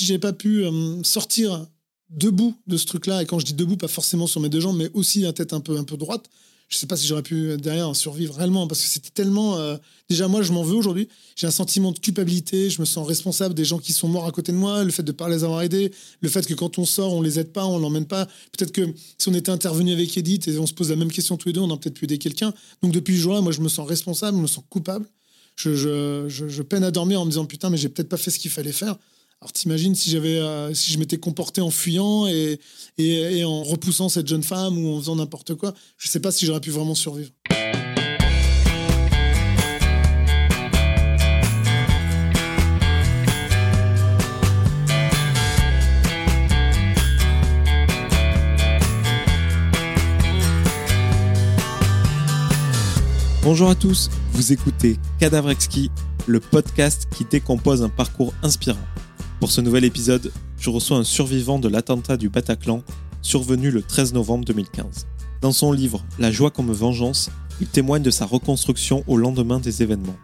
si j'avais pas pu euh, sortir debout de ce truc-là, et quand je dis debout, pas forcément sur mes deux jambes, mais aussi la tête un peu, un peu droite, je sais pas si j'aurais pu derrière survivre réellement, parce que c'était tellement. euh, déjà, moi, je m'en veux aujourd'hui. J'ai un sentiment de culpabilité, je me sens responsable des gens qui sont morts à côté de moi, le fait de pas les avoir aidés, le fait que quand on sort, on les aide pas, on l'emmène pas. Peut-être que si on était intervenu avec Edith et on se pose la même question tous les deux, on aurait peut-être pu aider quelqu'un. Donc depuis ce jour-là, moi, je me sens responsable, je me sens coupable. Je, je, je peine à dormir en me disant putain, mais j'ai peut-être pas fait ce qu'il fallait faire. Alors t'imagines si j'avais, euh, si je m'étais comporté en fuyant et, et, et en repoussant cette jeune femme ou en faisant n'importe quoi, je sais pas si j'aurais pu vraiment survivre. Bonjour à tous, vous écoutez Cadavre le podcast qui décompose un parcours inspirant. Pour ce nouvel épisode, je reçois un survivant de l'attentat du Bataclan survenu le 13 novembre 2015. Dans son livre La joie comme vengeance, il témoigne de sa reconstruction au lendemain des événements.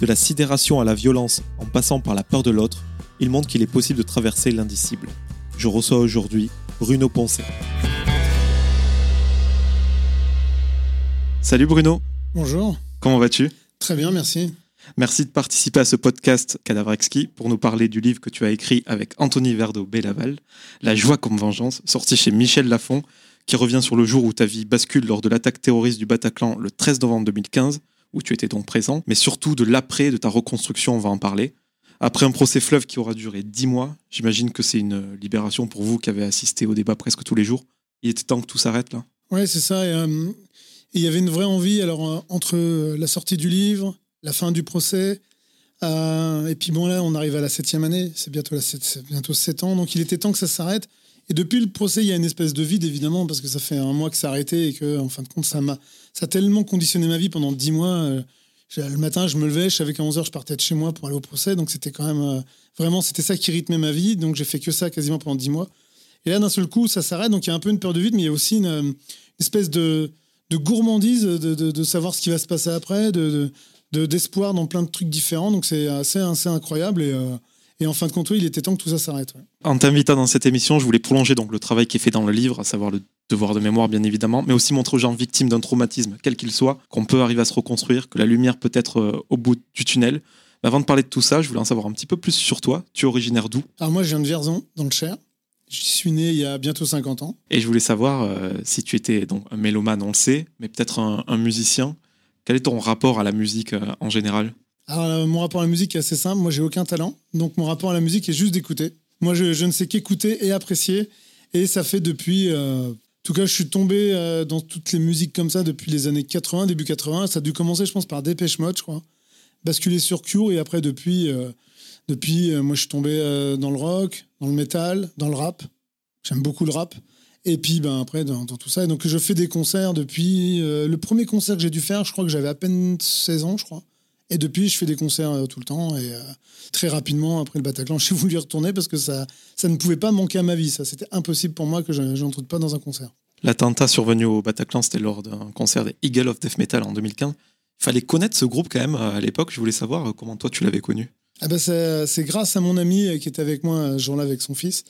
De la sidération à la violence en passant par la peur de l'autre, il montre qu'il est possible de traverser l'indicible. Je reçois aujourd'hui Bruno Poncet. Salut Bruno, Bonjour, comment vas-tu? Très bien, merci. Merci de participer à ce podcast Cadavre Exquis pour nous parler du livre que tu as écrit avec Anthony Verdeau Bellaval, La joie comme vengeance, sorti chez Michel Lafon, qui revient sur le jour où ta vie bascule lors de l'attaque terroriste du Bataclan le 13 novembre 2015, où tu étais donc présent, mais surtout de l'après, de ta reconstruction, on va en parler. Après un procès fleuve qui aura duré dix mois, j'imagine que c'est une libération pour vous qui avez assisté au débat presque tous les jours. Il était temps que tout s'arrête là Ouais, c'est ça. Et, euh, il y avait une vraie envie. Alors euh, entre la sortie du livre, la fin du procès, euh, et puis bon là, on arrive à la septième année. C'est bientôt sept- ans. Donc il était temps que ça s'arrête. Et depuis le procès, il y a une espèce de vide évidemment parce que ça fait un mois que ça a arrêté et que en fin de compte, ça m'a, ça a tellement conditionné ma vie pendant dix mois. euh, le matin, je me levais, je savais qu'à 11h, je partais de chez moi pour aller au procès. Donc, c'était quand même euh, vraiment, c'était ça qui rythmait ma vie. Donc, j'ai fait que ça quasiment pendant 10 mois. Et là, d'un seul coup, ça s'arrête. Donc, il y a un peu une peur de vide, mais il y a aussi une, espèce de, de gourmandise de, de- savoir ce qui va se passer après, de- de- d'espoir dans plein de trucs différents. Donc, c'est assez, assez incroyable. Et, euh, et en fin de compte, oui, il était temps que tout ça s'arrête. ouais. En t'invitant dans cette émission, je voulais prolonger donc le travail qui est fait dans le livre, à savoir le devoir de mémoire bien évidemment, mais aussi montrer aux gens victimes d'un traumatisme, quel qu'il soit, qu'on peut arriver à se reconstruire, que la lumière peut être euh, au bout du tunnel. Mais avant de parler de tout ça, je voulais en savoir un petit peu plus sur toi. Tu es originaire d'où? Alors, moi, je viens de Vierzon, dans le Cher. Je suis né il y a bientôt 50 ans. Et je voulais savoir euh, si tu étais donc un mélomane, on le sait, mais peut-être un, un musicien. Quel est ton rapport à la musique euh, en général? Euh, mon rapport à la musique est assez simple. Moi, j'ai aucun talent. Donc, mon rapport à la musique est juste d'écouter. Moi, je, ne sais qu'écouter et apprécier. Et ça fait depuis. euh, en tout cas, je suis tombé dans toutes les musiques comme ça depuis les années 80, début 80. Ça a dû commencer, je pense, par Dépêche Mode, je crois. Basculer sur Cure. Et après, depuis, depuis moi, je suis tombé dans le rock, dans le metal, dans le rap. J'aime beaucoup le rap. Et puis, ben, après, dans, dans tout ça. Et donc, je fais des concerts depuis. euh, le premier concert que j'ai dû faire, je crois que j'avais à peine 16 ans, je crois. Et depuis, je fais des concerts euh, tout le temps. Et euh, très rapidement, après le Bataclan, j'ai voulu y retourner parce que ça, ça ne pouvait pas manquer à ma vie. Ça, c'était impossible pour moi que je n'entre pas dans un concert. L'attentat survenu au Bataclan, c'était lors d'un concert des Eagle of Death Metal en 2015. Il fallait connaître ce groupe quand même à l'époque. Je voulais savoir comment toi tu l'avais connu. Ah ben, c'est grâce à mon ami qui était avec moi ce jour-là avec son fils.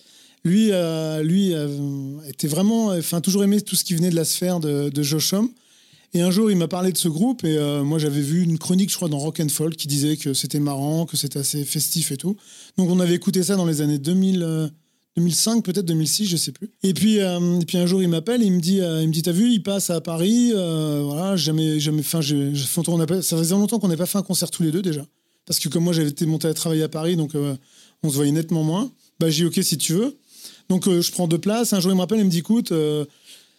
Lui, euh, lui euh, était vraiment, enfin, toujours aimé tout ce qui venait de la sphère de, de Josh Homme. Et un jour, il m'a parlé de ce groupe et euh, moi, j'avais vu une chronique, je crois, dans Rock and Folk qui disait que c'était marrant, que c'était assez festif et tout. Donc, on avait écouté ça dans les années 2000, euh, 2005, peut-être 2006, je sais plus. Et puis, euh, et puis un jour, il m'appelle, il me dit, euh, il me dit, t'as vu, il passe à Paris. euh, voilà, jamais, jamais. Enfin, ça faisait longtemps qu'on n'avait pas fait un concert tous les deux déjà parce que comme moi j'avais été monté à travailler à Paris, donc euh, on se voyait nettement moins. Bah j'ai dit ok si tu veux. Donc euh, je prends deux places. Un jour il me rappelle, il me dit écoute, euh,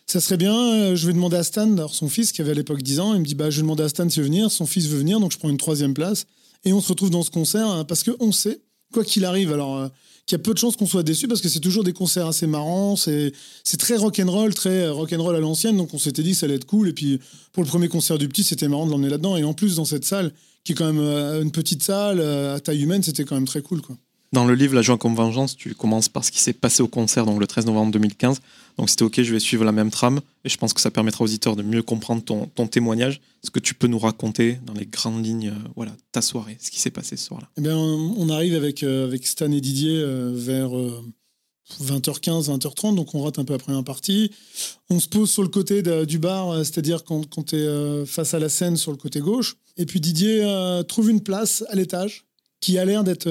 ça serait bien, euh, je vais demander à Stan, alors son fils qui avait à l'époque 10 ans, il me dit bah je vais demander à Stan s'il veut venir, son fils veut venir, donc je prends une troisième place et on se retrouve dans ce concert hein, parce que on sait quoi qu'il arrive. Alors qu'il y a peu de chances qu'on soit déçu parce que c'est toujours des concerts assez marrants, c'est très rock'n'roll, très rock'n'roll à l'ancienne, donc on s'était dit que ça allait être cool. Et puis pour le premier concert du petit, c'était marrant de l'emmener là-dedans. Et en plus, dans cette salle, qui est quand même une petite salle à taille humaine, c'était quand même très cool. Quoi. Dans le livre La joie comme vengeance, tu commences par ce qui s'est passé au concert, donc le 13 novembre 2015. Donc c'était ok, je vais suivre la même trame et je pense que ça permettra aux auditeurs de mieux comprendre ton, témoignage. Est-ce que tu peux nous raconter dans les grandes lignes, euh, voilà, ta soirée, ce qui s'est passé ce soir-là Eh bien, on arrive avec, euh, avec Stan et Didier euh, vers 20h15, 20h30, donc on rate un peu la première partie. On se pose sur le côté du bar, c'est-à-dire quand, quand tu es face à la scène sur le côté gauche. Et puis Didier trouve une place à l'étage qui a l'air d'être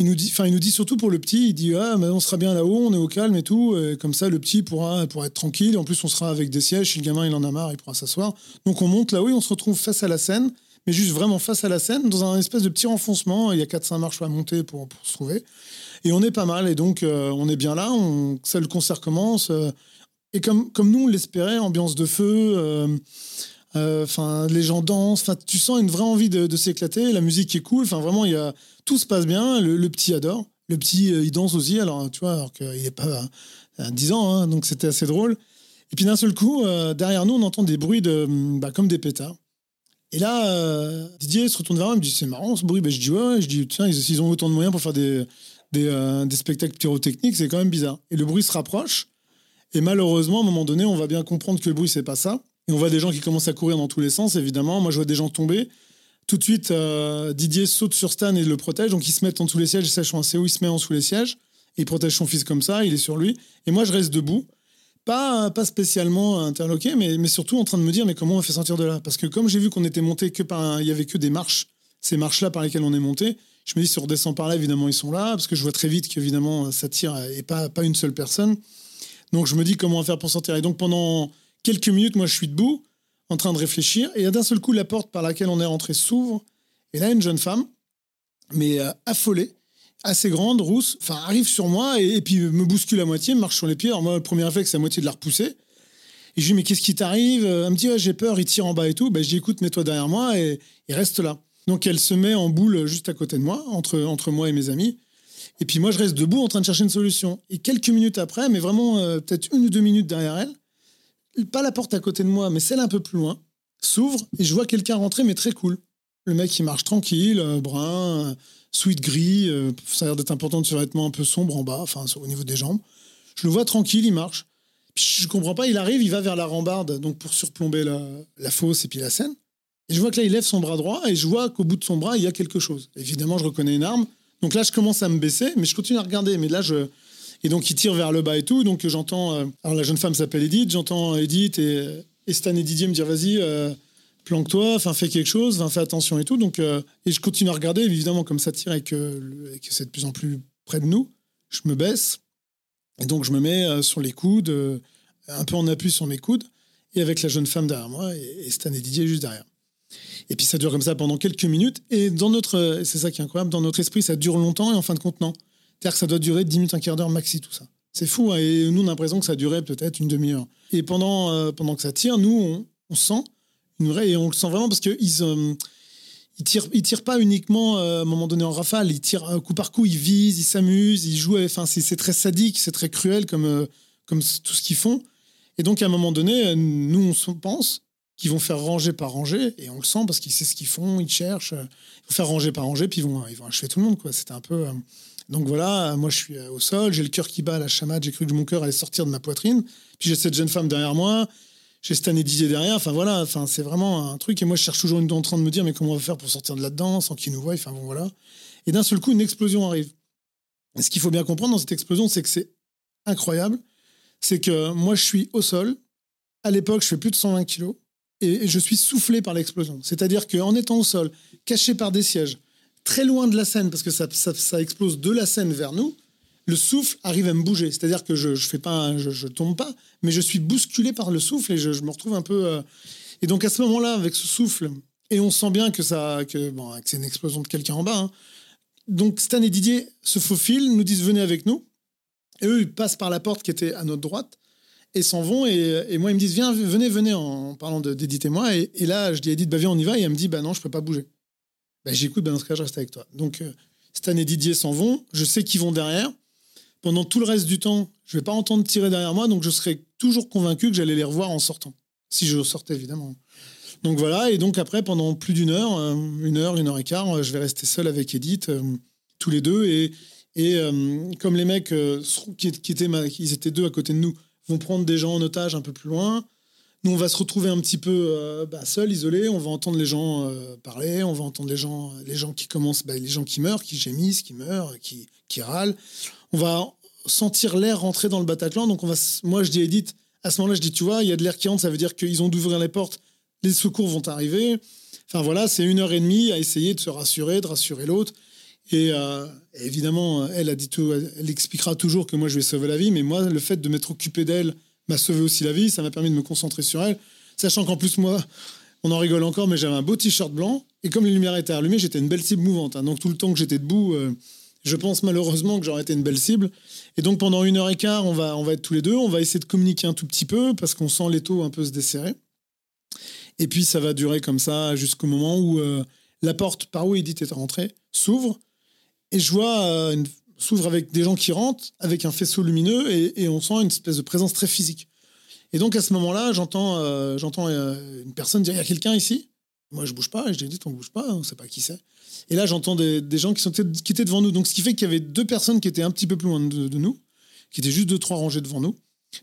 il nous dit, enfin, il nous dit surtout pour le petit, il dit ah, mais on sera bien là-haut, on est au calme et tout, comme ça le petit pourra, pourra être tranquille. En plus, on sera avec des sièges. Si le gamin il en a marre, il pourra s'asseoir. Donc on monte là-haut et on se retrouve face à la scène, mais juste vraiment face à la scène, dans un espèce de petit renfoncement. Il y a 4-5 marches à monter pour, pour se trouver. Et on est pas mal. Et donc euh, on est bien là. On, ça, le concert commence. Euh, et comme, comme nous on l'espérait, ambiance de feu. Euh, enfin, les gens dansent. Enfin, tu sens une vraie envie de, s'éclater. La musique est cool. Enfin, vraiment, il y a tout se passe bien. Le, petit adore. Le petit, euh, il danse aussi. Alors, tu vois, alors qu'il n'est pas à 10 ans, hein, donc c'était assez drôle. Et puis d'un seul coup, euh, derrière nous, on entend des bruits de, bah, comme des pétards. Et là, euh, Didier se retourne vers moi, il me dit c'est marrant ce bruit. Ben, je dis ouais, je dis tiens, ils, ont autant de moyens pour faire des, des, des spectacles pyrotechniques, c'est quand même bizarre. Et le bruit se rapproche. Et malheureusement, à un moment donné, on va bien comprendre que le bruit, c'est pas ça. Et on voit des gens qui commencent à courir dans tous les sens, évidemment. Moi, je vois des gens tomber. Tout de suite, euh, Didier saute sur Stan et le protège. Donc, il se met en dessous les sièges, sachant assez où il se met en dessous les sièges. il protège son fils comme ça, il est sur lui. Et moi, je reste debout. Pas, pas spécialement interloqué, mais, mais surtout en train de me dire mais comment on fait sortir de là? Parce que comme j'ai vu qu'on était monté que par. il y avait que des marches, ces marches-là par lesquelles on est monté, je me dis si on redescend par là, évidemment, ils sont là. Parce que je vois très vite qu'évidemment, ça tire et pas, pas une seule personne. Donc, je me dis comment on va faire pour sortir? Et donc, pendant quelques minutes, moi, je suis debout en train de réfléchir. Et d'un seul coup, la porte par laquelle on est rentré s'ouvre. Et là, une jeune femme, mais euh, affolée, assez grande, rousse, enfin arrive sur moi et, puis me bouscule à moitié, me marche sur les pieds. Alors moi, le premier réflexe, c'est à moitié de la repousser. Et je lui dis, mais qu'est-ce qui t'arrive? Elle me dit, j'ai peur, il tire en bas et tout. Ben, je dis, écoute, mets-toi derrière moi et, il reste là. Donc elle se met en boule juste à côté de moi, entre, entre moi et mes amis. Et puis moi, je reste debout en train de chercher une solution. Et quelques minutes après, mais vraiment euh, peut-être une ou deux minutes derrière elle, pas la porte à côté de moi, mais celle un peu plus loin, s'ouvre et je vois quelqu'un rentrer, mais très cool. Le mec, il marche tranquille, euh, brun, euh, sweet gris, euh, ça a l'air d'être important de ce vêtement un peu sombre en bas, enfin au niveau des jambes. Je le vois tranquille, il marche. Puis je comprends pas, il arrive, il va vers la rambarde, donc pour surplomber la, la fosse et puis la scène. Et je vois que là, il lève son bras droit et je vois qu'au bout de son bras, il y a quelque chose. Évidemment, je reconnais une arme. Donc là, je commence à me baisser, mais je continue à regarder. Mais là, je, et donc, il tire vers le bas et tout. Donc, j'entends. Euh, alors, la jeune femme s'appelle Edith. J'entends Edith et, et, Stan et Didier me dire Vas-y, euh, planque-toi, fais quelque chose, fais attention et tout. Donc, euh, et je continue à regarder. Évidemment, comme ça tire et que, c'est de plus en plus près de nous, je me baisse. Et donc, je me mets sur les coudes, un peu en appui sur mes coudes, et avec la jeune femme derrière moi et, Stan et Didier juste derrière. Et puis ça dure comme ça pendant quelques minutes. Et dans notre, c'est ça qui est incroyable, dans notre esprit, ça dure longtemps et en fin de compte, non. C'est-à-dire que ça doit durer 10 minutes, un quart d'heure maxi, tout ça. C'est fou, hein, et nous, on a l'impression que ça durait peut-être une demi-heure. Et pendant, euh, pendant que ça tire, nous, on, sent une vraie, et on le sent vraiment parce qu'ils euh, ils tirent, ils tirent pas uniquement euh, à un moment donné en rafale, ils tirent coup par coup, ils visent, ils s'amusent, ils jouent. Enfin, c'est très sadique, c'est très cruel comme, comme tout ce qu'ils font. Et donc, à un moment donné, nous, on pense qu'ils vont faire ranger par ranger, et on le sent parce qu'ils savent ce qu'ils font, ils cherchent, ils vont faire ranger par ranger, puis ils vont, ils vont achever tout le monde. C'était un peu. Donc voilà, moi je suis euh, au sol, j'ai le cœur qui bat à la chamade, j'ai cru que mon cœur allait sortir de ma poitrine. Puis j'ai cette jeune femme derrière moi, j'ai Stan et Didier derrière. Enfin voilà, enfin, c'est vraiment un truc. Et moi je cherche toujours une en train de me dire, mais comment on va faire pour sortir de là-dedans sans qu'ils nous voient Enfin bon voilà. Et d'un seul coup, une explosion arrive. Et ce qu'il faut bien comprendre dans cette explosion, c'est que c'est incroyable. C'est que moi je suis au sol. À l'époque, je fais plus de 120 kilos. Et je suis soufflé par l'explosion. C'est-à-dire qu'en étant au sol, caché par des sièges, très loin de la scène, parce que ça, explose de la scène vers nous, le souffle arrive à me bouger. C'est-à-dire que je, je je, tombe pas, mais je suis bousculé par le souffle et je, me retrouve un peu. Euh, et donc à ce moment-là, avec ce souffle, et on sent bien que que bon, c'est une explosion de quelqu'un en bas. Hein. Donc Stan et Didier se faufilent, nous disent venez avec nous. Et eux, ils passent par la porte qui était à notre droite et s'en vont. Et, moi, ils me disent viens, venez, venez en parlant d'Edith et moi. Et, et, là, je dis à Edith, bah, viens, on y va. Et elle me dit bah non, je peux pas bouger. Ben, j'écoute, ben, dans ce cas, je reste avec toi. Donc, euh, Stan et Didier s'en vont. Je sais qu'ils vont derrière. Pendant tout le reste du temps, je vais pas entendre tirer derrière moi, donc je serai toujours convaincu que j'allais les revoir en sortant. Si je sortais, évidemment. Donc voilà, et donc après, pendant plus d'une heure, euh, une heure, une heure et quart, euh, je vais rester seul avec Edith. tous les deux. Et, et comme les mecs qui, étaient, ils étaient deux à côté de nous, vont prendre des gens en otage un peu plus loin, nous, on va se retrouver un petit peu euh, bah, seul, isolé. On va entendre les gens euh, parler, on va entendre les gens, les gens qui commencent, bah, les gens qui meurent, qui gémissent, qui meurent, qui, râlent. On va sentir l'air rentrer dans le Bataclan. Donc, on va, moi, je dis Edith, à ce moment-là, je dis, tu vois, il y a de l'air qui rentre, ça veut dire qu'ils ont d'ouvrir les portes, les secours vont arriver. Enfin, voilà, c'est une heure et demie à essayer de se rassurer, de rassurer l'autre. Et euh, évidemment, elle a dit tout, elle expliquera toujours que moi, je vais sauver la vie, mais moi, le fait de m'être occupé d'elle m'a sauvé aussi la vie, ça m'a permis de me concentrer sur elle. Sachant qu'en plus, moi, on en rigole encore, mais j'avais un beau t-shirt blanc. Et comme les lumières étaient allumées, j'étais une belle cible mouvante. Hein. Donc tout le temps que j'étais debout, euh, je pense malheureusement que j'aurais été une belle cible. Et donc pendant une heure et quart, on va, on va être tous les deux. On va essayer de communiquer un tout petit peu parce qu'on sent les taux un peu se desserrer. Et puis ça va durer comme ça jusqu'au moment où euh, la porte par où Edith est rentrée s'ouvre. Et je vois euh, une s'ouvre avec des gens qui rentrent, avec un faisceau lumineux, et, on sent une espèce de présence très physique. Et donc à ce moment-là, j'entends euh, euh, une personne dire il y a quelqu'un ici? Moi je bouge pas, et je dis on bouge pas, on sait pas qui c'est. Et là j'entends des, gens qui, sont, qui étaient devant nous. Donc ce qui fait qu'il y avait deux personnes qui étaient un petit peu plus loin de, nous, qui étaient juste deux trois rangées devant nous,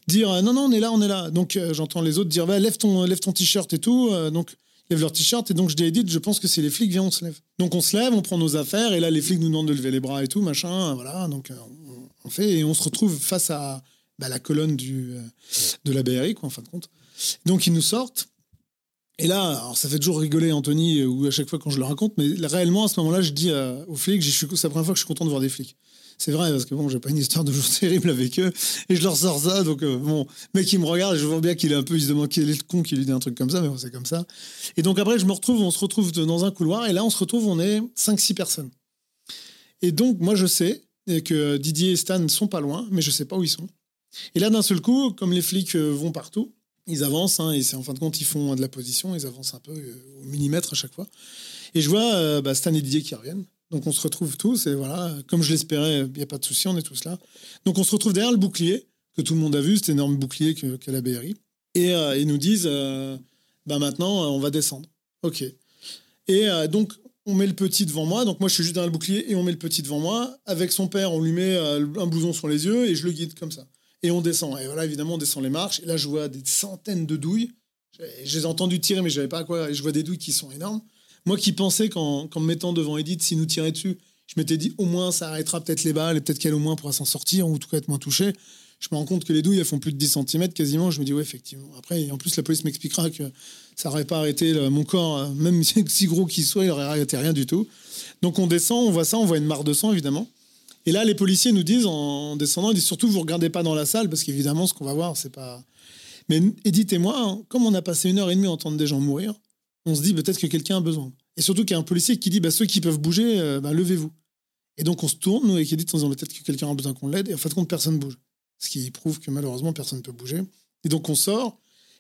dire euh, non non on est là on est là. Donc j'entends les autres dire bah, lève ton lève ton t-shirt et tout. donc lèvent leur t-shirt. Et donc, je dis à Edith, je pense que c'est les flics, viens, on se lève. Donc, on se lève, on prend nos affaires. Et là, les flics nous demandent de lever les bras et tout, machin. Voilà. Donc, euh, on fait. Et on se retrouve face à bah, la colonne du, euh, de la BRI, quoi, en fin de compte. Donc, ils nous sortent. Et là, alors ça fait toujours rigoler Anthony, ou à chaque fois quand je le raconte, mais réellement, à ce moment-là, je dis aux flics, c'est la première fois que je suis content de voir des flics. C'est vrai, parce que bon, j'ai pas une histoire de jour terrible avec eux, et je leur sors ça, donc euh, bon, mec, il me regarde, je vois bien qu'il est un peu, il se demande qu'il est le con qui lui dit un truc comme ça, mais bon, c'est comme ça. Et donc après, je me retrouve, on se retrouve dans un couloir, et là, on se retrouve, on est 5-6 personnes. Et donc, moi, je sais que Didier et Stan ne sont pas loin, mais je sais pas où ils sont. Et là, d'un seul coup, comme les flics euh, vont partout, ils avancent, hein, et c'est en fin de compte, ils font de la position, ils avancent un peu euh, au millimètre à chaque fois. Et je vois bah, Stan et Didier qui reviennent. Donc on se retrouve tous et voilà, comme je l'espérais, il n'y a pas de souci, on est tous là. Donc on se retrouve derrière le bouclier que tout le monde a vu, cet énorme bouclier que, que la BRI. Et euh, ils nous disent, euh, bah maintenant euh, on va descendre. Ok. Et donc on met le petit devant moi, donc moi je suis juste derrière le bouclier et on met le petit devant moi. Avec son père, on lui met un blouson sur les yeux et je le guide comme ça. Et on descend. Et voilà, évidemment, on descend les marches. Et là, je vois des centaines de douilles. Je les ai entendues tirer, mais je savais pas à quoi. Et je vois des douilles qui sont énormes. Moi qui pensais qu'en me mettant devant Edith, s'il nous tirait dessus, je m'étais dit au moins ça arrêtera peut-être les balles et peut-être qu'elle au moins pourra s'en sortir ou en tout cas être moins touchée. Je me rends compte que les douilles elles font plus de 10 cm quasiment. Je me dis ouais effectivement. Après en plus la police m'expliquera que ça n'aurait pas arrêté mon corps, euh, même si gros qu'il soit, il n'aurait arrêté rien du tout. Donc on descend, on voit ça, on voit une mare de sang évidemment. Et là les policiers nous disent en descendant, ils disent surtout vous regardez pas dans la salle parce qu'évidemment ce qu'on va voir c'est pas. Mais Edith et moi, hein, comme on a passé une heure et demie à entendre des gens mourir, on se dit peut-être que quelqu'un a besoin. Et surtout qu'il y a un policier qui dit bah, ceux qui peuvent bouger, euh, bah, levez-vous. Et donc on se tourne, nous, avec Edith, en disant peut-être que quelqu'un a besoin qu'on l'aide. Et en fait, compte, personne bouge. Ce qui prouve que malheureusement, personne ne peut bouger. Et donc on sort.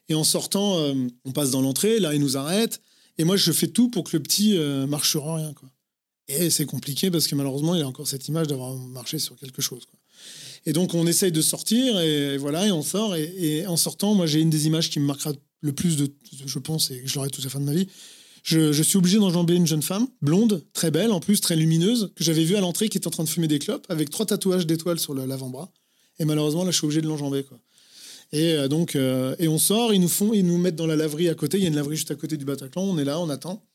Et en sortant, euh, on passe dans l'entrée. Là, il nous arrête. Et moi, je fais tout pour que le petit euh, marche sur rien. Et c'est compliqué parce que malheureusement, il a encore cette image d'avoir marché sur quelque chose. Et donc on essaye de sortir. Et, voilà, et on sort. Et, et en sortant, moi, j'ai une des images qui me marquera le plus de, je pense, et je l'aurai toute la fin de ma vie. Je, suis obligé d'enjamber une jeune femme, blonde, très belle, en plus très lumineuse, que j'avais vue à l'entrée, qui était en train de fumer des clopes, avec trois tatouages d'étoiles sur l'avant-bras. Et malheureusement, là, je suis obligé de l'enjamber. Et euh, donc, euh, et on sort, ils nous font, ils nous mettent dans la laverie à côté. Il y a une laverie juste à côté du Bataclan. On est là, on attend.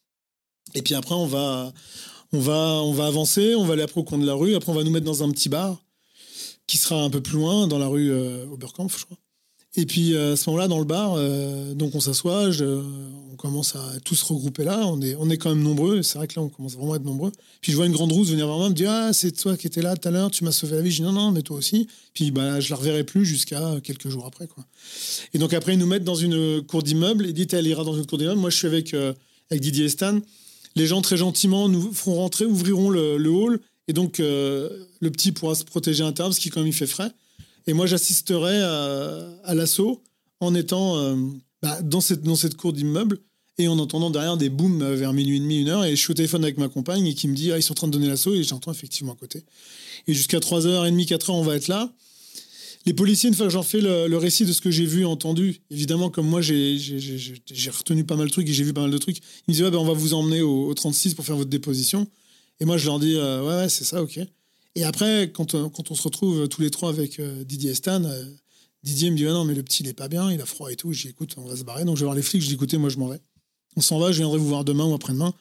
Et puis après, on va, on va, on va avancer. On va aller après au coin de la rue. Après, on va nous mettre dans un petit bar qui sera un peu plus loin, dans la rue euh, Oberkampf, je crois. Et puis euh, à ce moment-là, dans le bar, euh, donc on s'assoit, on commence à tous se regrouper là. On est, on est quand même nombreux. C'est vrai que là, on commence vraiment à être nombreux. Puis je vois une grande rousse venir vers moi, me dire Ah, c'est toi qui étais là tout à l'heure, tu m'as sauvé la vie. Je dis Non, non, mais toi aussi. Puis bah, je la reverrai plus jusqu'à quelques jours après. Et donc après, ils nous mettent dans une cour d'immeuble. Edith, elle ira dans une cour d'immeuble. Moi, je suis avec, euh, avec Didier et Stan. Les gens, très gentiment, nous feront rentrer, ouvriront le, le hall. Et donc, le petit pourra se protéger à l'intérieur, parce qu'il, quand même, il fait frais. Et moi, j'assisterai à, l'assaut en étant euh, bah, dans, cette, dans cette cour d'immeuble et en entendant derrière des booms vers minuit et demi, une heure. Et je suis au téléphone avec ma compagne et qui me dit Ah, ils sont en train de donner l'assaut. Et j'entends effectivement à côté. Et jusqu'à 3h30, 4h, on va être là. Les policiers, une fois que j'en fais le, récit de ce que j'ai vu, entendu, évidemment, comme moi, j'ai retenu pas mal de trucs et j'ai vu pas mal de trucs, ils me disent ouais, ben, On va vous emmener au, au 36 pour faire votre déposition. Et moi, je leur dis, ouais, ouais, c'est ça, ok. Et après, quand, quand on se retrouve tous les trois avec Didier et Stan, Didier me dit, non, mais le petit, il est pas bien, il a froid et tout. Dis, écoute, on va se barrer. Donc, je vais voir les flics. Je dis, écoutez, moi, je m'en vais. On s'en va, je viendrai vous voir demain ou après-demain.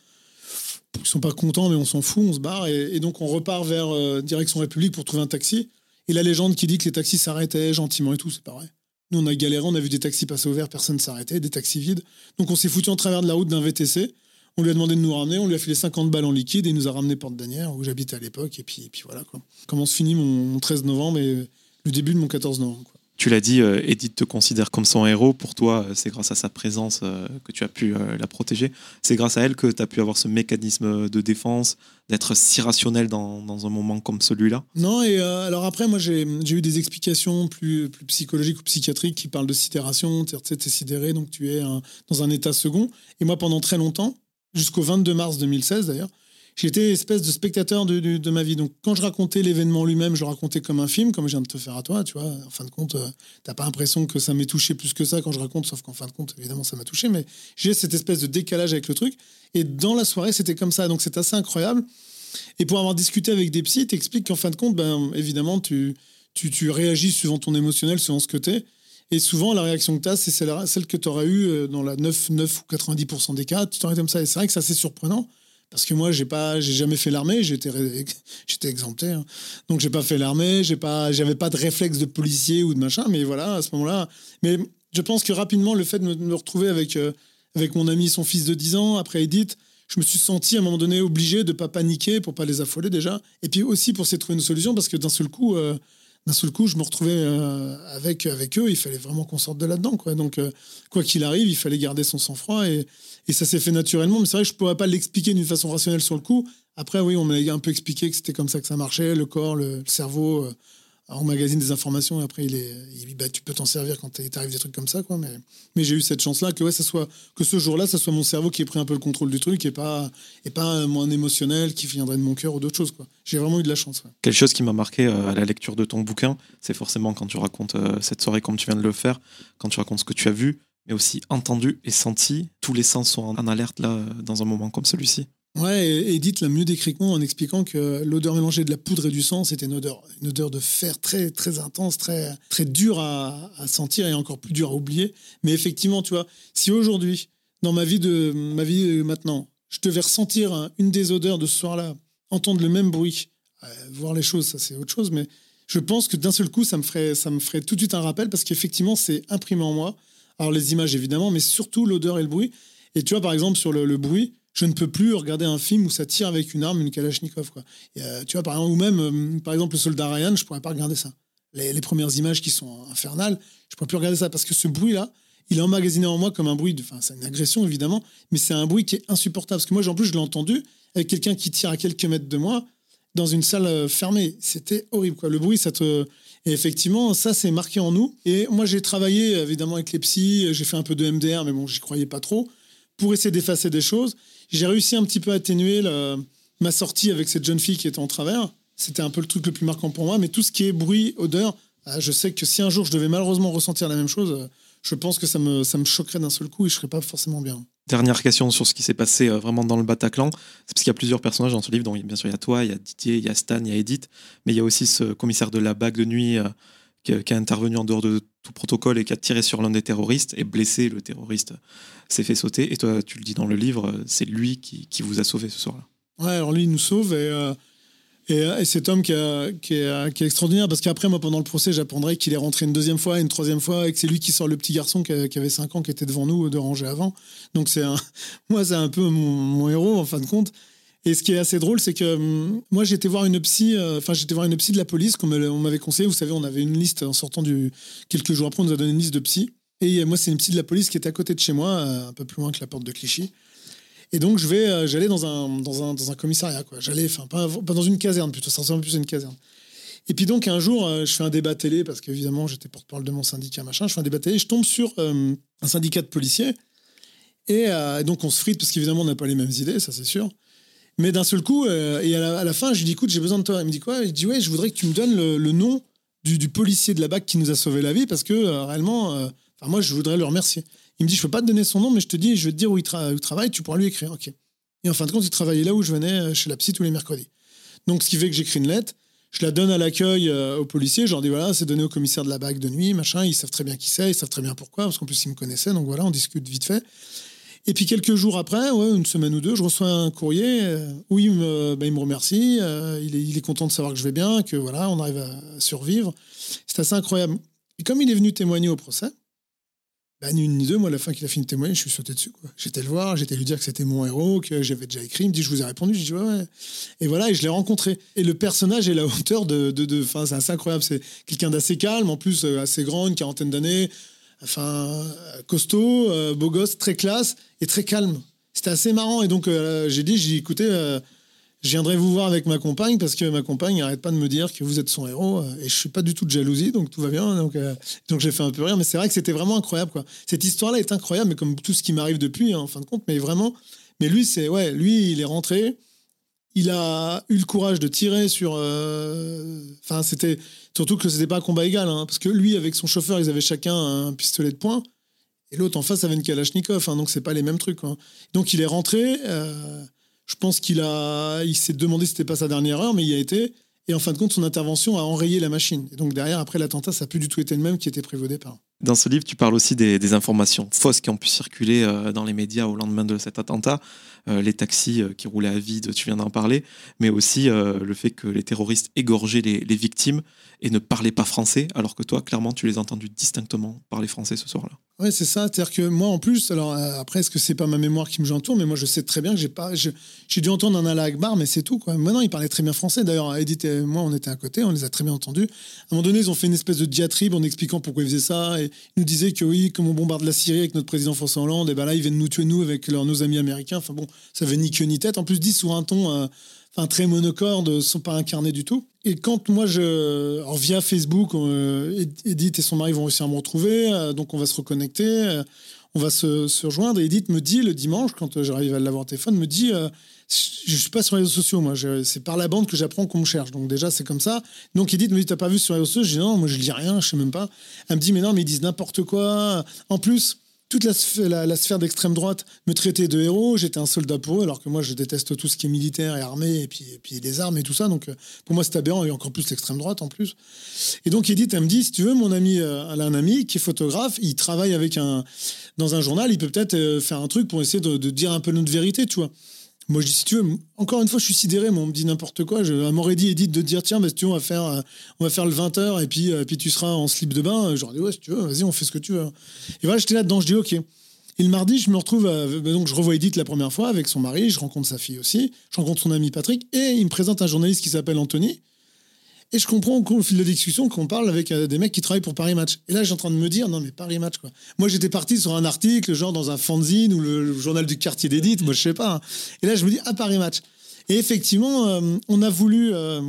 Ils sont pas contents, mais on s'en fout, on se barre. Et, donc, on repart vers euh, direction République pour trouver un taxi. Et la légende qui dit que les taxis s'arrêtaient gentiment et tout, c'est vrai. Nous, on a galéré, on a vu des taxis passer au vert, personne ne s'arrêtait, des taxis vides. Donc, on s'est foutu en travers de la route d'un VTC. On lui a demandé de nous ramener, on lui a filé 50 balles en liquide et il nous a ramené Porte d'Anière, où j'habitais à l'époque. Et puis, et puis voilà, quoi. Comment se finit mon, 13 novembre et le début de mon 14 novembre, tu l'as dit, euh, Edith te considère comme son héros. Pour toi, euh, c'est grâce à sa présence euh, que tu as pu la protéger. C'est grâce à elle que tu as pu avoir ce mécanisme de défense, d'être si rationnel dans, dans, un moment comme celui-là? Non, et alors après, moi, j'ai eu des explications plus, plus, psychologiques ou psychiatriques qui parlent de sidération. Tu es sidéré, donc tu es dans un état second. Et moi, pendant très longtemps, jusqu'au 22 mars 2016 d'ailleurs, j'étais espèce de spectateur de, ma vie. Donc, quand je racontais l'événement lui-même, je racontais comme un film, comme je viens de te faire à toi, tu vois. En fin de compte, euh, t'as pas l'impression que ça m'ait touché plus que ça quand je raconte, sauf qu'en fin de compte, évidemment, ça m'a touché, mais j'ai cette espèce de décalage avec le truc. Et dans la soirée, c'était comme ça. Donc, c'est assez incroyable. Et pour avoir discuté avec des psys, t'expliques qu'en fin de compte, ben, évidemment, tu, tu, réagis suivant ton émotionnel, suivant ce que. Et souvent, la réaction que tu as, c'est celle, que tu aurais eue euh, dans la 9, 9 ou 90% des cas. Tu t'aurais comme ça. Et c'est vrai que c'est assez surprenant parce que moi j'ai pas j'ai jamais fait l'armée j'étais j'étais exempté hein. donc j'ai pas fait l'armée j'ai pas j'avais pas de réflexe de policier ou de machin mais voilà à ce moment-là mais je pense que rapidement le fait de me, retrouver avec euh, avec mon ami son fils de 10 ans après Edith je me suis senti à un moment donné obligé de pas paniquer pour pas les affoler déjà et puis aussi pour de trouver une solution parce que d'un seul coup euh, d'un seul coup, je me retrouvais euh, avec, avec eux. Il fallait vraiment qu'on sorte de là-dedans. Quoi. Donc, euh, quoi qu'il arrive, il fallait garder son sang-froid. Et, et ça s'est fait naturellement. Mais c'est vrai que je ne pourrais pas l'expliquer d'une façon rationnelle sur le coup. Après, oui, on m'a un peu expliqué que c'était comme ça que ça marchait. Le corps, le, cerveau, euh, en magazine des informations et après il est, bah, tu peux t'en servir quand il des trucs comme ça quoi. Mais, mais j'ai eu cette chance là que ouais, ça soit que ce jour-là, ça soit mon cerveau qui ait pris un peu le contrôle du truc et pas et pas moins émotionnel qui viendrait de mon cœur ou d'autres choses quoi. J'ai vraiment eu de la chance. Quelque chose qui m'a marqué euh, à la lecture de ton bouquin, c'est forcément quand tu racontes euh, cette soirée comme tu viens de le faire, quand tu racontes ce que tu as vu, mais aussi entendu et senti. Tous les sens sont en alerte là dans un moment comme celui-ci. Ouais, Edith l'a mieux décrit que moi en expliquant que l'odeur mélangée de la poudre et du sang, c'était une odeur, une odeur de fer très, très intense, très, très dure à, sentir et encore plus dure à oublier. Mais effectivement, tu vois, si aujourd'hui, dans ma vie de ma vie maintenant, je devais ressentir une des odeurs de ce soir-là, entendre le même bruit, euh, voir les choses, ça c'est autre chose, mais je pense que d'un seul coup, ça me ferait, ça me ferait tout de suite un rappel parce qu'effectivement, c'est imprimé en moi. Alors les images évidemment, mais surtout l'odeur et le bruit. Et tu vois, par exemple, sur le bruit, je ne peux plus regarder un film où ça tire avec une arme, une Kalachnikov. Euh, tu vois, par exemple, ou même, euh, par exemple, le soldat Ryan, je pourrais pas regarder ça. Les, premières images qui sont infernales, je pourrais plus regarder ça parce que ce bruit-là, il est emmagasiné en moi comme un bruit. Enfin, c'est une agression évidemment, mais c'est un bruit qui est insupportable. Parce que moi, en plus, je l'ai entendu avec quelqu'un qui tire à quelques mètres de moi dans une salle euh, fermée. C'était horrible. Le bruit, ça te. Et effectivement, ça, c'est marqué en nous. Et moi, j'ai travaillé évidemment avec les psys, j'ai fait un peu de MDR, mais bon, j'y croyais pas trop, pour essayer d'effacer des choses j'ai réussi un petit peu à atténuer ma sortie avec cette jeune fille qui était en travers. C'était un peu le truc le plus marquant pour moi. Mais tout ce qui est bruit, odeur, ah, je sais que si un jour je devais malheureusement ressentir la même chose, je pense que ça me, ça me choquerait d'un seul coup et je serais pas forcément bien. Dernière question sur ce qui s'est passé euh, vraiment dans le Bataclan. C'est parce qu'il y a plusieurs personnages dans ce livre. Donc, bien sûr, il y a toi, il y a Didier, il y a Stan, il y a Edith. Mais il y a aussi ce commissaire de la bague de nuit euh, qui, a, intervenu en dehors de tout protocole et qui a tiré sur l'un des terroristes et blessé le terroriste s'est fait sauter. Et toi, tu le dis dans le livre, c'est lui qui, qui, vous a sauvé ce soir-là. Ouais, alors lui, il nous sauve et, euh, euh, et, cet homme qui, est, qui, est, extraordinaire parce qu'après, moi, pendant le procès, j'apprendrai qu'il est rentré une deuxième fois, une troisième fois et que c'est lui qui sort le petit garçon qui, avait 5 ans qui était devant nous, de rangée avant. Donc, c'est moi, c'est un peu mon, héros en fin de compte. Et ce qui est assez drôle, c'est que hum, moi, j'étais voir une psy, euh, enfin, j'étais voir une psy de la police, comme on m'avait conseillé. Vous savez, on avait une liste en sortant du. Quelques jours après, on nous a donné une liste de psy. Et moi, c'est une psy de la police qui était à côté de chez moi, euh, un peu plus loin que la porte de Clichy. Et donc, je vais, euh, j'allais dans un, dans, un, dans un commissariat, quoi. J'allais, enfin, pas, pas, dans une caserne, plutôt, ça ressemble plus à une caserne. Et puis donc, un jour, je fais un débat télé, parce qu'évidemment, j'étais porte-parole de mon syndicat, machin. Je fais un débat télé, je tombe sur un syndicat de policiers. Et donc, on se frite, parce qu'évidemment, on n'a pas les mêmes idées, ça c'est sûr. Mais d'un seul coup, euh, et à la, fin, je lui dis écoute, j'ai besoin de toi. Il me dit quoi? Il dit ouais, je voudrais que tu me donnes le, nom du, policier de la BAC qui nous a sauvé la vie parce que euh, réellement, euh, moi, je voudrais le remercier. Il me dit je peux pas te donner son nom, mais je te dis, je vais te dire où il, travaille, tu pourras lui écrire. Ok. Et en fin de compte, il travaillait là où je venais chez la psy tous les mercredis. Donc, ce qui fait que j'écris une lettre, je la donne à l'accueil aux policiers, je leur dis voilà, c'est donné au commissaire de la BAC de nuit, machin, ils savent très bien qui c'est, ils savent très bien pourquoi, parce qu'en plus ils me connaissaient, donc voilà, on discute vite fait. Et puis quelques jours après, ouais, une semaine ou deux, je reçois un courrier où il me, il me remercie, il, est, il, est, content de savoir que je vais bien, que voilà, on arrive à survivre. C'est assez incroyable. Et comme il est venu témoigner au procès, bah, ni une ni deux, moi, à la fin qu'il a fini de témoigner, je suis sauté dessus. J'étais le voir, j'étais lui dire que c'était mon héros, que j'avais déjà écrit. Il me dit, je vous ai répondu. Je dis, ouais, ouais. Et voilà, et je l'ai rencontré. Et le personnage est la hauteur de. de, de c'est assez incroyable. C'est quelqu'un d'assez calme, en plus, euh, assez grand, une quarantaine d'années. Enfin, euh, costaud, euh, beau gosse, très classe et très calme. C'était assez marrant. Et donc, j'ai dit, j'ai écouté je viendrai vous voir avec ma compagne parce que ma compagne n'arrête pas de me dire que vous êtes son héros euh, et je suis pas du tout de jalousie donc tout va bien donc euh, j'ai fait un peu rire mais c'est vrai que c'était vraiment incroyable quoi cette histoire là est incroyable mais comme tout ce qui m'arrive depuis hein, en fin de compte mais vraiment mais lui c'est ouais lui il est rentré il a eu le courage de tirer sur euh, enfin c'était surtout que c'était pas un combat égal hein, parce que lui avec son chauffeur ils avaient chacun un pistolet de poing et l'autre en face avait une Kalachnikov hein, donc c'est pas les mêmes trucs donc il est rentré je pense qu'il a, il s'est demandé si c'était pas sa dernière heure, mais il y a été. Et en fin de compte, son intervention a enrayé la machine. Et donc derrière, après l'attentat, ça n'a plus du tout été le même qui était prévu au départ. Dans ce livre, tu parles aussi des, informations fausses qui ont pu circuler euh, dans les médias au lendemain de cet attentat. Euh, les taxis euh, qui roulaient à vide, tu viens d'en parler, mais aussi le fait que les terroristes égorgeaient les, les, victimes et ne parlaient pas français, alors que toi, clairement, tu les as entendus distinctement parler français ce soir-là. C'est ça. C'est-à-dire que moi, en plus, alors euh, après, est-ce que c'est pas ma mémoire qui me tour Mais moi, je sais très bien que j'ai pas, j'ai dû entendre un Allah Akbar, mais c'est tout. Quoi. Maintenant, il parlait très bien français. D'ailleurs, Edith et moi, on était à côté, on les a très bien entendus. À un moment donné, ils ont fait une espèce de diatribe en expliquant pourquoi ils faisaient ça. Et ils nous disaient que oui, comme on bombarde la Syrie avec notre président François Hollande, et ben là, ils viennent nous tuer, nous, avec nos amis américains. Enfin bon, ça avait ni queue ni tête. En plus, dit sur un ton. Euh, enfin très monocorde, sont pas incarnés du tout. Et quand moi je, via Facebook, euh, Edith et son mari vont réussir à me retrouver, euh, donc on va se reconnecter, euh, on va se, rejoindre. Edith me dit le dimanche, quand j'arrive à l'avoir au téléphone, me dit je suis pas sur les réseaux sociaux, moi. C'est par la bande que j'apprends qu'on me cherche. Donc déjà, c'est comme ça. Donc Edith me dit, t'as pas vu sur les réseaux sociaux? Je dis non, moi je lis rien, je sais même pas. Elle me dit, mais non, mais ils disent n'importe quoi. En plus, toute la, la, sphère d'extrême droite me traitait de héros. J'étais un soldat pour eux, alors que moi, je déteste tout ce qui est militaire et armé, et puis, et puis les armes et tout ça. Donc, euh, pour moi, c'est aberrant, et encore plus l'extrême droite en plus. Et donc, Edith, elle me dit, si tu veux, mon ami, euh, elle a un ami qui est photographe, il travaille avec un, dans un journal, il peut peut-être euh, faire un truc pour essayer de, de dire un peu notre vérité, tu vois. Moi, je dis, si tu veux, encore une fois, je suis sidéré, moi, on me dit n'importe quoi. Je, m'aurait dit, Edith, de dire, tiens, bah, tu on va faire, euh, on va faire le 20h et puis, euh, puis tu seras en slip de bain. J'aurais dit, ouais, si tu veux, vas-y, on fait ce que tu veux. Et voilà, j'étais là-dedans, je dis, ok. Et le mardi, je me retrouve, bah, donc je revois Edith la première fois avec son mari, je rencontre sa fille aussi, je rencontre son ami Patrick, et il me présente un journaliste qui s'appelle Anthony, et je comprends au fil de la discussion qu'on parle avec euh, des mecs qui travaillent pour Paris Match. Et là, j'ai en train de me dire, non, mais Paris Match, quoi. Moi, j'étais parti sur un article, genre dans un fanzine ou le, journal du quartier d'Edith, moi, je sais pas. Hein. Et là, je me dis, ah, Paris Match. Et effectivement, euh, on a voulu. Euh,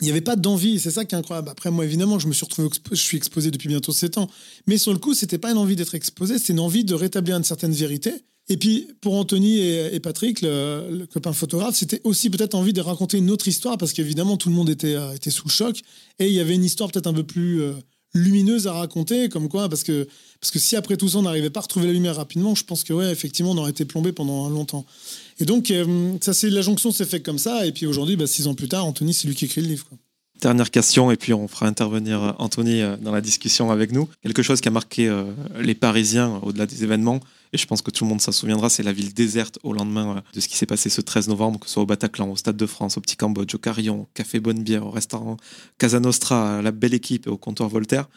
il n'y avait pas d'envie, c'est ça qui est incroyable. Après, moi, évidemment, je me suis retrouvé, je suis exposé depuis bientôt 7 ans. Mais sur le coup, c'était pas une envie d'être exposé, c'est une envie de rétablir une certaine vérité et puis, pour Anthony et, Patrick, le, copain photographe, c'était aussi peut-être envie de raconter une autre histoire, parce qu'évidemment, tout le monde était, euh, sous le choc, et il y avait une histoire peut-être un peu plus euh, lumineuse à raconter, comme quoi, parce que, parce que si après tout ça, on n'arrivait pas à retrouver la lumière rapidement, je pense que, ouais, effectivement, on aurait été plombé pendant longtemps. Et donc, euh, ça, la jonction s'est faite comme ça, et puis aujourd'hui, bah, six ans plus tard, Anthony, c'est lui qui écrit le livre. Dernière question, et puis on fera intervenir Anthony dans la discussion avec nous. Quelque chose qui a marqué les Parisiens au-delà des événements, et je pense que tout le monde s'en souviendra, c'est la ville déserte au lendemain euh, de ce qui s'est passé ce 13 novembre, que ce soit au Bataclan, au Stade de France, au Petit Cambodge, au Carillon, au Café Bonne Bière, au restaurant Casa Nostra, la belle équipe et au comptoir Voltaire.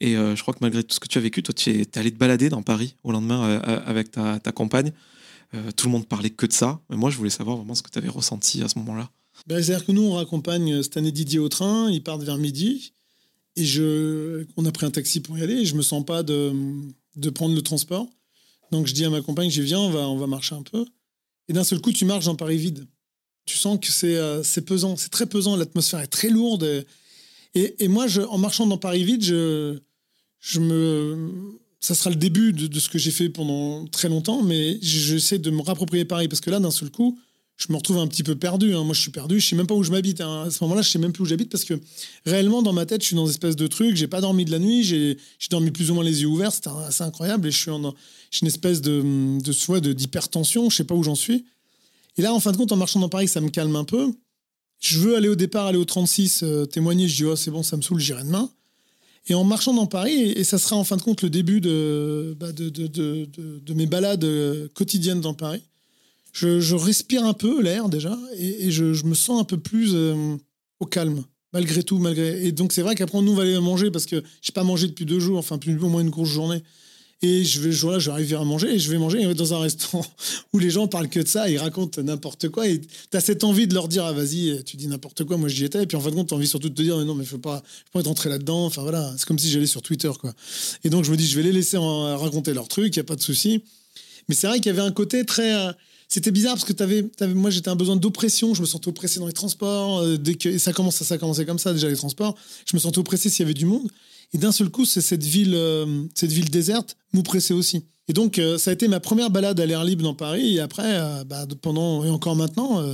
Et euh, je crois que malgré tout ce que tu as vécu, toi, tu es, allé te balader dans Paris au lendemain euh, avec ta, compagne. tout le monde parlait que de ça. Mais moi, je voulais savoir vraiment ce que tu avais ressenti à ce moment-là. Ben, C'est-à-dire que nous, on raccompagne cette année Didier au train. Ils partent vers midi. Et je, on a pris un taxi pour y aller. Et je me sens pas de, de prendre le transport. Donc je dis à ma compagne, je viens, on va, on va marcher un peu. Et d'un seul coup, tu marches dans Paris vide. Tu sens que c'est euh, pesant, c'est très pesant, l'atmosphère est très lourde. Et, moi, en marchant dans Paris vide, je, je me, ça sera le début de, de ce que j'ai fait pendant très longtemps, mais j'essaie de me rapproprier Paris parce que là, d'un seul coup, je me retrouve un petit peu perdu. Hein. Moi, je suis perdu. Je sais même pas où je m'habite. Hein. À ce moment-là, je sais même plus où j'habite parce que réellement, dans ma tête, je suis dans une espèce de truc. J'ai pas dormi de la nuit. J'ai dormi plus ou moins les yeux ouverts. C'était assez incroyable. Et je suis en une espèce de, de d'hypertension. Je sais pas où j'en suis. Et là, en fin de compte, en marchant dans Paris, ça me calme un peu. Je veux aller au départ, aller au 36, euh, témoigner. Je dis, oh, c'est bon, ça me saoule, j'irai demain. Et en marchant dans Paris, et, ça sera en fin de compte le début de, bah, de, de, de, de, mes balades euh, quotidiennes dans Paris, je, je respire un peu l'air déjà, et, je, je, me sens un peu plus euh, au calme, malgré tout. malgré Et donc c'est vrai qu'après, nous, on va aller manger, parce que je n'ai pas mangé depuis deux jours, enfin, plus, au moins une grosse journée. Et je vais, je vais arriver à manger et je vais manger dans un restaurant où les gens parlent que de ça, ils racontent n'importe quoi. Et tu as cette envie de leur dire, ah vas-y, tu dis n'importe quoi, moi j'y étais. Et puis en fin de compte, tu as envie surtout de te dire, mais non, mais je ne pas, pas être entré là-dedans. Enfin voilà, c'est comme si j'allais sur Twitter, quoi. Et donc je me dis, je vais les laisser raconter leur truc, il n'y a pas de souci. Mais c'est vrai qu'il y avait un côté très. C'était bizarre parce que avais, avais, moi j'étais un besoin d'oppression, je me sentais oppressé dans les transports. Euh, dès que, et ça, commence, ça a commencé comme ça déjà les transports. Je me sentais oppressé s'il y avait du monde. Et d'un seul coup, c'est cette ville, euh, cette ville déserte m'oppressait aussi. Et donc, euh, ça a été ma première balade à l'air libre dans Paris. Et après, bah, pendant, et encore maintenant,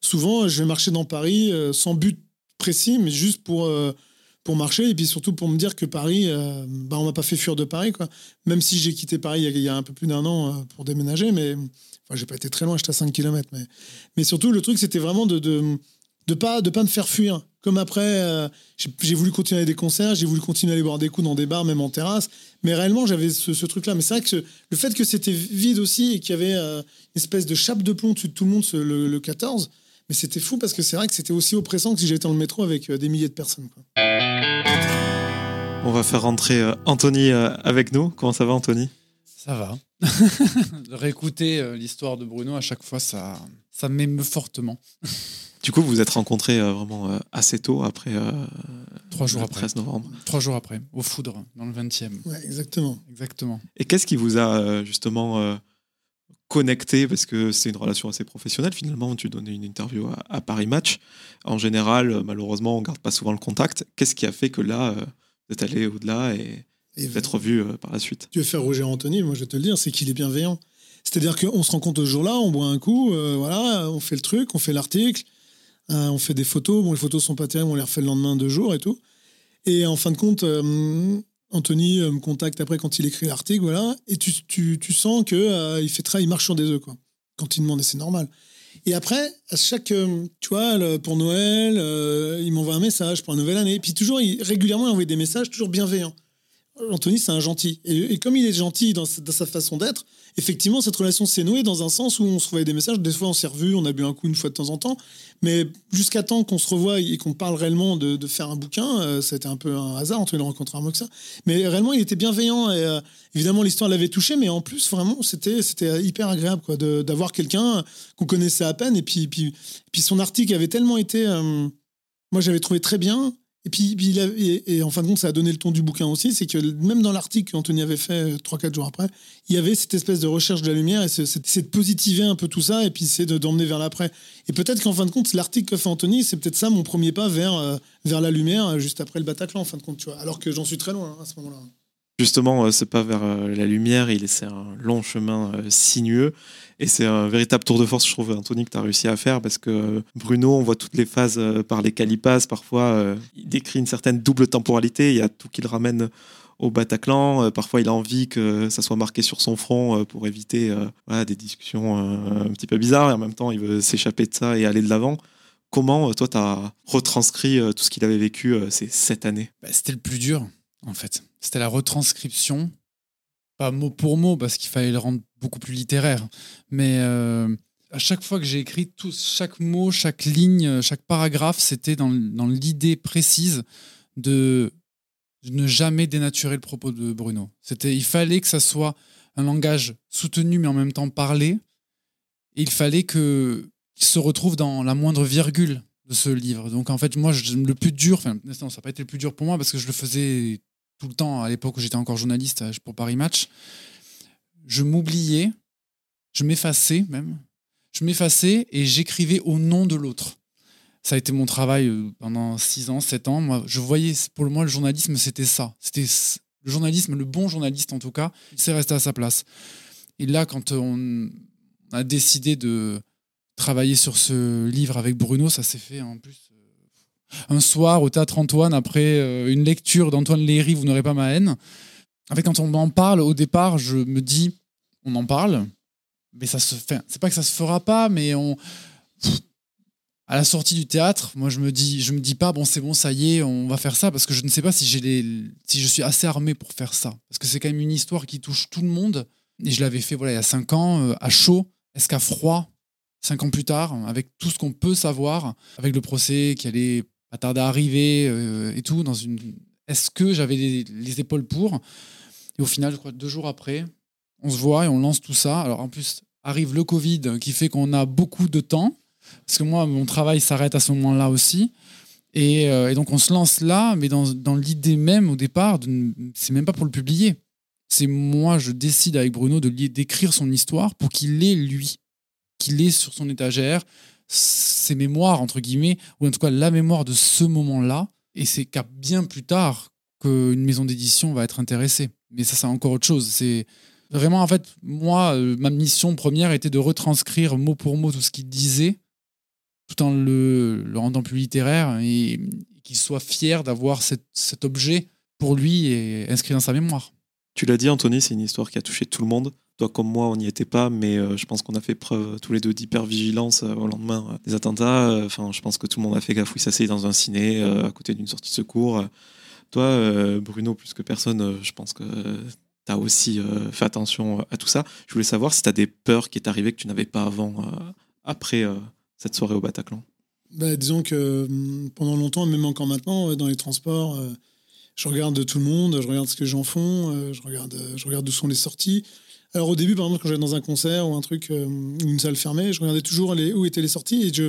souvent, je vais marcher dans Paris sans but précis, mais juste pour, pour marcher. Et puis surtout pour me dire que Paris, bah, on m'a pas fait fuir de Paris. Quoi. Même si j'ai quitté Paris il y, a, un peu plus d'un an pour déménager, mais enfin, j'ai pas été très loin, j'étais à 5 km. Mais, mais surtout, le truc, c'était vraiment de, de de pas de pas me faire fuir. Comme après, euh, j'ai voulu continuer à des concerts, j'ai voulu continuer à aller boire des coups dans des bars, même en terrasse. Mais réellement, j'avais ce, truc-là. Mais c'est vrai que le fait que c'était vide aussi et qu'il y avait euh, une espèce de chape de plomb dessus de tout le monde le, 14, mais c'était fou parce que c'est vrai que c'était aussi oppressant que si j'étais dans le métro avec euh, des milliers de personnes. On va faire rentrer Anthony avec nous. Comment ça va, Anthony? Ça va. Réécouter l'histoire de Bruno à chaque fois, ça, ça m'émeut fortement. Du coup, vous vous êtes rencontrés euh, vraiment euh, assez tôt, après euh, Trois jours le après. 13 novembre. Trois jours après, au Foudre, dans le 20e. Ouais, exactement. Exactement. Et qu'est-ce qui vous a justement connecté Parce que c'est une relation assez professionnelle, finalement. Tu donnais une interview à, Paris Match. En général, malheureusement, on garde pas souvent le contact. Qu'est-ce qui a fait que là, vous êtes allé au-delà et, et vous êtes revu par la suite? Tu veux faire Roger Anthony, moi je vais te le dire, c'est qu'il est bienveillant. C'est-à-dire qu'on se rencontre ce jour-là, on boit un coup, voilà, on fait le truc, on fait l'article, euh, on fait des photos. Bon, les photos sont pas terribles, on les refait le lendemain, deux jours et tout. Et en fin de compte, euh, Anthony euh, me contacte après quand il écrit l'article, voilà. Et tu, tu, tu sens que il fait très, il marche sur des œufs, quoi. Quand il demande, et c'est normal. Et après, à chaque, tu vois, pour Noël, il m'envoie un message pour la nouvelle année. Puis toujours, il, régulièrement, il envoie des messages toujours bienveillants. Anthony, c'est un gentil. Et, comme il est gentil dans, sa façon d'être, effectivement, cette relation s'est nouée dans un sens où on se revoyait des messages. Des fois, on s'est revus, on a bu un coup une fois de temps en temps. Mais jusqu'à temps qu'on se revoie et qu'on parle réellement de, faire un bouquin, euh, ça a été un peu un hasard entre il a rencontré un mot ça. Mais réellement, il était bienveillant. Et euh, évidemment, l'histoire l'avait touché. Mais en plus, vraiment, c'était hyper agréable quoi, d'avoir quelqu'un qu'on connaissait à peine. Et puis, puis, puis son article avait tellement été. Euh, moi, j'avais trouvé très bien. Et puis, et, en fin de compte, ça a donné le ton du bouquin aussi, c'est que même dans l'article qu'Anthony avait fait 3-4 euh, jours après, il y avait cette espèce de recherche de la lumière et c'est de positiver un peu tout ça et puis c'est d'emmener vers l'après. Et peut-être qu'en fin de compte, l'article que fait Anthony, c'est peut-être ça mon premier pas vers, euh, vers la lumière, euh, juste après le Bataclan, en fin de compte, tu vois. Alors que j'en suis très loin hein, à ce moment-là. Justement, ce pas vers la lumière, c'est un long chemin sinueux. Et c'est un véritable tour de force, je trouve, Anthony, que tu as réussi à faire parce que Bruno, on voit toutes les phases euh, par il passe. Parfois, euh, il décrit une certaine double temporalité. Il y a tout qui le ramène au Bataclan. Euh, parfois, il a envie que ça soit marqué sur son front pour éviter des discussions un petit peu bizarres. Et en même temps, il veut s'échapper de ça et aller de l'avant. Comment, toi, tu as retranscrit tout ce qu'il avait vécu ces sept années? Bah, C'était le plus dur, en fait. C'était la retranscription pas mot pour mot parce qu'il fallait le rendre beaucoup plus littéraire. Mais euh, à chaque fois que j'ai écrit, tout, chaque mot, chaque ligne, chaque paragraphe, c'était dans, dans l'idée précise de ne jamais dénaturer le propos de Bruno. C'était, il fallait que ça soit un langage soutenu mais en même temps parlé. Et il fallait que qu'il se retrouve dans la moindre virgule de ce livre. Donc en fait, moi, je, le plus dur, enfin, ça n'a pas été le plus dur pour moi parce que je le faisais tout le temps à l'époque où j'étais encore journaliste euh, pour Paris Match, je m'oubliais, je m'effaçais même, je m'effaçais et j'écrivais au nom de l'autre. Ça a été mon travail euh, pendant 6 ans, 7 ans. Moi, je voyais, pour moi, le journalisme, c'était ça. C'était le journalisme, le bon journaliste en tout cas, il s'est resté à sa place. Et là, quand on a décidé de travailler sur ce livre avec Bruno, ça s'est fait en plus un soir au théâtre Antoine après euh, une lecture d'Antoine Léry, Vous n'aurez pas ma haine. En fait, quand on m'en parle, au départ, je me dis, on en parle. mais ça se fait. C'est pas que ça se fera pas, mais on. à la sortie du théâtre, moi je me dis, je me dis pas bon c'est bon ça y est, on va faire ça parce que je ne sais pas si j'ai si je suis assez armé pour faire ça parce que c'est quand même une histoire qui touche tout le monde et je l'avais fait voilà il y a cinq ans euh, à chaud, est-ce qu'à froid, cinq ans plus tard avec tout ce qu'on peut savoir, avec le procès qui allait pas tarder à arriver euh, et tout dans une, est-ce que j'avais les, les épaules pour? Et au final je crois deux jours après on se voit et on lance tout ça. Alors en plus, arrive le Covid qui fait qu'on a beaucoup de temps, parce que moi, mon travail s'arrête à ce moment-là aussi. Et, euh, donc on se lance là, mais dans, dans l'idée même au départ, c'est même pas pour le publier. C'est moi, je décide avec Bruno de d'écrire son histoire pour qu'il ait lui, qu'il ait sur son étagère ses mémoires entre guillemets, ou en tout cas la mémoire de ce moment-là. Et c'est qu'à bien plus tard qu'une maison d'édition va être intéressée. Mais ça, c'est encore autre chose. C'est Vraiment, en fait, moi, euh, ma mission première était de retranscrire mot pour mot tout ce qu'il disait, tout en le, le, rendant plus littéraire et qu'il soit fier d'avoir cet, cet, objet pour lui et inscrit dans sa mémoire. Tu l'as dit, Anthony, c'est une histoire qui a touché tout le monde. Toi comme moi, on n'y était pas, mais euh, je pense qu'on a fait preuve tous les deux d'hypervigilance euh, au lendemain euh, des attentats. Enfin, je pense que tout le monde a fait gaffe où il s'asseyait dans un ciné euh, à côté d'une sortie de secours. Toi, euh, Bruno, plus que personne, je pense que tu as aussi euh, fait attention à tout ça. Je voulais savoir si tu as des peurs qui est arrivé que tu n'avais pas avant, euh, après euh, cette soirée au Bataclan. Bah, disons que pendant longtemps, même encore maintenant, dans les transports, je regarde tout le monde, je regarde ce que les gens font, je regarde, je regarde d'où sont les sorties. Alors au début, par exemple, quand j'allais dans un concert ou un truc ou une salle fermée, je regardais toujours où étaient les sorties et je,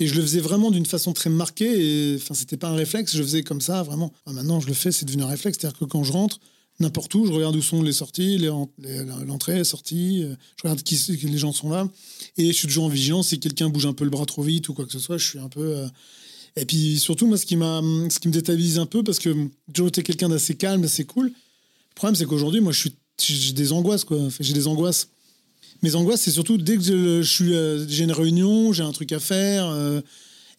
et je le faisais vraiment d'une façon très marquée. Et enfin, c'était pas un réflexe, je faisais comme ça, vraiment. Maintenant, je le fais, c'est devenu un réflexe. C'est-à-dire que quand je rentre, n'importe où, je regarde où sont les sorties, l'entrée, les, les sorties, euh, je regarde qui, les gens sont là, et je suis toujours en vigilance, si quelqu'un bouge un peu le bras trop vite ou quoi que ce soit, je suis un peu... Euh... Et puis surtout, moi, ce qui, ce qui me déstabilise un peu, parce que Joe était quelqu'un d'assez calme, d'assez cool, le problème, c'est qu'aujourd'hui, moi, je suis, j'ai des angoisses, quoi. J'ai des angoisses. Mes angoisses, c'est surtout dès que je, je suis, euh, j'ai une réunion, j'ai un truc à faire, euh,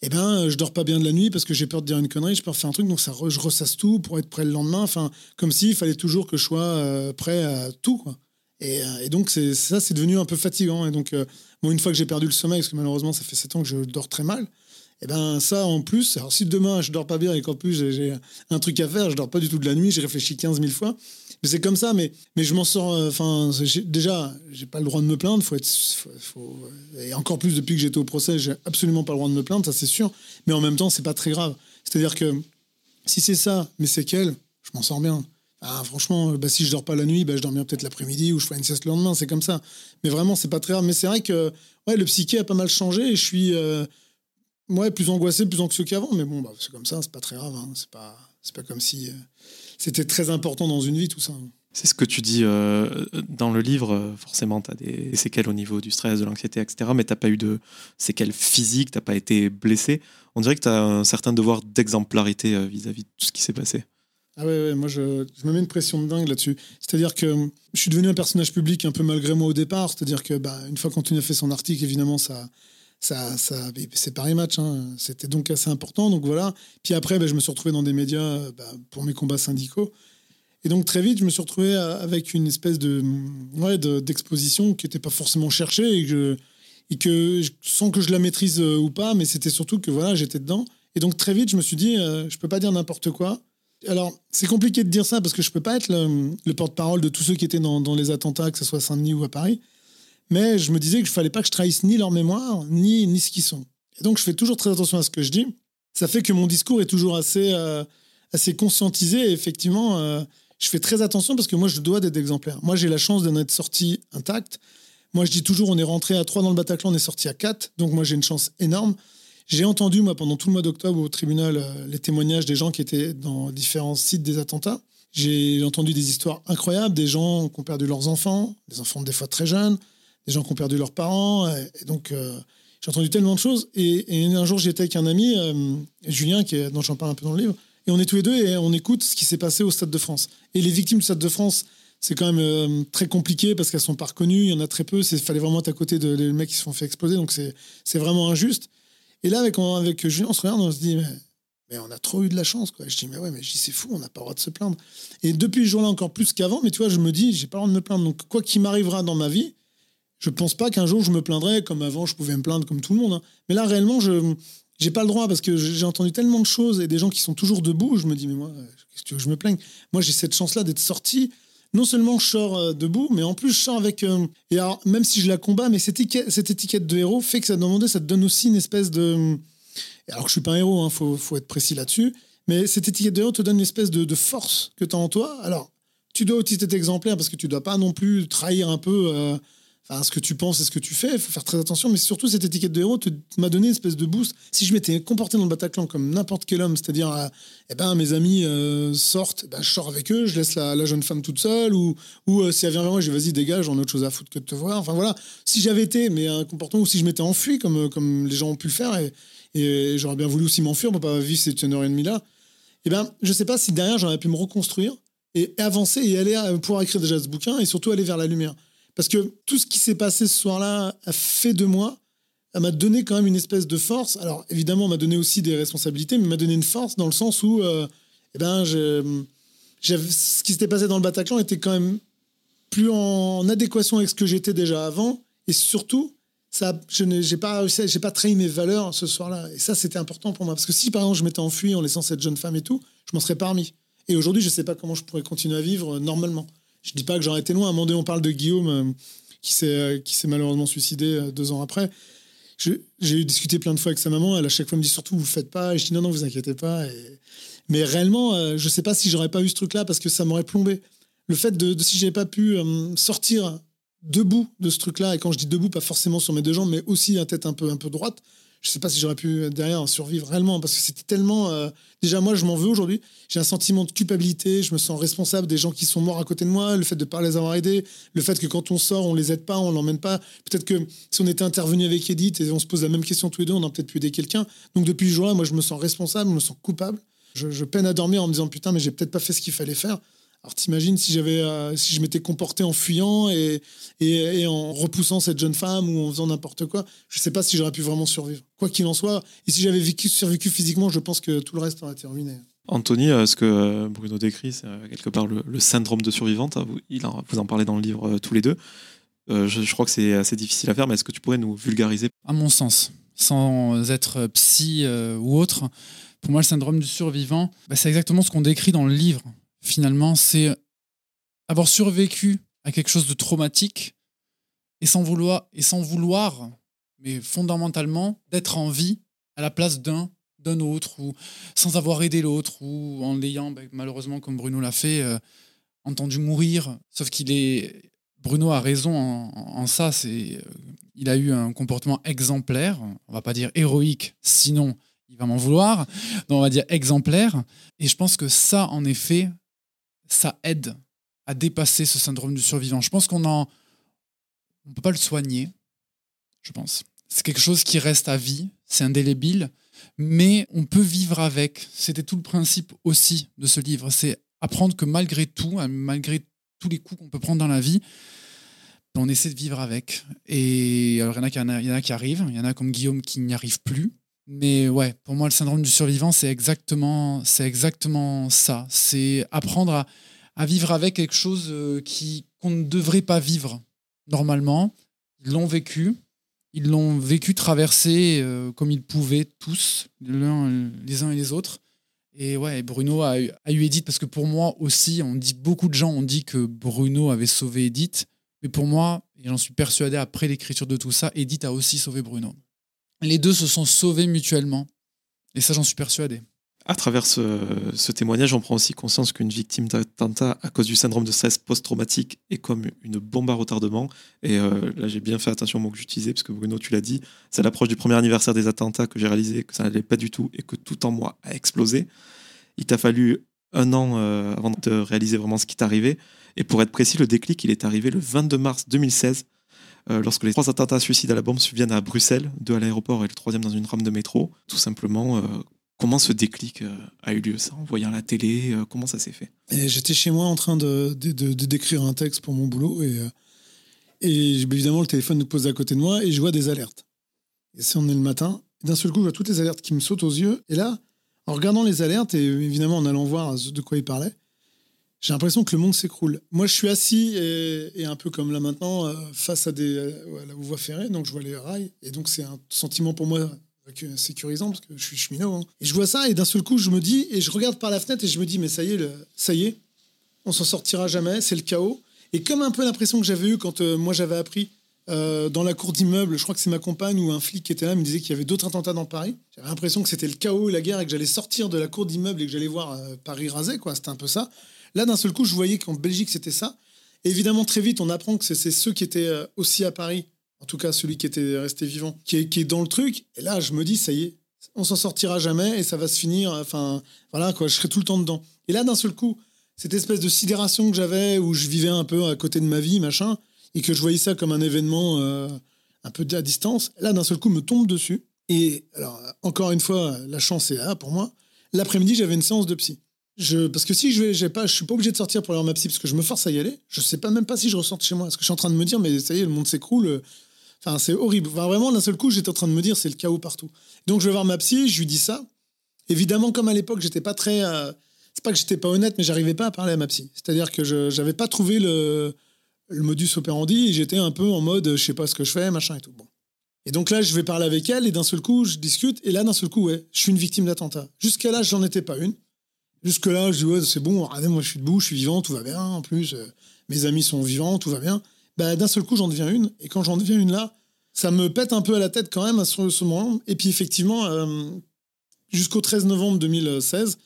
eh ben, je dors pas bien de la nuit parce que j'ai peur de dire une connerie, j'ai peur de faire un truc, donc ça je ressasse tout pour être prêt le lendemain. Enfin, comme s'il fallait toujours que je sois euh, prêt à tout. Et, euh, donc, c'est, ça, c'est devenu un peu fatigant. Et donc, euh, bon, une fois que j'ai perdu le sommeil, parce que malheureusement, ça fait 7 ans que je dors très mal, et ben ça, en plus, alors si demain je dors pas bien et qu'en plus j'ai, un truc à faire, je dors pas du tout de la nuit, j'ai réfléchi 15 000 fois. Mais c'est comme ça, mais, mais je m'en sors. Enfin, euh, déjà, j'ai pas le droit de me plaindre. Faut être, faut, faut, et encore plus depuis que j'étais au procès, j'ai absolument pas le droit de me plaindre, ça c'est sûr. Mais en même temps, c'est pas très grave. C'est-à-dire que si c'est ça, c'est quel, je m'en sors bien. Ah, franchement, bah, si je dors pas la nuit, bah, je dors bien peut-être l'après-midi ou je ferai une sieste le lendemain, c'est comme ça. Mais vraiment, c'est pas très grave. Mais c'est vrai que ouais, le psyché a pas mal changé et je suis euh, ouais, plus angoissé, plus anxieux qu'avant. Mais bon, bah, c'est comme ça, c'est pas très grave. Hein. C'est pas, c'est pas comme si. Euh, c'était très important dans une vie, tout ça. C'est ce que tu dis euh, dans le livre. Forcément, tu as des séquelles au niveau du stress, de l'anxiété, etc. Mais tu n'as pas eu de séquelles physiques, tu n'as pas été blessé. On dirait que tu as un certain devoir d'exemplarité euh, vis-à-vis de tout ce qui s'est passé. Ah ouais, ouais moi je, je, me mets une pression de dingue là-dessus. C'est-à-dire que je suis devenu un personnage public un peu malgré moi au départ. C'est-à-dire que bah, une fois qu'Anthony a fait son article, évidemment, ça, ça, ça c'est pareil match. Hein. C'était donc assez important. Donc voilà. Puis après, bah, je me suis retrouvé dans des médias bah, pour mes combats syndicaux. Et donc très vite, je me suis retrouvé avec une espèce de ouais, d'exposition qui n'était pas forcément cherchée et que, et que sans que je la maîtrise euh, ou pas, mais c'était surtout que voilà, j'étais dedans. Et donc très vite, je me suis dit, euh, je peux pas dire n'importe quoi. Alors c'est compliqué de dire ça parce que je peux pas être le, le porte-parole de tous ceux qui étaient dans, dans les attentats, que ce soit à Saint-Denis ou à Paris. Mais je me disais qu'il ne fallait pas que je trahisse ni leur mémoire, ni, ni ce qu'ils sont. Et donc, je fais toujours très attention à ce que je dis. Ça fait que mon discours est toujours assez, euh, assez conscientisé. Effectivement, euh, je fais très attention parce que moi, je dois d'être exemplaire. Moi, j'ai la chance d'en être sorti intact. Moi, je dis toujours, on est rentré à 3 dans le Bataclan, on est sorti à 4. Donc, moi, j'ai une chance énorme. J'ai entendu, moi, pendant tout le mois d'octobre au tribunal, euh, les témoignages des gens qui étaient dans différents sites des attentats. J'ai entendu des histoires incroyables, des gens qui ont perdu leurs enfants, des enfants des fois très jeunes, des gens qui ont perdu leurs parents. Et donc, euh, j'ai entendu tellement de choses. Et, un jour, j'étais avec un ami, euh, Julien, qui dont j'en parle un peu dans le livre, et on est tous les deux et on écoute ce qui s'est passé au Stade de France. Et les victimes du Stade de France, c'est quand même euh, très compliqué parce qu'elles sont pas reconnues, il y en a très peu. Il fallait vraiment être à côté de les mecs qui se sont fait exploser, donc c'est vraiment injuste. Et là, avec, avec Julien, on se regarde, on se dit, mais, on a trop eu de la chance. Je dis, mais ouais, mais c'est fou, on n'a pas le droit de se plaindre. Et depuis ce jour-là, encore plus qu'avant, mais tu vois, je me dis, j'ai pas le droit de me plaindre. Donc, quoi qu'il m'arrivera dans ma vie, je pense pas qu'un jour je me plaindrais comme avant, je pouvais me plaindre comme tout le monde. hein. Mais là, réellement, je j'ai pas le droit parce que j'ai entendu tellement de choses et des gens qui sont toujours debout. Je me dis, mais moi, qu'est-ce que tu veux que je me plaigne? Moi, j'ai cette chance-là d'être sorti. Non seulement je sors euh, debout, mais en plus je sors avec. euh, et alors, même si je la combats, mais cette étiquette, de héros fait que ça, demandait, ça te donne aussi une espèce de. Alors que je suis pas un héros, hein, faut, faut être précis là-dessus. Mais cette étiquette de héros te donne une espèce de, force que tu as en toi. Alors, tu dois aussi être exemplaire parce que tu dois pas non plus trahir un peu euh, enfin, ce que tu penses et ce que tu fais. Il faut faire très attention. Mais surtout, cette étiquette de héros m'a donné une espèce de boost. Si je m'étais comporté dans le Bataclan comme n'importe quel homme, c'est-à-dire, euh, eh ben, mes amis euh, sortent, ben, je sors avec eux, je laisse la, la jeune femme toute seule, ou, ou euh, si elle vient vers moi, je dis vas-y, dégage, j'en ai autre chose à foutre que de te voir. Enfin voilà, si j'avais été, mais un comportement, ou si je m'étais enfui, comme, comme les gens ont pu le faire, et, et j'aurais bien voulu aussi m'enfuir pour pas vivre cette une heure et demie là, eh ben, je sais pas si derrière j'aurais pu me reconstruire et avancer et aller à pouvoir écrire déjà ce bouquin et surtout aller vers la lumière. Parce que tout ce qui s'est passé ce soir-là a fait de moi, m'a donné quand même une espèce de force. Alors évidemment, m'a donné aussi des responsabilités, mais m'a donné une force dans le sens où, euh, eh ben, ce qui s'était passé dans le Bataclan était quand même plus en adéquation avec ce que j'étais déjà avant, et surtout, ça, je n'ai pas j'ai pas trahi mes valeurs ce soir-là, et ça c'était important pour moi, parce que si par exemple je m'étais enfui en laissant cette jeune femme et tout, je m'en serais pas remis. Et aujourd'hui, je sais pas comment je pourrais continuer à vivre euh, normalement. Je dis pas que j'aurais été loin. À un moment donné, on parle de Guillaume euh, qui s'est euh, qui s'est malheureusement suicidé euh, deux ans après. J'ai discuté plein de fois avec sa maman. Elle à chaque fois me dit surtout vous le faites pas. Et je dis non non vous inquiétez pas. Mais réellement, je sais pas si j'aurais pas eu ce truc-là parce que ça m'aurait plombé. Le fait de, de- si j'avais pas pu sortir debout de ce truc-là et quand je dis debout, pas forcément sur mes deux jambes, mais aussi la tête un peu un peu droite. Je sais pas si j'aurais pu euh, derrière survivre réellement parce que c'était tellement. euh, Déjà moi je m'en veux aujourd'hui. J'ai un sentiment de culpabilité. Je me sens responsable des gens qui sont morts à côté de moi. Le fait de pas les avoir aidés, le fait que quand on sort on les aide pas, on l'emmène pas. Peut-être que si on était intervenu avec Edith et on se pose la même question tous les deux, on aurait peut-être pu aider quelqu'un. Donc depuis ce jour-là, moi je me sens responsable, je me sens coupable. Je, je peine à dormir en me disant putain mais j'ai peut-être pas fait ce qu'il fallait faire. Alors t'imagines si j'avais, euh, si je m'étais comporté en fuyant et, et, et en repoussant cette jeune femme ou en faisant n'importe quoi, je sais pas si j'aurais pu vraiment survivre. Quoi qu'il en soit, et si j'avais vécu, survécu physiquement, je pense que tout le reste aurait été ruiné. Anthony, euh, ce que Bruno décrit, c'est euh, quelque part le, le syndrome de survivante. hein, Vous, il en- vous en parlez dans le livre tous les deux. Euh, je, je crois que c'est assez difficile à faire, mais est-ce que tu pourrais nous vulgariser? À mon sens, sans être psy euh, ou autre, pour moi, le syndrome du survivant, bah, c'est exactement ce qu'on décrit dans le livre. Finalement, c'est avoir survécu à quelque chose de traumatique et sans vouloir, et sans vouloir mais fondamentalement, d'être en vie à la place d'un d'un autre ou sans avoir aidé l'autre ou en l'ayant, bah, malheureusement, comme Bruno l'a fait, euh, entendu mourir. Sauf qu'il est. Bruno a raison en, ça. C'est, euh, il a eu un comportement exemplaire. On va pas dire héroïque, sinon il va m'en vouloir. On va dire exemplaire. Et je pense que ça, en effet, ça aide à dépasser ce syndrome du survivant. Je pense qu'on en, on peut pas le soigner. Je pense. C'est quelque chose qui reste à vie. C'est indélébile mais on peut vivre avec. C'était tout le principe aussi de ce livre. C'est apprendre que malgré tout, hein, malgré tous les coups qu'on peut prendre dans la vie, on essaie de vivre avec. Et alors, il y en a qui, arrivent, il y en a comme Guillaume qui n'y arrivent plus. Mais ouais, pour moi, le syndrome du survivant, c'est exactement, c'est exactement ça. C'est apprendre à, vivre avec quelque chose euh, qui, qu'on ne devrait pas vivre normalement. Ils l'ont vécu, ils l'ont vécu traverser euh, comme ils pouvaient tous, les uns et les autres. Et ouais, Bruno a, eu- a eu Edith parce que pour moi aussi, on dit beaucoup de gens ont dit que Bruno avait sauvé Edith, mais pour moi, et j'en suis persuadé après l'écriture de tout ça, Edith a aussi sauvé Bruno. Les deux se sont sauvés mutuellement, et ça j'en suis persuadé. À travers ce, témoignage, on prend aussi conscience qu'une victime d'attentat à cause du syndrome de stress post-traumatique est comme une bombe à retardement. Et euh, là, j'ai bien fait attention au mot que j'utilisais, parce que Bruno, tu l'as dit, c'est l'approche du premier anniversaire des attentats que j'ai réalisé que ça n'allait pas du tout et que tout en moi a explosé. Il t'a fallu un an euh, avant de réaliser vraiment ce qui arrivé. Et pour être précis, le déclic, il est arrivé le 22 mars 2016, euh, lorsque les trois attentats suicides à la bombe surviennent à Bruxelles, deux à l'aéroport et le troisième dans une rame de métro. Tout simplement, euh, comment ce déclic euh, a eu lieu, ça En voyant la télé, euh, comment ça s'est fait? J'étais chez moi en train de, décrire un texte pour mon boulot et, euh, et évidemment le téléphone nous pose à côté de moi et je vois des alertes. Et si on est le matin, d'un seul coup je vois toutes les alertes qui me sautent aux yeux et là, en regardant les alertes et évidemment en allant voir de quoi il parlait, j'ai l'impression que le monde s'écroule. Moi, je suis assis et, un peu comme là maintenant, euh, face à, des, euh, la voie ferrée, donc je vois les rails. Et donc, c'est un sentiment pour moi sécurisant parce que je suis cheminot. Hein. Et je vois ça et d'un seul coup, je me dis, et je regarde par la fenêtre et je me dis, mais ça y est, ça y est, on s'en sortira jamais, c'est le chaos. Et comme un peu l'impression que j'avais eu quand moi j'avais appris euh, dans la cour d'immeuble, je crois que c'est ma compagne ou un flic qui était là, me disait qu'il y avait d'autres attentats dans Paris. J'avais l'impression que c'était le chaos et la guerre et que j'allais sortir de la cour d'immeuble et que j'allais voir euh, Paris rasé, quoi. C'était un peu ça. Là, d'un seul coup, je voyais qu'en Belgique, c'était ça. évidemment, très vite, on apprend que c'est ceux qui étaient euh, aussi à Paris, en tout cas celui qui était resté vivant, qui est, qui est dans le truc. Et là, je me dis, ça y est, on s'en sortira jamais et ça va se finir. Enfin, voilà, quoi, je serai tout le temps dedans. Et là, d'un seul coup, cette espèce de sidération que j'avais où je vivais un peu à côté de ma vie, machin, et que je voyais ça comme un événement euh, un peu à distance, là, d'un seul coup, me tombe dessus. Et alors, encore une fois, la chance est là pour moi. L'après-midi, j'avais une séance de psy. Parce que si je vais, je suis pas obligé de sortir pour aller voir ma psy parce que je me force à y aller. Je sais pas même pas si je ressors chez moi. Parce que je suis en train de me dire, mais ça y est, le monde s'écroule. Enfin, c'est horrible. Vraiment, d'un seul coup, j'étais en train de me dire, c'est le chaos partout. Donc, je vais voir ma psy, je lui dis ça. Évidemment, comme à l'époque, j'étais pas très. Euh, c'est pas que j'étais pas honnête, mais j'arrivais pas à parler à ma psy. C'est-à-dire que je j'avais pas trouvé le le modus operandi et j'étais un peu en mode je sais pas ce que je fais, machin et tout. Bon. Et donc là, je vais parler avec elle et d'un seul coup, je discute et là, d'un seul coup, ouais, je suis une victime d'attentat. Jusqu'à là, j'en étais pas une. Jusque là, je dis ouais, c'est bon, regardez, moi je suis debout, je suis vivant, tout va bien. En plus, euh, mes amis sont vivants, tout va bien. Bah, d'un seul coup, j'en deviens une et quand j'en deviens une là, ça me pète un peu à la tête quand même à ce, ce moment. Et puis effectivement, euh, jusqu'au 13 novembre 2016,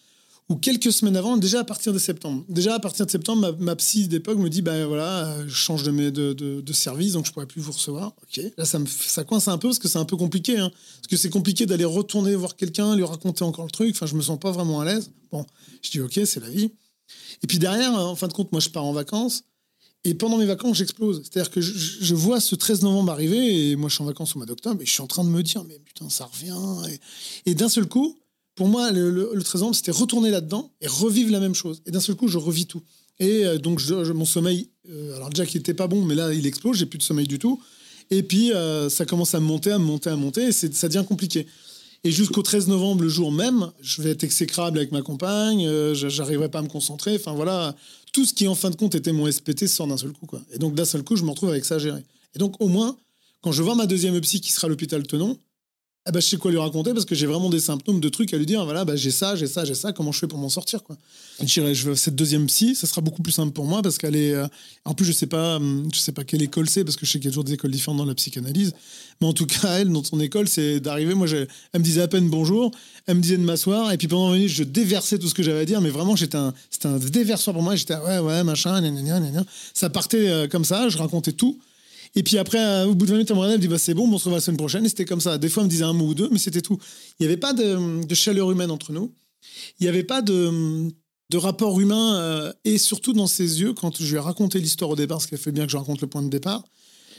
ou quelques semaines avant, déjà à partir de septembre. Déjà à partir de septembre, ma, psy d'époque me dit ben voilà, euh, je change de, service, donc je pourrais plus vous recevoir. Ok. Là, ça me ça coince un peu parce que c'est un peu compliqué, hein. parce que c'est compliqué d'aller retourner voir quelqu'un, lui raconter encore le truc. Enfin, je me sens pas vraiment à l'aise. Bon, je dis ok, c'est la vie. Et puis derrière, en fin de compte, moi, je pars en vacances. Et pendant mes vacances, j'explose. C'est-à-dire que je, vois ce 13 novembre arriver, et moi je suis en vacances au mois d'octobre, et je suis en train de me dire, mais putain, ça revient. et d'un seul coup, pour moi, le, le, trésor, c'était retourner là-dedans et revivre la même chose. Et d'un seul coup, je revis tout. Et euh, donc, je, mon sommeil, euh, alors déjà qu'il n'était pas bon, mais là, il explose, j'ai plus de sommeil du tout. Et puis, euh, ça commence à monter, à monter, à monter, et ça devient compliqué. Et jusqu'au 13 novembre, le jour même, je vais être exécrable avec ma compagne, j'arriverai pas à me concentrer. Enfin voilà, tout ce qui en fin de compte était mon SPT sort d'un seul coup. Et donc d'un seul coup, je me retrouve avec ça à gérer. Et donc au moins, quand je vois ma deuxième psy qui sera l'hôpital Tenon, ah bah, je sais quoi lui raconter parce que j'ai vraiment des symptômes de trucs à lui dire. Voilà, bah, j'ai ça, j'ai ça, j'ai ça. Comment je fais pour m'en sortir quoi? Je je veux cette deuxième psy, ça sera beaucoup plus simple pour moi parce qu'elle est. Euh, en plus, je sais pas, hum, je sais pas quelle école c'est parce que je sais qu'il y a toujours des écoles différentes dans la psychanalyse. Mais en tout cas, elle, dans son école, c'est d'arriver. Moi, elle me disait à peine bonjour, elle me disait de m'asseoir et puis pendant une minute, je déversais tout ce que j'avais à dire. Mais vraiment, j'étais un, c'était un déversoir pour moi. J'étais ouais, ouais, machin, gna, gna, Ça partait euh, comme ça. Je racontais tout. Et puis après, euh, au bout de 20 minutes, elle me dit bah, c'est bon, on se revoit la semaine prochaine. Et c'était comme ça. Des fois, elle me disait un mot ou deux, mais c'était tout. Il n'y avait pas de, chaleur humaine entre nous. Il n'y avait pas de, rapport humain. Euh, et surtout dans ses yeux, quand je lui ai raconté l'histoire au départ, ce qui a fait bien que je raconte le point de départ,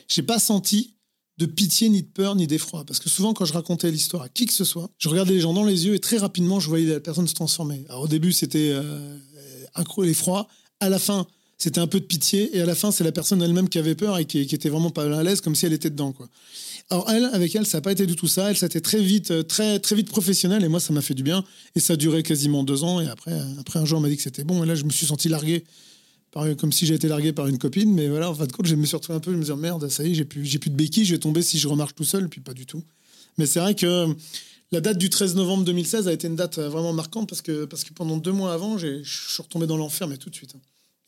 j'ai pas senti de pitié, ni de peur, ni d'effroi. Parce que souvent, quand je racontais l'histoire à qui que ce soit, je regardais les gens dans les yeux et très rapidement, je voyais la personne se transformer. Alors au début, c'était euh, l'effroi. À la fin, c'était un peu de pitié. Et à la fin, c'est la personne elle-même qui avait peur et qui, qui, était vraiment pas à l'aise, comme si elle était dedans. Quoi. Alors elle, avec elle, ça n'a pas été du tout ça. Elle, été très vite, euh, très, très vite professionnel. Et moi, ça m'a fait du bien. Et ça a duré quasiment deux ans. Et après, après un jour, on m'a dit que c'était bon. Et là, je me suis senti largué. Par, comme si j'avais été largué par une copine. Mais voilà, en fin de compte, je me suis retrouvé un peu, je me disais, merde, ça y est, j'ai plus, j'ai plus de béquilles, je vais tomber si je remarche tout seul. Puis pas du tout. Mais c'est vrai que la date du 13 novembre 2016 a été une date vraiment marquante parce que, parce que pendant deux mois avant, je suis retombé dans l'enfer, mais tout de suite.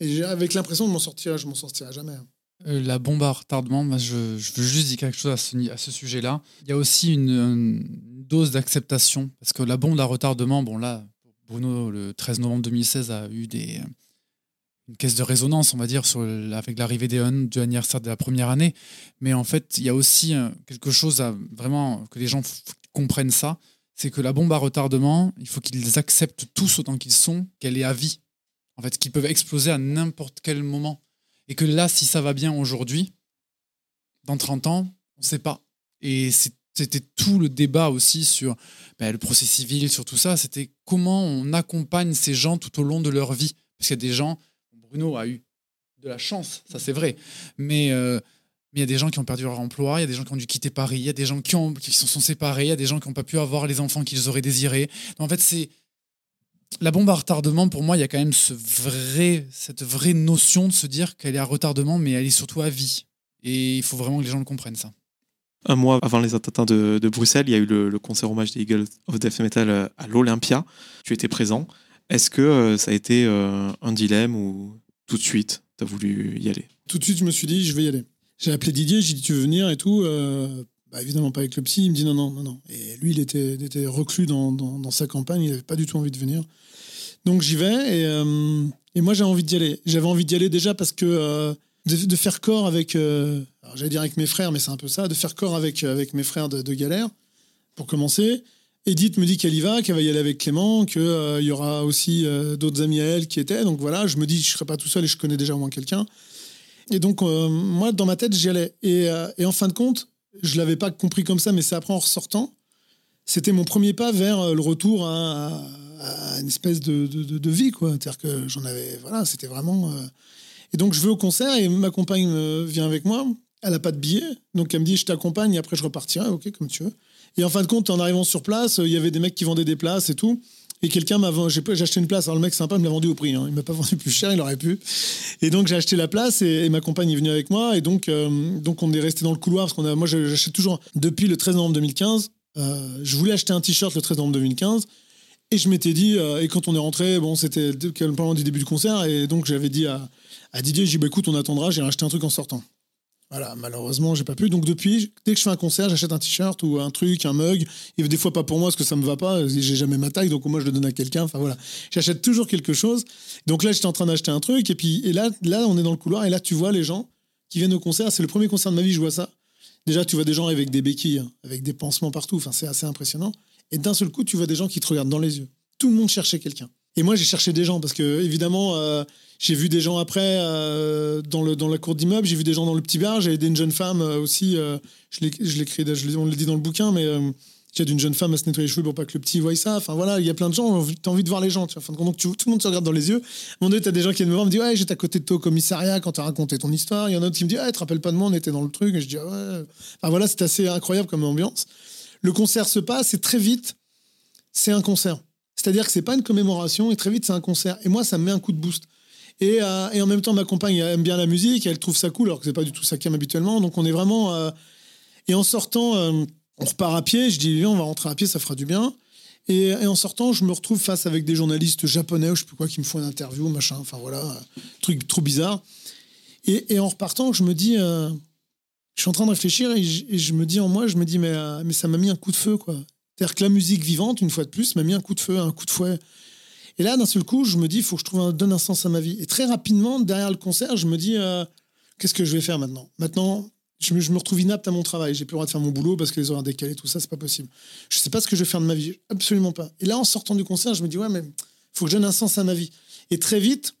Et avec l'impression de m'en sortir, je m'en sortirai jamais. Hein. Euh, la bombe à retardement, je, veux juste dire quelque chose à ce, sujet-là. Il y a aussi une, dose d'acceptation, parce que la bombe à retardement, bon là, Bruno, le 13 novembre 2016, a eu des, une caisse de résonance, on va dire, avec l'arrivée des du anniversaire de la première année. Mais en fait, il y a aussi euh, quelque chose à vraiment que les gens comprennent ça, c'est que la bombe à retardement, il faut qu'ils acceptent tous autant qu'ils sont, qu'elle est à vie en fait, qui peuvent exploser à n'importe quel moment. Et que là, si ça va bien aujourd'hui, dans 30 ans, on ne sait pas. Et c'était tout le débat aussi sur ben, le procès civil, sur tout ça. C'était comment on accompagne ces gens tout au long de leur vie. Parce qu'il y a des gens, Bruno a eu de la chance, ça c'est vrai, mais euh, il y a des gens qui ont perdu leur emploi, il y a des gens qui ont dû quitter Paris, il y a des gens qui, ont, qui se sont séparés, il y a des gens qui n'ont pas pu avoir les enfants qu'ils auraient désirés. En fait, c'est la bombe à retardement, pour moi, il y a quand même ce vrai, cette vraie notion de se dire qu'elle est à retardement, mais elle est surtout à vie. Et il faut vraiment que les gens le comprennent, ça. Un mois avant les attentats de, de Bruxelles, il y a eu le, le concert hommage des Eagles of Death Metal euh, à l'Olympia. Tu étais présent. Est-ce que euh, ça a été euh, un dilemme ou tout de suite, tu as voulu y aller? Tout de suite, je me suis dit, je vais y aller. J'ai appelé Didier, j'ai dit, tu veux venir et tout. Euh, bah, évidemment, pas avec le psy. Il me dit, non, non, non, non. Et lui, il était, il était reclus dans, dans, sa campagne. Il n'avait pas du tout envie de venir. Donc, j'y vais. Et, euh, et moi, j'ai envie d'y aller. J'avais envie d'y aller déjà parce que euh, de, faire corps avec, euh, j'allais dire avec mes frères, mais c'est un peu ça, de faire corps avec, avec mes frères de, galère, pour commencer. Edith me dit qu'elle y va, qu'elle va y aller avec Clément, qu'il y aura aussi d'autres amis à elle qui étaient. Donc voilà, je me dis, je ne serai pas tout seul et je connais déjà au moins quelqu'un. Et donc, moi, dans ma tête, j'y allais. Et, et en fin de compte, je l'avais pas compris comme ça, mais c'est après en ressortant. C'était mon premier pas vers euh, le retour à, une espèce de, de- vie, quoi. C'est-à-dire que j'en avais. Voilà, c'était vraiment. euh, Et donc, je vais au concert et ma compagne euh, vient avec moi. Elle n'a pas de billet. Donc, elle me dit, je t'accompagne et après, je repartirai. Ok, comme tu veux. Et en fin de compte, en arrivant sur place, il y avait des mecs qui vendaient des places et tout. Et quelqu'un m'a vendu, j'ai acheté une place. Alors le mec sympa me l'a vendu au prix. Hein. Il m'a pas vendu plus cher, il aurait pu. Et donc j'ai acheté la place et, ma compagne est venue avec moi. Et donc, euh, donc on est resté dans le couloir parce qu'on a, moi j'achète toujours depuis le 13 novembre 2015. euh, je voulais acheter un t-shirt le 13 novembre 2015. Et je m'étais dit, euh, et quand on est rentré, bon, c'était pas loin du début du concert. Et donc j'avais dit à, à Didier, j'ai dit, bah, écoute, on attendra, j'ai acheté un truc en sortant. Voilà, malheureusement, j'ai pas pu. Donc depuis, dès que je fais un concert, j'achète un t-shirt ou un truc, un mug. Et des fois pas pour moi parce que ça me va pas. J'ai jamais ma taille, donc moi je le donne à quelqu'un. Enfin voilà, j'achète toujours quelque chose. Donc là, j'étais en train d'acheter un truc et puis et là, là, on est dans le couloir et là, tu vois les gens qui viennent au concert. C'est le premier concert de ma vie, je vois ça. Déjà, tu vois des gens avec des béquilles, hein, avec des pansements partout. Enfin, c'est assez impressionnant. Et d'un seul coup, tu vois des gens qui te regardent dans les yeux. Tout le monde cherchait quelqu'un. Et moi, j'ai cherché des gens parce que évidemment. euh, j'ai vu des gens après euh, dans, la cour d'immeuble, j'ai vu des gens dans le petit bar, j'ai aidé une jeune femme euh, aussi, euh, je l'ai je on le dit dans le bouquin, mais euh, j'ai aidé une jeune femme à se nettoyer les cheveux pour pas que le petit voie ça. Enfin voilà, il y a plein de gens, tu as envie de voir les gens. Enfin, donc tout le monde se regarde dans les yeux. À un moment donné, tu as des gens qui viennent me voir, me disent Ouais, j'étais à côté de toi au commissariat quand tu as raconté ton histoire. Il y en a d'autres qui me disent Ah, tu te rappelles pas de moi, on était dans le truc. Et je dis Ah Ouais. Enfin voilà, c'est assez incroyable comme ambiance. Le concert se passe et très vite, c'est un concert. C'est-à-dire que c'est pas une commémoration et très vite, c'est un concert. Et moi, ça me met un coup de boost. Et, euh, et en même temps, ma compagne aime bien la musique, elle trouve ça cool, alors que c'est pas du tout ça qu'elle aime habituellement. Donc on est vraiment. euh, Et en sortant, euh, on repart à pied. Je dis, viens, on va rentrer à pied, ça fera du bien. Et, en sortant, je me retrouve face avec des journalistes japonais, ou je sais plus quoi, qui me font une interview, machin. Enfin voilà, truc trop bizarre. Et, en repartant, je me dis, je suis en train de réfléchir et je, et je me dis en moi, je me dis, mais, mais ça m'a mis un coup de feu, quoi. C'est-à-dire que la musique vivante, une fois de plus, m'a mis un coup de feu, un coup de fouet. Et là, d'un seul coup, je me dis, il faut que je trouve un, donne un sens à ma vie. Et très rapidement, derrière le concert, je me dis, euh, qu'est-ce que je vais faire maintenant? Maintenant, je me, retrouve inapte à mon travail. J'ai plus le droit de faire mon boulot parce que les horaires décalés, tout ça, c'est pas possible. Je sais pas ce que je vais faire de ma vie. Absolument pas. Et là, en sortant du concert, je me dis, ouais, mais faut que je donne un sens à ma vie. Et très vite,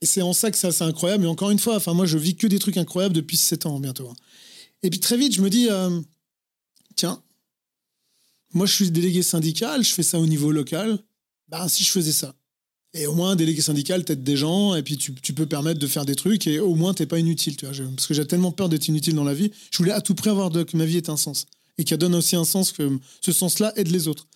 et c'est en ça que c'est assez incroyable. Et encore une fois, enfin, moi, je vis que des trucs incroyables depuis 7 ans bientôt. hein. Et puis très vite, je me dis, euh, tiens, moi, je suis délégué syndical, je fais ça au niveau local. Ben, si je faisais ça. Et au moins, délégué syndical, t'aides des gens, et puis tu, peux permettre de faire des trucs, et au moins, t'es pas inutile. Parce que j'ai tellement peur d'être inutile dans la vie. Je voulais à tout prix avoir que ma vie ait un sens. Et qu'elle donne aussi un sens, que ce sens-là aide les autres.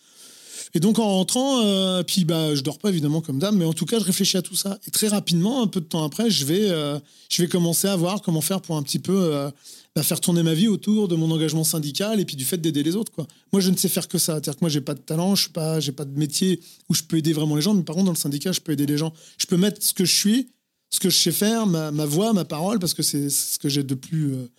Et donc, en rentrant, euh, puis bah, je dors pas évidemment comme dame, mais en tout cas, je réfléchis à tout ça. Et très rapidement, un peu de temps après, je vais, euh, je vais commencer à voir comment faire pour un petit peu euh, bah, faire tourner ma vie autour de mon engagement syndical et puis du fait d'aider les autres. Quoi. Moi, je ne sais faire que ça. C'est-à-dire que moi, j'ai pas de talent, je n'ai pas, pas de métier où je peux aider vraiment les gens, mais par contre, dans le syndicat, je peux aider les gens. Je peux mettre ce que je suis, ce que je sais faire, ma, ma voix, ma parole, parce que c'est ce que j'ai de plus euh,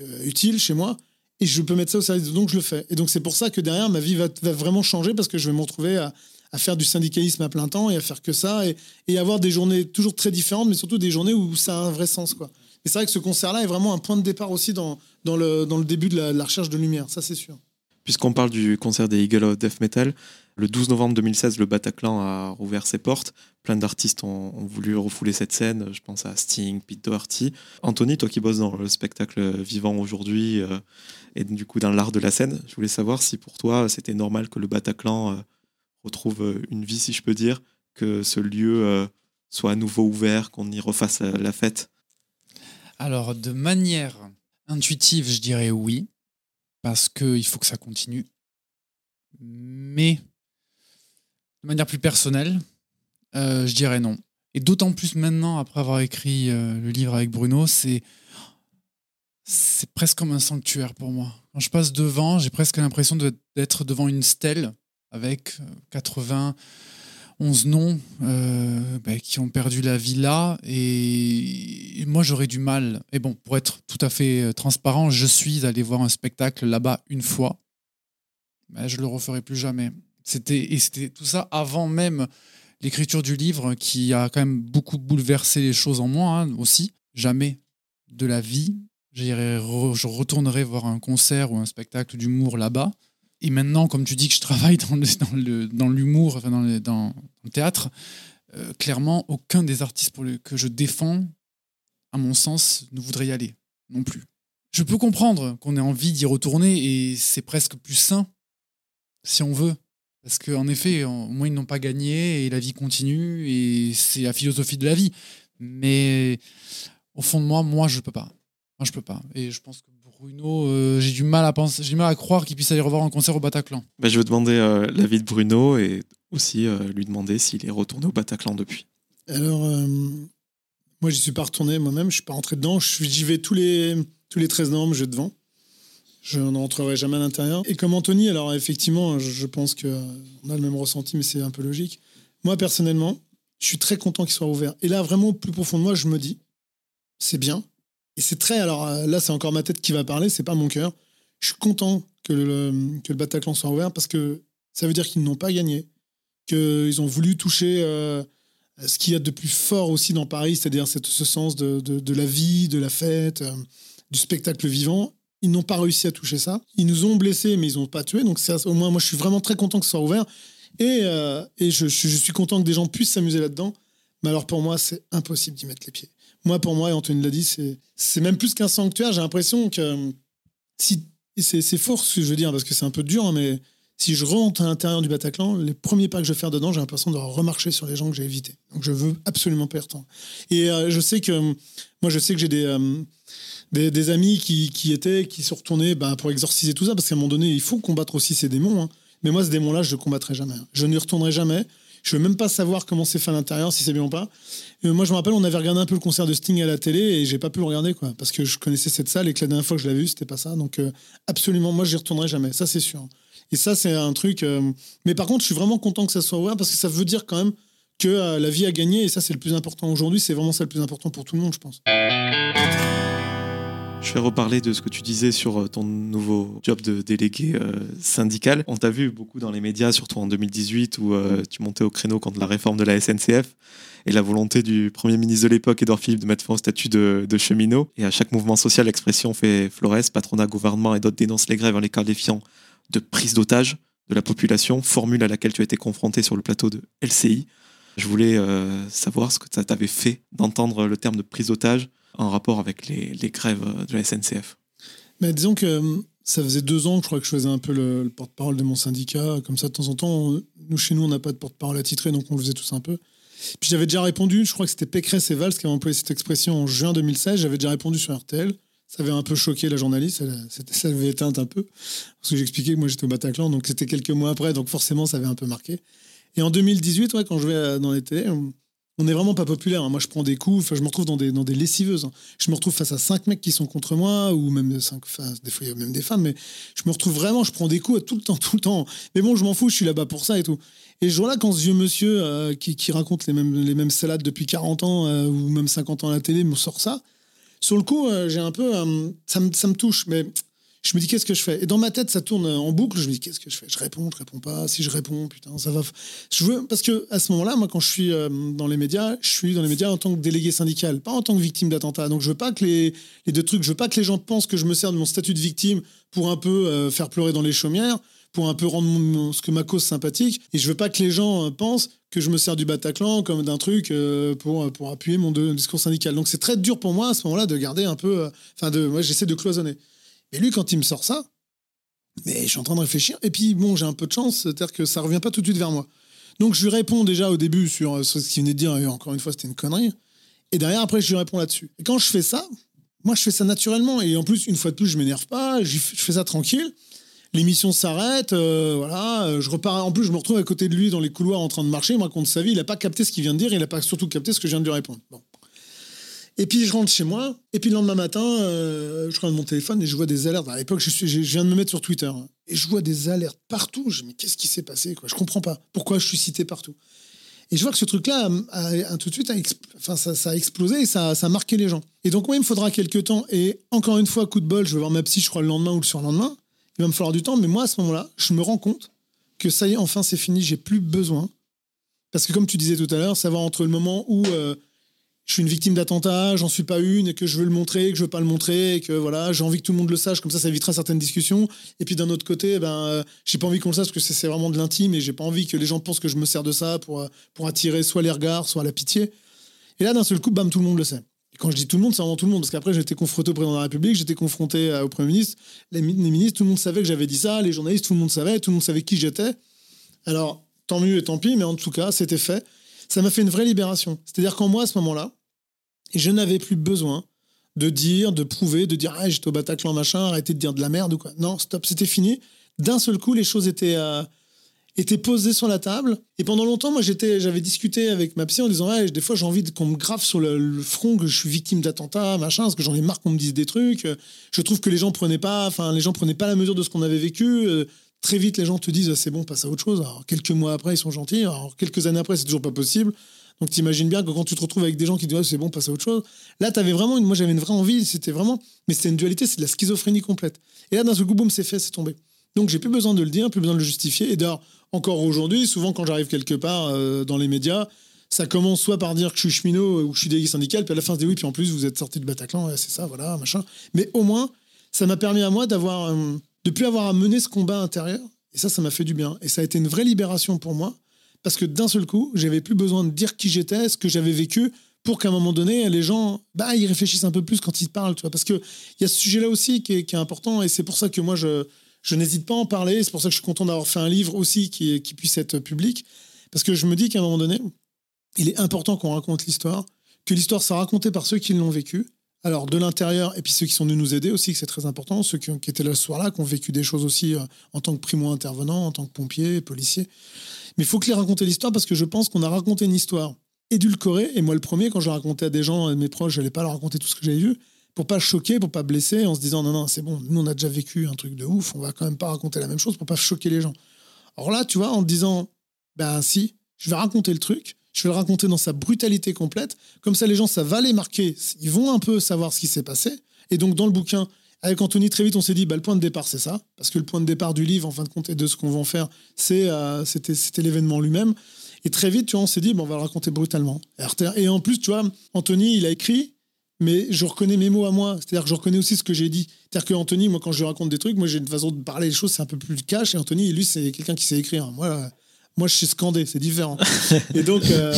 euh, utile chez moi. Et je peux mettre ça au service, donc je le fais. Et donc c'est pour ça que derrière, ma vie va, va vraiment changer parce que je vais me retrouver à, à faire du syndicalisme à plein temps et à faire que ça et, et avoir des journées toujours très différentes, mais surtout des journées où ça a un vrai sens. Quoi. Et c'est vrai que ce concert-là est vraiment un point de départ aussi dans, le, début de la, recherche de lumière, ça c'est sûr. Puisqu'on parle du concert des Eagle of Death Metal, le 12 novembre 2016, le Bataclan a rouvert ses portes. Plein d'artistes ont, voulu refouler cette scène. Je pense à Sting, Pete Doherty. Anthony, toi qui bosses dans le spectacle vivant aujourd'hui euh, et du coup dans l'art de la scène, je voulais savoir si pour toi c'était normal que le Bataclan euh, retrouve une vie, si je peux dire, que ce lieu euh, soit à nouveau ouvert, qu'on y refasse la fête. Alors, de manière intuitive, je dirais oui, parce qu'il faut que ça continue. Mais de manière plus personnelle, euh, je dirais non. Et d'autant plus maintenant, après avoir écrit euh, le livre avec Bruno, c'est c'est presque comme un sanctuaire pour moi. Quand je passe devant, j'ai presque l'impression d'être devant une stèle avec euh, 80 11 noms euh, bah, qui ont perdu la vie là. Et, moi, j'aurais du mal. Et bon, pour être tout à fait euh, transparent, je suis allé voir un spectacle là-bas une fois. mais je le referai plus jamais. C'était, et c'était tout ça avant même l'écriture du livre qui a quand même beaucoup bouleversé les choses en moi hein, aussi. Jamais de la vie, je retournerai voir un concert ou un spectacle d'humour là-bas. Et maintenant, comme tu dis que je travaille dans le- dans l'humour, enfin dans, le, théâtre, euh, clairement, aucun des artistes que je défends, à mon sens, ne voudrait y aller non plus. Je peux comprendre qu'on ait envie d'y retourner et c'est presque plus sain, si on veut. Parce qu'en effet, au moins, ils n'ont pas gagné et la vie continue et c'est la philosophie de la vie. Mais au fond de moi, moi, je peux pas. Moi, je peux pas. Et je pense que Bruno, euh, j'ai du mal à penser, j'ai du mal à croire qu'il puisse aller revoir un concert au Bataclan. Bah, je vais demander euh, l'avis de Bruno et aussi euh, lui demander s'il est retourné au Bataclan depuis. Alors, euh, moi, j'y suis pas retourné moi-même, je suis pas rentré dedans. Je J'y vais tous les, tous les 13 novembre, je vais devant. Je n'entrerai jamais à l'intérieur. Et comme Anthony, alors effectivement, je, je pense qu'on a le même ressenti, mais c'est un peu logique. Moi, personnellement, je suis très content qu'il soit ouvert. Et là, vraiment, au plus profond de moi, je me dis, c'est bien. Et c'est très. Alors euh, là, c'est encore ma tête qui va parler, c'est pas mon cœur. Je suis content que le, que le Bataclan soit ouvert parce que ça veut dire qu'ils n'ont pas gagné, qu'ils ont voulu toucher. euh, ce qu'il y a de plus fort aussi dans Paris, c'est-à-dire ce sens de, de- la vie, de la fête, euh, du spectacle vivant. Ils n'ont pas réussi à toucher ça. Ils nous ont blessés, mais ils n'ont pas tué. Donc, ça, au moins, moi, je suis vraiment très content que ce soit ouvert. Et, et je- je suis content que des gens puissent s'amuser là-dedans. Mais alors, pour moi, c'est impossible d'y mettre les pieds. Moi, pour moi, et Anthony l'a dit, c'est même plus qu'un sanctuaire. J'ai l'impression que euh, si. C'est fort ce que je veux dire, parce que c'est un peu dur, hein, mais si je rentre à l'intérieur du Bataclan, les premiers pas que je vais faire dedans, j'ai l'impression de remarcher sur les gens que j'ai évités. Donc je veux absolument y retourner. Et euh, je sais que moi, je sais que j'ai des, euh, des, amis qui, qui étaient, qui sont retournés bah, pour exorciser tout ça, parce qu'à un moment donné, il faut combattre aussi ces démons. hein. Mais moi, ce démon-là, je ne combattrai jamais. Je n'y retournerai jamais. Je veux même pas savoir comment c'est fait à l'intérieur, si c'est bien ou pas. Moi, je me rappelle, on avait regardé un peu le concert de Sting à la télé et j'ai pas pu le regarder, quoi, parce que je connaissais cette salle et que la dernière fois que je l'avais vu, c'était pas ça. Donc, euh, absolument, moi, j'y retournerai jamais. Ça, c'est sûr. Et ça, c'est un truc. euh, Mais par contre, je suis vraiment content que ça soit ouvert parce que ça veut dire quand même que euh, la vie a gagné et ça, c'est le plus important aujourd'hui. C'est vraiment ça le plus important pour tout le monde, je pense. Je vais reparler de ce que tu disais sur euh, ton nouveau job de délégué euh, syndical. On t'a vu beaucoup dans les médias, surtout en 2018, où euh, tu montais au créneau contre la réforme de la SNCF et la volonté du Premier ministre de l'époque, Édouard Philippe, de mettre fin au statut de, de cheminot. Et à chaque mouvement social, l'expression fait florès, patronat, gouvernement et d'autres dénoncent les grèves en les qualifiant de prise d'otage de la population, formule à laquelle tu as été confronté sur le plateau de LCI. Je voulais savoir ce que ça t'avait fait d'entendre le terme de prise d'otage en rapport avec les, les grèves de la SNCF. Mais disons que euh, ça faisait deux ans je crois que je faisais un peu le, le porte-parole de mon syndicat. Comme ça, de temps en temps, nous, chez nous, on n'a pas de porte-parole attitré, donc on le faisait tous un peu. Puis j'avais déjà répondu, je crois que c'était Pécresse et Valls qui avaient employé cette expression en juin 2016. J'avais déjà répondu sur RTL. Ça avait un peu choqué la journaliste, ça avait éteinte un peu. Parce que j'expliquais que moi j'étais au Bataclan, donc c'était quelques mois après, donc forcément ça avait un peu marqué. Et en 2018, ouais, quand je vais dans les télés, on- n'est vraiment pas populaire. hein. Moi je prends des coups, je me retrouve dans des, dans des lessiveuses. hein. Je me retrouve face à cinq mecs qui sont contre moi, ou même cinq, enfin, des fois il y a même des femmes, mais je me retrouve vraiment, je prends des coups tout le temps, tout le temps. Mais bon, je m'en fous, je suis là-bas pour ça et tout. Et ce jour-là, quand ce vieux monsieur euh, qui, qui raconte les mêmes, les mêmes salades depuis 40 ans, euh, ou même 50 ans à la télé, me sort ça, sur le coup, euh, j'ai un peu. ça, me, ça me touche, mais je me dis qu'est-ce que je fais? Et dans ma tête, ça tourne en boucle. Je me dis qu'est-ce que je fais? Je réponds, je réponds pas. Si je réponds, putain, ça va. Je veux parce que à ce moment-là, moi, quand je suis euh, dans les médias, je suis dans les médias en tant que délégué syndical, pas en tant que victime d'attentat. Donc je veux pas que les, les deux trucs, je veux pas que les gens pensent que je me sers de mon statut de victime pour un peu euh, faire pleurer dans les chaumières, pour un peu rendre mon- ce que ma cause sympathique. Et je veux pas que les gens euh, pensent que je me sers du Bataclan comme d'un truc pour, pour appuyer mon discours syndical. Donc c'est très dur pour moi à ce moment-là de garder un peu. Enfin, de, moi j'essaie de cloisonner. Mais lui, quand il me sort ça, mais je suis en train de réfléchir. Et puis, bon, j'ai un peu de chance, c'est-à-dire que ça revient pas tout de suite vers moi. Donc, je lui réponds déjà au début sur, euh, ce qu'il venait de dire, et encore une fois, c'était une connerie. Et derrière, après, je lui réponds là-dessus. Et quand je fais ça, moi, je fais ça naturellement. Et en plus, une fois de plus, je m'énerve pas, je fais ça tranquille. L'émission s'arrête, euh, voilà. euh, Je repars. En plus, je me retrouve à côté de lui dans les couloirs en train de marcher. Il me raconte sa vie. Il n'a pas capté ce qu'il vient de dire. Il n'a pas surtout capté ce que je viens de lui répondre. Bon. Et puis je rentre chez moi. Et puis le lendemain matin, euh, je regarde mon téléphone et je vois des alertes. À l'époque, je, je viens de me mettre sur Twitter. hein. Et je vois des alertes partout. Je me dis, mais qu'est-ce qui s'est passé quoi? Je comprends pas. Pourquoi je suis cité partout? Et je vois que ce truc-là, tout de suite, ça, a explosé et ça, ça a marqué les gens. Et donc, moi, il me faudra quelques temps. Et encore une fois, coup de bol, je vais voir ma psy, je crois, le lendemain ou le surlendemain. Il va me falloir du temps. Mais moi, à ce moment-là, je me rends compte que ça y est, enfin, c'est fini. J'ai plus besoin. Parce que, comme tu disais tout à l'heure, savoir entre le moment où euh, je suis une victime d'attentat, j'en suis pas une, et que je veux le montrer, que je veux pas le montrer, et que voilà, j'ai envie que tout le monde le sache, comme ça, ça évitera certaines discussions. Et puis d'un autre côté, ben, euh, j'ai pas envie qu'on le sache parce que c'est- vraiment de l'intime, et j'ai pas envie que les gens pensent que je me sers de ça pour, euh, pour attirer soit les regards, soit la pitié. Et là, d'un seul coup, bam, tout le monde le sait. Et quand je dis tout le monde, c'est vraiment tout le monde, parce qu'après, j'étais confronté au président de la République, j'étais confronté euh, au Premier ministre, les, mi- les ministres, tout le monde savait que j'avais dit ça, les journalistes, tout le monde savait, tout le monde savait qui j'étais. Alors, tant mieux et tant pis, mais en tout cas, c'était fait. Ça m'a fait une vraie libération. C'est-à-dire qu'en moi, à ce moment-là, je n'avais plus besoin de dire, de prouver, de dire ah, j'étais au Bataclan, machin, arrêtez de dire de la merde ou quoi. Non, stop, c'était fini. D'un seul coup, les choses étaient, euh, étaient posées sur la table. Et pendant longtemps, moi, j'avais discuté avec ma psy en disant ouais, des fois, j'ai envie qu'on me grave sur le, front que je suis victime d'attentats, machin, parce que j'en ai marre qu'on me dise des trucs. Je trouve que les gens prenaient pas, enfin, les gens prenaient pas la mesure de ce qu'on avait vécu. Euh, Très vite, les gens te disent c'est bon, passe à autre chose. Alors, quelques mois après, ils sont gentils. Alors, quelques années après, c'est toujours pas possible. Donc t'imagines bien que quand tu te retrouves avec des gens qui te disent c'est bon, passe à autre chose. Là, t'avais vraiment une, moi j'avais une vraie envie, c'était vraiment, mais c'était une dualité, c'est de la schizophrénie complète. Et là, d'un seul coup, boum, c'est fait, c'est tombé. Donc j'ai plus besoin de le dire, plus besoin de le justifier. Et d'ailleurs, encore aujourd'hui, souvent quand j'arrive quelque part euh, dans les médias, ça commence soit par dire que je suis cheminot ou que je suis délégué syndical, puis à la fin, dit oui, puis en plus, vous êtes sorti du Bataclan, c'est ça, voilà, machin. Mais au moins, ça m'a permis à moi d'avoir, euh, de plus avoir à mener ce combat intérieur. Et ça, ça m'a fait du bien. Et ça a été une vraie libération pour moi parce que d'un seul coup, j'avais plus besoin de dire qui j'étais, ce que j'avais vécu, pour qu'à un moment donné, les gens, bah, ils réfléchissent un peu plus quand ils parlent, tu vois. Parce que il y a ce sujet-là aussi qui est, important, et c'est pour ça que moi, je, n'hésite pas à en parler. C'est pour ça que je suis content d'avoir fait un livre aussi qui, qui puisse être public, parce que je me dis qu'à un moment donné, il est important qu'on raconte l'histoire, que l'histoire soit racontée par ceux qui l'ont vécu. Alors, de l'intérieur, et puis ceux qui sont venus nous aider aussi, que c'est très important, ceux qui, étaient là ce soir-là, qui ont vécu des choses aussi euh, en tant que primo-intervenant, en tant que pompier, policier. Mais il faut que les raconter l'histoire parce que je pense qu'on a raconté une histoire édulcorée. Et moi, le premier, quand je racontais à des gens, à mes proches, je n'allais pas leur raconter tout ce que j'avais vu pour pas choquer, pour pas blesser, en se disant non, non, c'est bon, nous, on a déjà vécu un truc de ouf, on va quand même pas raconter la même chose pour pas choquer les gens. Alors là, tu vois, en te disant ben si, je vais raconter le truc, je vais le raconter dans sa brutalité complète, comme ça les gens, ça va les marquer, ils vont un peu savoir ce qui s'est passé. Et donc dans le bouquin, avec Anthony, très vite, on s'est dit, bah, le point de départ, c'est ça, parce que le point de départ du livre, en fin de compte, et de ce qu'on va en faire, c'est, euh, c'était, l'événement lui-même. Et très vite, tu vois, on s'est dit, on va le raconter brutalement. Et en plus, tu vois, Anthony, il a écrit, mais je reconnais mes mots à moi. C'est-à-dire que je reconnais aussi ce que j'ai dit. C'est-à-dire que Anthony, moi, quand je raconte des trucs, moi, j'ai une façon de parler les choses, c'est un peu plus cash. Et Anthony, lui, c'est quelqu'un qui sait écrire. Moi, moi, je sais scander, c'est différent. et, donc, euh,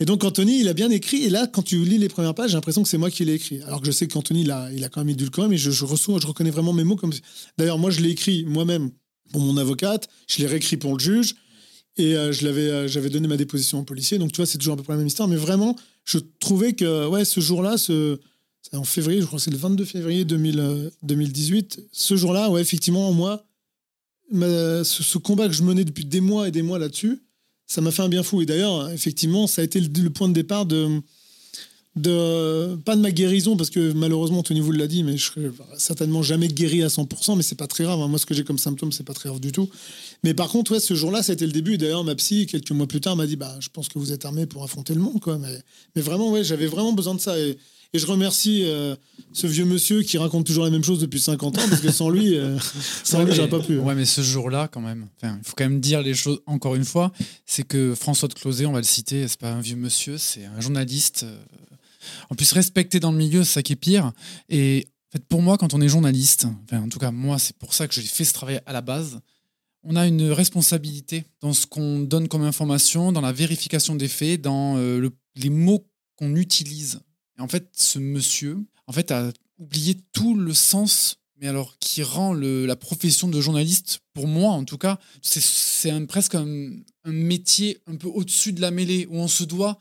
et donc, Anthony, il a bien écrit. Et là, quand tu lis les premières pages, j'ai l'impression que c'est moi qui l'ai écrit. Alors que je sais qu'Anthony, il a, il a quand même édulcoré, mais je, je reçois, je reconnais vraiment mes mots comme. D'ailleurs, moi, je l'ai écrit moi-même pour mon avocate, je l'ai réécrit pour le juge. Et euh, je l'avais, euh, j'avais donné ma déposition au policier. Donc, tu vois, c'est toujours à peu près la même histoire. Mais vraiment, je trouvais que ouais, ce jour-là, ce, en février, je crois que c'est le 22 février 2000, euh, 2018. Ce jour-là, ouais, effectivement, moi, ce, combat que je menais depuis des mois et des mois là-dessus, ça m'a fait un bien fou. Et d'ailleurs, effectivement, ça a été le, point de départ de. Pas de ma guérison, parce que malheureusement, Tony vous l'a dit, mais je serai certainement jamais guéri à 100%, mais c'est pas très grave. hein. Moi, ce que j'ai comme symptôme, c'est pas très grave du tout. Mais par contre, ouais, ce jour-là, été le début. D'ailleurs, ma psy, quelques mois plus tard, m'a dit bah, Je pense que vous êtes armé pour affronter le monde. Quoi. Mais, mais vraiment, ouais, j'avais vraiment besoin de ça. Et, et je remercie euh, ce vieux monsieur qui raconte toujours la même chose depuis 50 ans, parce que sans lui, euh, sans Ouais, lui, mais- j'aurais pas pu. hein. Ouais, mais ce jour-là, quand même, il faut quand même dire les choses encore une fois. C'est que François de Closet, on va le citer, c'est pas un vieux monsieur, c'est un journaliste. euh, en plus, respecté dans le milieu, c'est ça qui est pire. Et en fait, pour moi, quand on est journaliste, en tout cas, moi, c'est pour ça que j'ai fait ce travail à la base. On a une responsabilité dans ce qu'on donne comme information, dans la vérification des faits, dans le- les mots qu'on utilise. Et en fait, ce monsieur, en fait, a oublié tout le sens, mais alors qui rend la profession de journaliste, pour moi en tout cas, c'est- presque un, un métier un peu au-dessus de la mêlée, où on se doit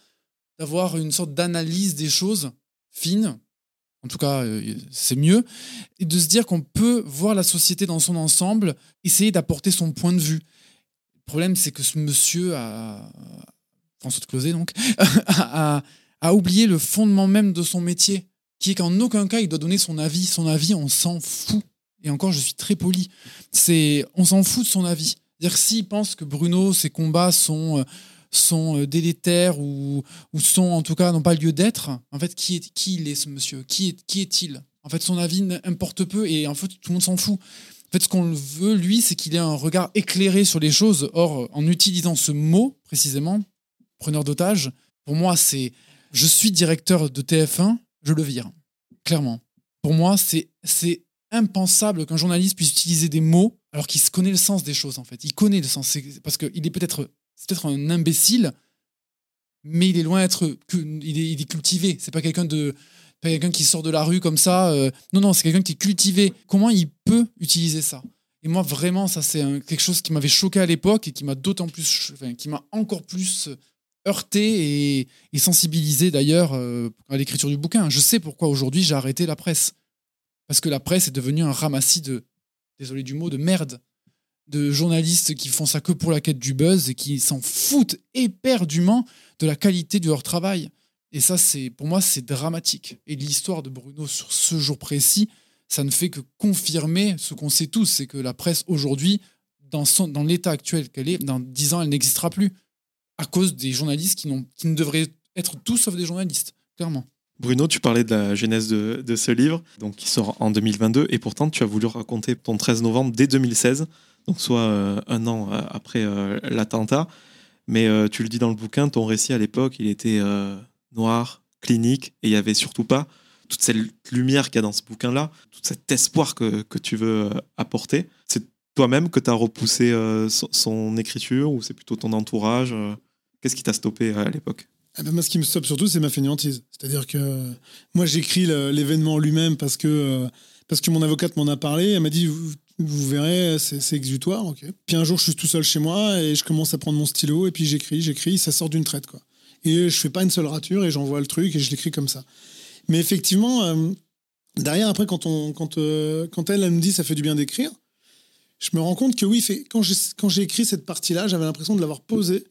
d'avoir une sorte d'analyse des choses fine, En tout cas, euh, c'est mieux. Et de se dire qu'on peut voir la société dans son ensemble, essayer d'apporter son point de vue. Le problème, c'est que ce monsieur a. François de Closet, donc, a, a oublié le fondement même de son métier, qui est qu'en aucun cas il doit donner son avis. Son avis, on s'en fout. Et encore, je suis très poli. C'est, on s'en fout de son avis. C'est-à-dire s'il pense que Bruno, ses combats sont euh, sont euh, délétères ou, ou sont en tout cas n'ont pas lieu d'être, en fait, qui est qui il est ce monsieur? Qui est qui est-il? En fait, son avis importe peu et en fait tout le monde s'en fout. En fait, ce qu'on veut lui, c'est qu'il ait un regard éclairé sur les choses. Or, en utilisant ce mot précisément, preneur d'otage, pour moi, c'est je suis directeur de TF1, je le vire clairement. Pour moi, c'est impensable qu'un journaliste puisse utiliser des mots alors qu'il connaît le sens des choses en fait. Il connaît le sens parce qu'il est peut-être peut-être un imbécile, mais il est loin d'être il est, il est cultivé. C'est pas quelqu'un de pas quelqu'un qui sort de la rue comme ça. euh, non non, c'est quelqu'un qui est cultivé. Comment il peut utiliser ça? Et moi vraiment, ça c'est quelque chose qui m'avait choqué à l'époque et qui m'a d'autant plus, qui m'a encore plus heurté et, sensibilisé d'ailleurs euh, à l'écriture du bouquin. Je sais pourquoi aujourd'hui j'ai arrêté la presse. Parce que la presse est devenue un ramassis de, désolé du mot, de merde. De journalistes qui font ça que pour la quête du buzz et qui s'en foutent éperdument de la qualité de leur travail. Et ça, c'est pour moi, c'est dramatique. Et l'histoire de Bruno sur ce jour précis, ça ne fait que confirmer ce qu'on sait tous, c'est que la presse aujourd'hui, dans, dans l'état actuel qu'elle est, dans 10 ans, elle n'existera plus. À cause des journalistes qui, qui ne devraient être tous sauf des journalistes, clairement. Bruno, tu parlais de la genèse de, ce livre, donc qui sort en 2022, et pourtant tu as voulu raconter ton 13 novembre dès 2016, donc soit euh, un an euh, après euh, l'attentat. Mais tu le dis dans le bouquin, ton récit à l'époque, il était noir, clinique, et il y avait surtout pas toute cette lumière qu'il y a dans ce bouquin-là, tout cet espoir que, que tu veux apporter. Toi-même que tu as repoussé euh, son, écriture, ou c'est plutôt ton entourage euh, Qu'est-ce qui t'a stoppé euh, à l'époque? Ah ben, moi, ce qui me stoppe surtout, c'est ma fainéantise. C'est-à-dire que moi, j'écris l'événement lui-même parce que, parce que mon avocate m'en a parlé. Elle m'a dit Vous, verrez, c'est exutoire. Puis un jour, je suis tout seul chez moi et je commence à prendre mon stylo et puis j'écris, j'écris, ça sort d'une traite. quoi. Et je fais pas une seule rature et j'envoie le truc et je l'écris comme ça. Mais effectivement, derrière, après, quand, on, quand, quand elle, elle me dit ça fait du bien d'écrire, je me rends compte que oui, fait, quand j'ai écrit cette partie-là, j'avais l'impression de l'avoir posée.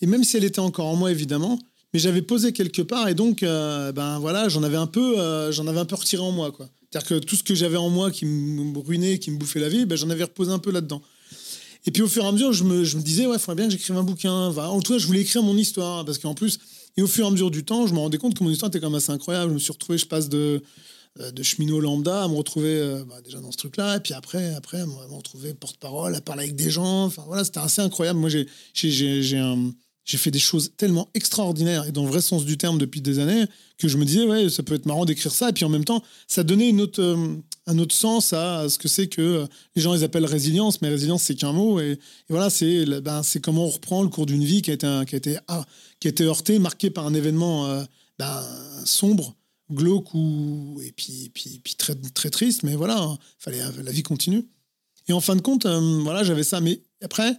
Et même si elle était encore en moi, évidemment, mais j'avais posé quelque part et donc, euh, ben voilà, j'en avais un peu, euh, j'en avais un peu retiré en moi, quoi. C'est-à-dire que tout ce que j'avais en moi qui me ruinait, qui me bouffait la vie, ben, j'en avais reposé un peu là-dedans. Et puis au fur et à mesure, je me, disais, ouais, faudrait bien que j'écrive un bouquin. En tout cas, je voulais écrire mon histoire parce qu'en plus, et au fur et à mesure du temps, je me rendais compte que mon histoire était quand même assez incroyable. Je me suis retrouvé, je passe de de cheminot lambda à me retrouver euh, bah, déjà dans ce truc-là, et puis après, après, à me retrouver porte-parole, à parler avec des gens. Enfin voilà, c'était assez incroyable. Moi, j'ai, fait des choses tellement extraordinaires et dans le vrai sens du terme depuis des années que je me disais, ouais, ça peut être marrant d'écrire ça. Et puis en même temps, ça donnait une autre, euh, un autre sens à ce que c'est que euh, les gens ils appellent résilience, mais résilience c'est qu'un mot. Et, voilà, c'est, ben, c'est comment on reprend le cours d'une vie qui a été, qui a été, ah, qui a été heurtée, marquée par un événement euh, ben, sombre, glauque ou et puis, puis, puis très, très triste. Mais voilà, hein, fallait, la vie continue. Et en fin de compte, euh, voilà, j'avais ça. Mais après,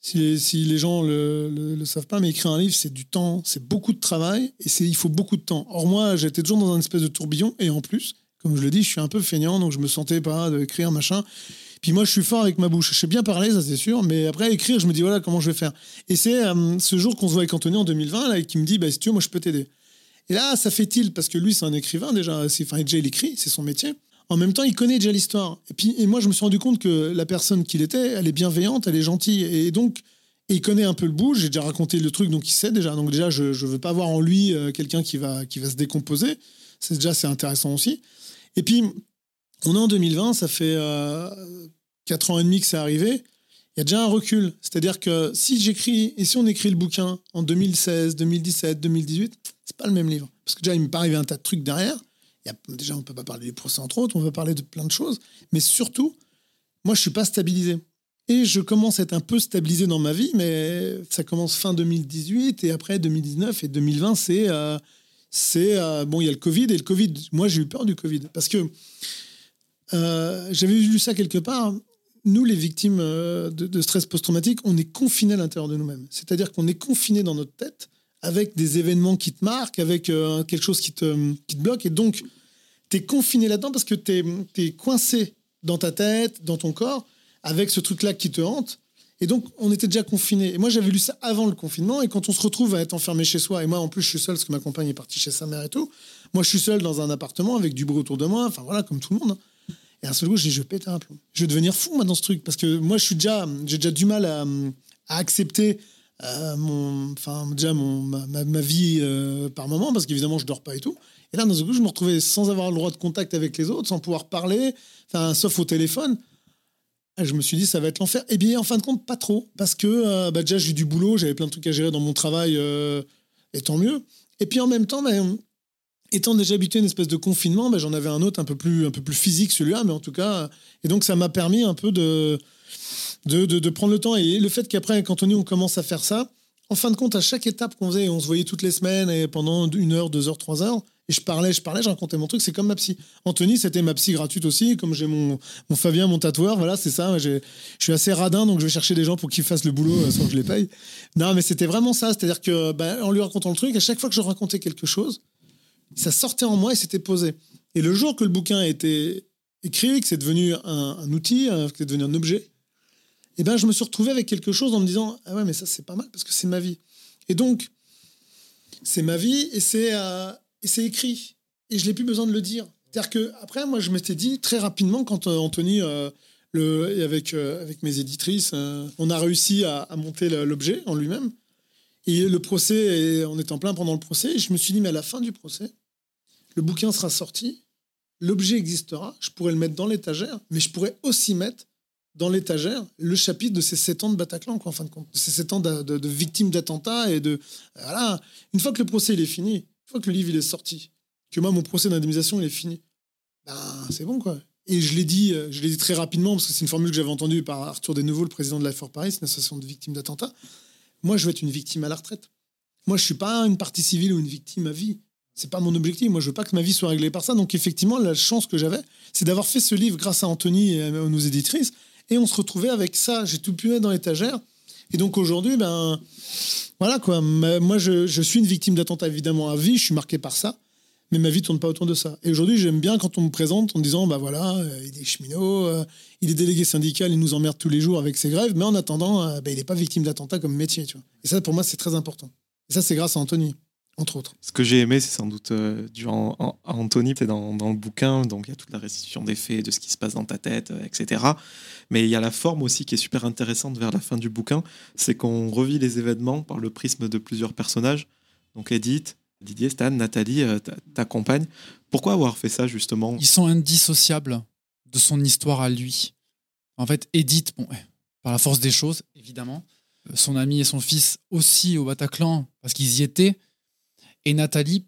si, les gens le, le savent pas, mais écrire un livre, c'est du temps, c'est beaucoup de travail et c'est il faut beaucoup de temps. Or moi, j'étais toujours dans un espèce de tourbillon et en plus, comme je le dis, je suis un peu feignant, donc je me sentais pas d'écrire machin. Puis moi, je suis fort avec ma bouche. Je sais bien parler, ça c'est sûr, mais après écrire, je me dis voilà comment je vais faire. Et c'est euh, ce jour qu'on se voit avec Anthony en 2020 là, et qui me dit bah si tu veux, moi je peux t'aider. Et là, ça fait il parce que lui, c'est un écrivain déjà. Enfin, déjà il écrit, c'est son métier. En même temps, il connaît déjà l'histoire. Et puis, moi, je me suis rendu compte que la personne qu'il était, elle est bienveillante, elle est gentille. Et donc, et il connaît un peu le bout. J'ai déjà raconté le truc, donc il sait déjà. Donc déjà, je ne veux pas voir en lui euh, quelqu'un qui va, qui va se décomposer. C'est déjà c'est intéressant aussi. Et puis, on est en 2020, ça fait euh, 4 ans et demi que c'est arrivé. Il y a déjà un recul. C'est-à-dire que si j'écris, et si on écrit le bouquin en 2016, 2017, 2018, c'est pas le même livre. Parce que déjà, il me paraît un tas de trucs derrière. Déjà, on peut pas parler du procès entre autres, on peut parler de plein de choses. Mais surtout, moi, je suis pas stabilisé. Et je commence à être un peu stabilisé dans ma vie, mais ça commence fin 2018 et après 2019 et 2020, c'est euh, c'est euh, bon, il y a le Covid et le Covid. Moi, j'ai eu peur du Covid parce que euh, j'avais lu ça quelque part. Nous, les victimes euh, de, stress post-traumatique, on est confinés à l'intérieur de nous-mêmes. C'est-à-dire qu'on est confinés dans notre tête avec des événements qui te marquent, avec euh, quelque chose qui te, bloque. Et donc, t'es confiné là-dedans parce que t'es es coincé dans ta tête, dans ton corps, avec ce truc-là qui te hante. Et donc, on était déjà confinés. Et moi, j'avais lu ça avant le confinement. Et quand on se retrouve à être enfermé chez soi, et moi, en plus, je suis seul parce que ma compagne est partie chez sa mère et tout. Moi, je suis seul dans un appartement avec du bruit autour de moi. Enfin, voilà, comme tout le monde. hein. Et à un seul coup, je dis, je pète un plomb. Je vais devenir fou, moi, dans ce truc. Parce que moi, je suis déjà, j'ai déjà du mal à, accepter euh, mon, enfin, déjà mon, ma, vie euh, par moment, parce qu'évidemment, je dors pas et tout. Et là, dans ce coup, je me retrouvais sans avoir le droit de contact avec les autres, sans pouvoir parler, enfin, sauf au téléphone. Je me suis dit, ça va être l'enfer. Et bien, en fin de compte, pas trop. Parce que euh, bah, déjà, j'ai eu du boulot, j'avais plein de trucs à gérer dans mon travail, et tant mieux. Et puis en même temps, ben, étant déjà habitué à une espèce de confinement, ben, j'en avais un autre un peu plus, un peu plus physique, celui-là, mais en tout cas. Et donc, ça m'a permis un peu de, de, de, prendre le temps. Et le fait qu'après, avec Anthony, on commence à faire ça, en fin de compte, à chaque étape qu'on faisait, on se voyait toutes les semaines et pendant une heure, deux heures, trois heures. Et je parlais, je parlais, je racontais mon truc. C'est comme ma psy. Anthony, c'était ma psy gratuite aussi. Comme j'ai mon, mon Fabien, mon tatoueur, voilà, c'est ça. Je suis assez radin, donc je vais chercher des gens pour qu'ils fassent le boulot euh, sans que je les paye. Non, mais c'était vraiment ça. C'est-à-dire que, ben, en lui racontant le truc, à chaque fois que je racontais quelque chose, ça sortait en moi et c'était posé. Et le jour que le bouquin a été écrit, que c'est devenu un, outil, euh, que c'est devenu un objet, eh ben, je me suis retrouvé avec quelque chose en me disant Ah ouais, mais ça, c'est pas mal parce que c'est ma vie. Et donc, c'est ma vie et c'est euh, et c'est écrit. Et je n'ai plus besoin de le dire. C'est-à-dire que, après, moi, je m'étais dit très rapidement, quand euh, Anthony, euh, le, et avec, avec mes éditrices, on a réussi à, monter l'objet en lui-même. Et le procès, on est en plein pendant le procès. Et je me suis dit, mais à la fin du procès, le bouquin sera sorti, l'objet existera, je pourrais le mettre dans l'étagère, mais je pourrais aussi mettre dans l'étagère le chapitre de ces sept ans de Bataclan, quoi, en fin de compte. De ces sept ans de, victimes d'attentats et de. Voilà. Une fois que le procès il est fini, une fois que le livre il est sorti, que moi mon procès d'indemnisation il est fini, ben c'est bon quoi. Et je l'ai dit, euh, je l'ai dit très rapidement parce que c'est une formule que j'avais entendue par Arthur Desnouveaux, le président de Life for Paris, une association de victimes d'attentats. Moi, je veux être une victime à la retraite. Moi, je suis pas une partie civile ou une victime à vie. C'est pas mon objectif. Moi, je veux pas que ma vie soit réglée par ça. Donc, effectivement, la chance que j'avais, c'est d'avoir fait ce livre grâce à Anthony et à nos éditrices. Et on se retrouvait avec ça. J'ai tout pu mettre dans l'étagère. Et donc, aujourd'hui, ben, voilà quoi. Moi, je, je suis une victime d'attentat évidemment à vie. Je suis marqué par ça. Mais ma vie tourne pas autour de ça. Et aujourd'hui, j'aime bien quand on me présente en disant, bah voilà, euh, il est cheminot, euh, il est délégué syndical, il nous emmerde tous les jours avec ses grèves, mais en attendant, euh, bah, il n'est pas victime d'attentat comme métier. Tu vois. Et ça, pour moi, c'est très important. Et ça, c'est grâce à Anthony, entre autres. Ce que j'ai aimé, c'est sans doute à, à- à Anthony, c'est dans, dans le bouquin, donc il y a toute la restitution des faits, de ce qui se passe dans ta tête, etc. Mais il y a la forme aussi qui est super intéressante vers la fin du bouquin, c'est qu'on revit les événements par le prisme de plusieurs personnages. Donc Edith, Didier, Stan, Nathalie, euh, ta, compagne. Pourquoi avoir fait ça justement? Ils sont indissociables de son histoire à lui. En fait, Edith, bon, ouais, par la force des choses, évidemment, euh, son ami et son fils aussi au Bataclan, parce qu'ils y étaient, et Nathalie,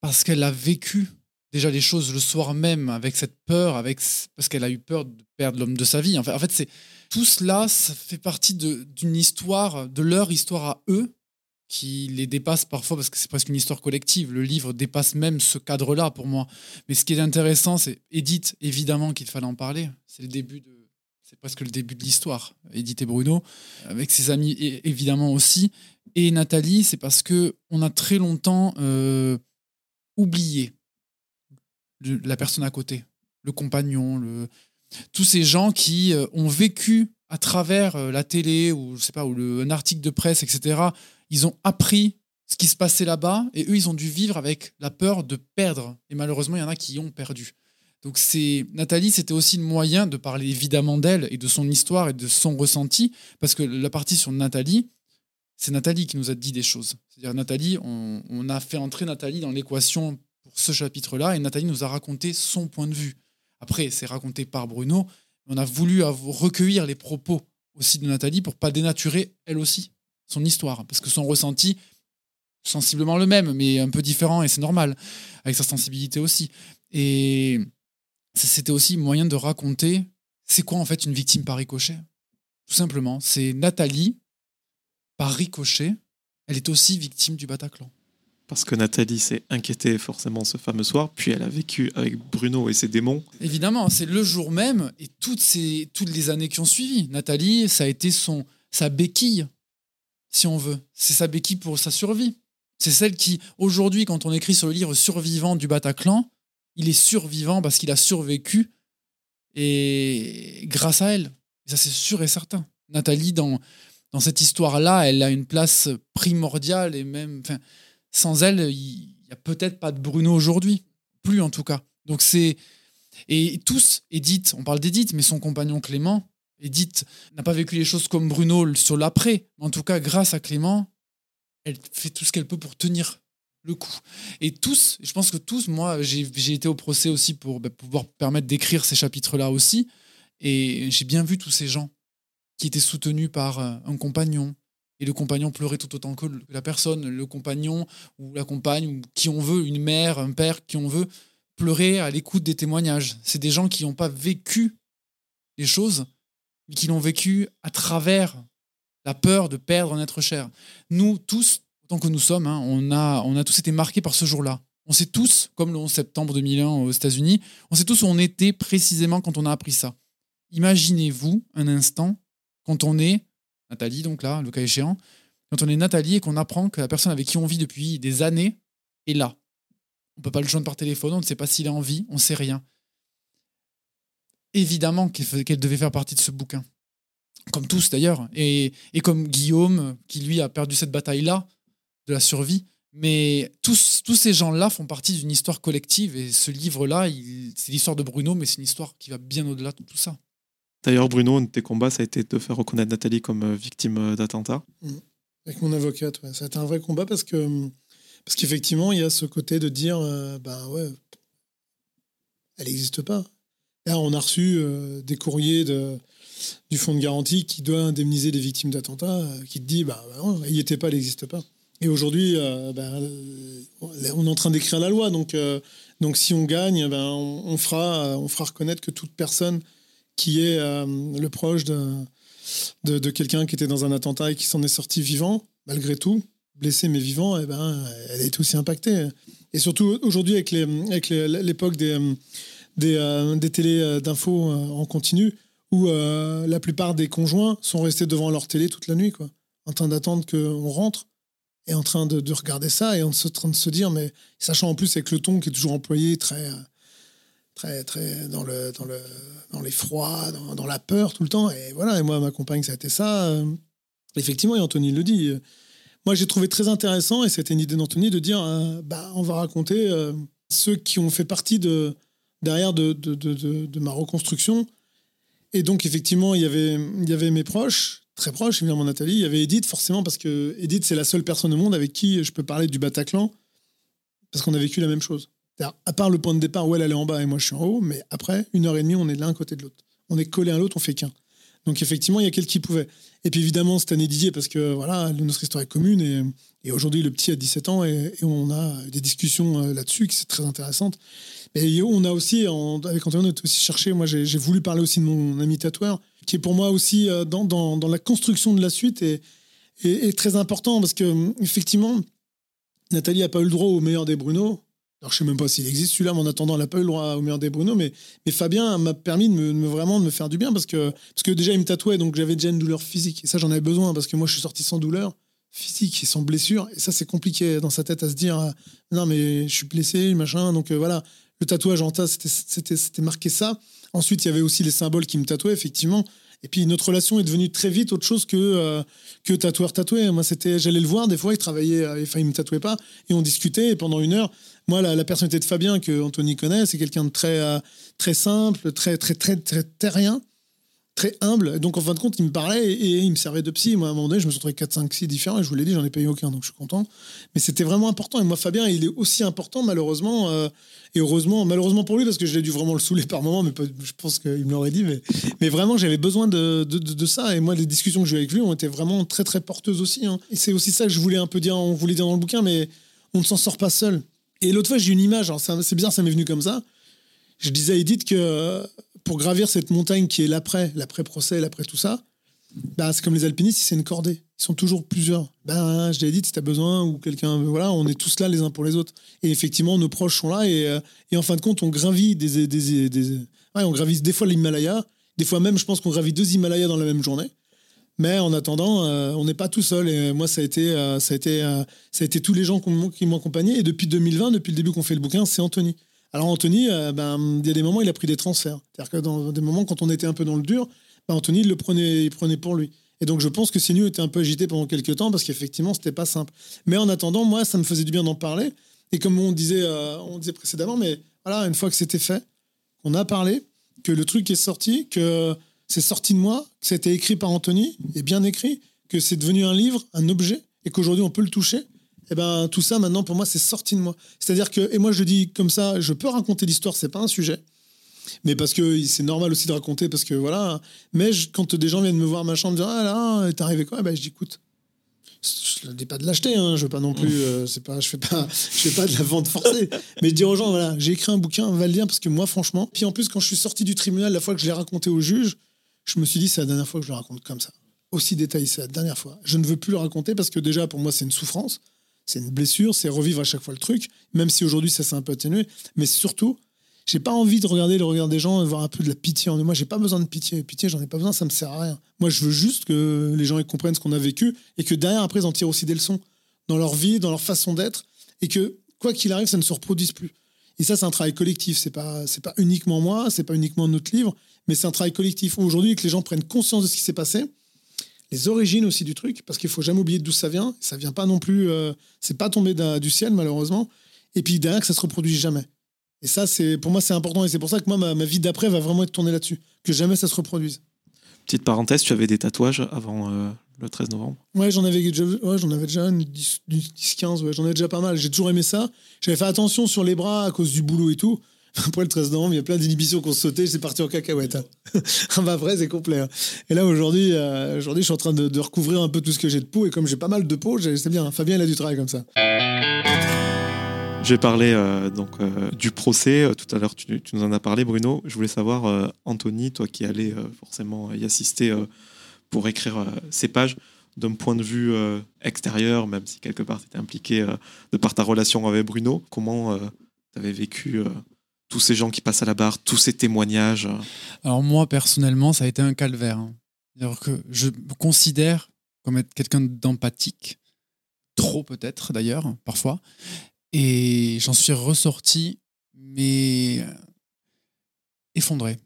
parce qu'elle a vécu déjà les choses le soir même, avec cette peur, avec, parce qu'elle a eu peur de perdre l'homme de sa vie. En fait, en fait c'est tout cela, ça fait partie d'une histoire, de leur histoire à eux, qui les dépasse parfois parce que c'est presque une histoire collective. Le livre dépasse même ce cadre-là pour moi. Mais ce qui est intéressant, c'est Edith, évidemment qu'il fallait en parler. C'est le début de. C'est presque le début de l'histoire. Edith et Bruno, avec ses amis é- évidemment aussi. Et Nathalie, c'est parce que on a très longtemps euh, oublié la personne à côté, le compagnon, le... tous ces gens qui euh, ont vécu à travers euh, la télé ou je sais pas ou un article de presse, etc. Ils ont appris ce qui se passait là-bas et eux, ils ont dû vivre avec la peur de perdre. Et malheureusement, il y en a qui ont perdu. Donc c'est Nathalie, c'était aussi le moyen de parler évidemment d'elle et de son histoire et de son ressenti, parce que la partie sur Nathalie, c'est Nathalie qui nous a dit des choses. C'est-à-dire Nathalie, on, a fait entrer Nathalie dans l'équation pour ce chapitre-là, et Nathalie nous a raconté son point de vue. Après, c'est raconté par Bruno, on a voulu recueillir les propos aussi de Nathalie pour pas dénaturer elle aussi son histoire, parce que son ressenti sensiblement le même, mais un peu différent, et c'est normal, avec sa sensibilité aussi. Et c'était aussi moyen de raconter c'est quoi en fait une victime par ricochet? Tout simplement, c'est Nathalie, par ricochet, elle est aussi victime du Bataclan. Parce que Nathalie s'est inquiétée forcément ce fameux soir, puis elle a vécu avec Bruno et ses démons. Évidemment, c'est le jour même et toutes, ces, toutes les années qui ont suivi. Nathalie, ça a été son, sa béquille, si on veut. C'est sa béquille pour sa survie. C'est celle qui, aujourd'hui, quand on écrit sur le livre Survivant du Bataclan, Il est survivant parce qu'il a survécu et grâce à elle. ça, c'est sûr et certain. Nathalie, dans, dans cette histoire-là, elle a une place primordiale et même, sans elle, il n'y a peut-être pas de Bruno aujourd'hui. Plus en tout cas. Donc c'est. Et tous, Edith, on parle d'Edith, mais son compagnon Clément, Edith n'a pas vécu les choses comme Bruno sur l'après. En tout cas, grâce à Clément, elle fait tout ce qu'elle peut pour tenir le coup. Et tous, je pense que tous, moi, j'ai été au procès aussi pour bah, pouvoir permettre d'écrire ces chapitres-là aussi. Et j'ai bien vu tous ces gens qui étaient soutenus par euh, un compagnon. Et le compagnon pleurait tout autant que la personne, le compagnon ou la compagne, ou qui on veut, une mère, un père, qui on veut, pleurer à l'écoute des témoignages. C'est des gens qui n'ont pas vécu les choses, mais qui l'ont vécu à travers la peur de perdre un être cher. Nous, tous, autant que nous sommes, hein, on, a, on a tous été marqués par ce jour-là. On sait tous, comme le 11 septembre 2001 aux États-Unis, on sait tous où on était précisément quand on a appris ça. Imaginez-vous un instant quand on est, Nathalie donc là, le cas échéant, quand on est Nathalie et qu'on apprend que la personne avec qui on vit depuis des années est là. On peut pas le joindre par téléphone, on ne sait pas s'il est en vie, on ne sait rien. Évidemment qu'elle devait faire partie de ce bouquin. Comme tous d'ailleurs. Et, comme Guillaume, qui lui a perdu cette bataille-là de la survie. Mais tous, tous ces gens-là font partie d'une histoire collective. Et ce livre-là, c'est l'histoire de Bruno, mais c'est une histoire qui va bien au-delà de tout ça. D'ailleurs, Bruno, un de tes combats, ça a été de faire reconnaître Nathalie comme euh, victime euh, d'attentat. Mmh. Avec mon avocate, ouais. ça a été un vrai combat parce que parce qu'effectivement, il y a ce côté de dire, euh, ben ouais, elle n'existe pas. On a reçu des courriers du fonds de garantie qui doit indemniser les victimes d'attentats, qui te dit, bah, ben, il n'y était pas, elle n'existe pas. Et aujourd'hui, ben, on est en train d'écrire la loi, donc, donc si on gagne, ben, on, fera, on fera reconnaître que toute personne qui est euh, le proche de, de, quelqu'un qui était dans un attentat et qui s'en est sorti vivant, malgré tout, blessé mais vivant, eh ben, elle est aussi impactée. Et surtout aujourd'hui, avec, les, avec l'époque des, des, euh, des télés euh, d'infos en continu, où la plupart des conjoints sont restés devant leur télé toute la nuit, quoi, en train d'attendre qu'on rentre et en train de, de, regarder ça et en train de se dire, mais sachant en plus avec le ton qui est toujours employé très très, très dans, le, dans, le, dans l'effroi, dans, dans la peur tout le temps. Et voilà, et moi, ma compagne, ça a été ça. Euh, effectivement, et Anthony le dit. Euh, moi, j'ai trouvé très intéressant, et c'était une idée d'Anthony, de dire euh, bah, on va raconter ceux qui ont fait partie de, derrière de, de, de, de, ma reconstruction. Et donc, effectivement, il y avait, il y avait mes proches, très proches, évidemment Nathalie. Il y avait Edith, forcément, parce que Edith, c'est la seule personne au monde avec qui je peux parler du Bataclan, parce qu'on a vécu la même chose à part le point de départ où elle, est en bas et moi je suis en haut, mais après, une heure et demie, on est l'un côté de l'autre. On est collé à l'autre, on fait qu'un. Donc effectivement, il y a quelqu'un qui pouvait. Et puis évidemment, cette année Didier, parce que voilà, notre histoire est commune et, et aujourd'hui, le petit a 17 ans et, on a des discussions euh, là-dessus qui sont très intéressantes. Et on a aussi, avec Antoine, on a aussi cherché, moi j'ai voulu parler aussi de mon ami tatoueur, qui est pour moi aussi euh, dans, la construction de la suite et, et, très important parce que effectivement, Nathalie n'a pas eu le droit au meilleur des Bruno. Alors, je sais même pas s'il existe celui-là, mais en attendant, on n'a pas eu le droit au meilleur des Bruno. Mais, mais Fabien m'a permis de me, vraiment de me faire du bien parce que, parce que déjà, il me tatouait, donc j'avais déjà une douleur physique. Et ça, j'en avais besoin parce que moi, je suis sorti sans douleur physique et sans blessure. Et ça, c'est compliqué dans sa tête à se dire euh, non, mais je suis blessé, machin. Donc euh, voilà, le tatouage en tas, c'était marqué ça. Ensuite, il y avait aussi les symboles qui me tatouaient, effectivement. Et puis notre relation est devenue très vite autre chose que euh, que tatoueur tatoué. Moi, c'était, j'allais le voir des fois, il travaillait, enfin, il me tatouait pas, et on discutait. Pendant une heure, moi, la, personnalité de Fabien que Anthony connaît, c'est quelqu'un de très euh, très simple, très très très très terrien très humble. Donc, en fin de compte, il me parlait et, il me servait de psy. Moi, à un moment donné, je me suis retrouvé 4, 5 psy différents et je vous l'ai dit, j'en ai payé aucun, donc je suis content. Mais c'était vraiment important. Et moi, Fabien, il est aussi important, malheureusement, euh, et heureusement, malheureusement pour lui, parce que j'ai dû vraiment le saouler par moment, mais je pense qu'il me l'aurait dit. Mais, mais vraiment, j'avais besoin de, de, ça. Et moi, les discussions que j'ai eues avec lui ont été vraiment très, très porteuses aussi. Hein. Et c'est aussi ça que je voulais un peu dire, on voulait dire dans le bouquin, mais on ne s'en sort pas seul. Et l'autre fois, j'ai une image, c'est bizarre, ça m'est venu comme ça. Je disais à Edith que pour gravir cette montagne qui est l'après, l'après-procès, l'après tout ça, bah, c'est comme les alpinistes, c'est une cordée. Ils sont toujours plusieurs. Ben, je l'ai dit, si tu as besoin ou quelqu'un, voilà, on est tous là les uns pour les autres. Et effectivement, nos proches sont là et, euh, en fin de compte, on gravit des, des, des, on gravit des fois l'Himalaya, des fois même, je pense qu'on gravit deux Himalayas dans la même journée. Mais en attendant, euh, on n'est pas tout seul. Et moi, ça a été, euh, ça a été, ça a été tous les gens qui m'ont accompagné. Et depuis 2020, depuis le début qu'on fait le bouquin, c'est Anthony. Alors Anthony, euh, ben, il y a des moments, il a pris des transferts. C'est-à-dire que dans des moments, quand on était un peu dans le dur, ben, Anthony, il le prenait, il prenait pour lui. Et donc je pense que Signou était un peu agité pendant quelques temps parce qu'effectivement, c'était pas simple. Mais en attendant, moi, ça me faisait du bien d'en parler. Et comme on disait, euh, on disait précédemment, mais voilà, une fois que c'était fait, qu'on a parlé, que le truc est sorti, que c'est sorti de moi, que c'était écrit par Anthony, et bien écrit, que c'est devenu un livre, un objet, et qu'aujourd'hui on peut le toucher, et eh ben tout ça maintenant pour moi c'est sorti de moi. C'est-à-dire que, et moi je dis comme ça, je peux raconter l'histoire, c'est pas un sujet. Mais parce que c'est normal aussi de raconter, parce que voilà. Mais quand des gens viennent me voir machin, me dire Ah là, t'es arrivé quoi? Eh ben, Je dis écoute, je ne dis pas de l'acheter, hein, je veux pas non plus, euh, c'est pas, je fais pas, je fais pas de la vente forcée, mais je dis aux gens voilà, j'ai écrit un bouquin, va le lire parce que moi franchement, puis en plus quand je suis sorti du tribunal, la fois que je l'ai raconté au juge, je me suis dit c'est la dernière fois que je le raconte comme ça aussi détaillé, c'est la dernière fois. Je ne veux plus le raconter parce que déjà, pour moi, c'est une souffrance, c'est une blessure, c'est revivre à chaque fois le truc, même si aujourd'hui, ça s'est un peu atténué. Mais surtout, j'ai pas envie de regarder le regard des gens et voir un peu de la pitié en eux. Moi, j'ai pas besoin de pitié. Pitié, j'en ai pas besoin, ça me sert à rien. Moi, je veux juste que les gens comprennent ce qu'on a vécu et que derrière, après, ils en tirent aussi des leçons dans leur vie, dans leur façon d'être et que, quoi qu'il arrive, ça ne se reproduise plus. Et ça, c'est un travail collectif. C'est pas, c'est pas uniquement moi, c'est pas uniquement notre livre, mais c'est un travail collectif. Aujourd'hui, que les gens prennent conscience de ce qui s'est passé, les origines aussi du truc, parce qu'il faut jamais oublier d'où ça vient. Ça vient pas non plus, euh, c'est pas tombé du ciel malheureusement. Et puis derrière que ça se reproduise jamais. Et ça, c'est pour moi c'est important et c'est pour ça que moi ma, vie d'après va vraiment être tournée là-dessus, que jamais ça se reproduise. Petite parenthèse, tu avais des tatouages avant euh, le 13 novembre? Ouais, j'en avais, ouais, j'en avais déjà 10-15, ouais, j'en avais déjà pas mal. J'ai toujours aimé ça. J'avais fait attention sur les bras à cause du boulot et tout. Après le 13 novembre, il y a plein d'inhibitions qu'on sautait, c'est parti en cacahuète. Hein. bah, c'est complet. Hein. Et là, aujourd'hui, euh, aujourd'hui, je suis en train de, recouvrir un peu tout ce que j'ai de peau. Et comme j'ai pas mal de peau, c'est bien. Fabien, il a du travail comme ça. Je vais parler euh, donc, euh, du procès. Tout à l'heure, tu, nous en as parlé, Bruno. Je voulais savoir, Anthony, toi qui allais forcément y assister pour écrire ces pages, d'un point de vue extérieur, même si quelque part tu étais impliqué de par ta relation avec Bruno, comment tu avais vécu tous ces gens qui passent à la barre, tous ces témoignages Alors moi, personnellement, ça a été un calvaire. Hein. Je me considère comme être quelqu'un d'empathique, trop peut-être d'ailleurs, parfois, et j'en suis ressorti, mais effondré.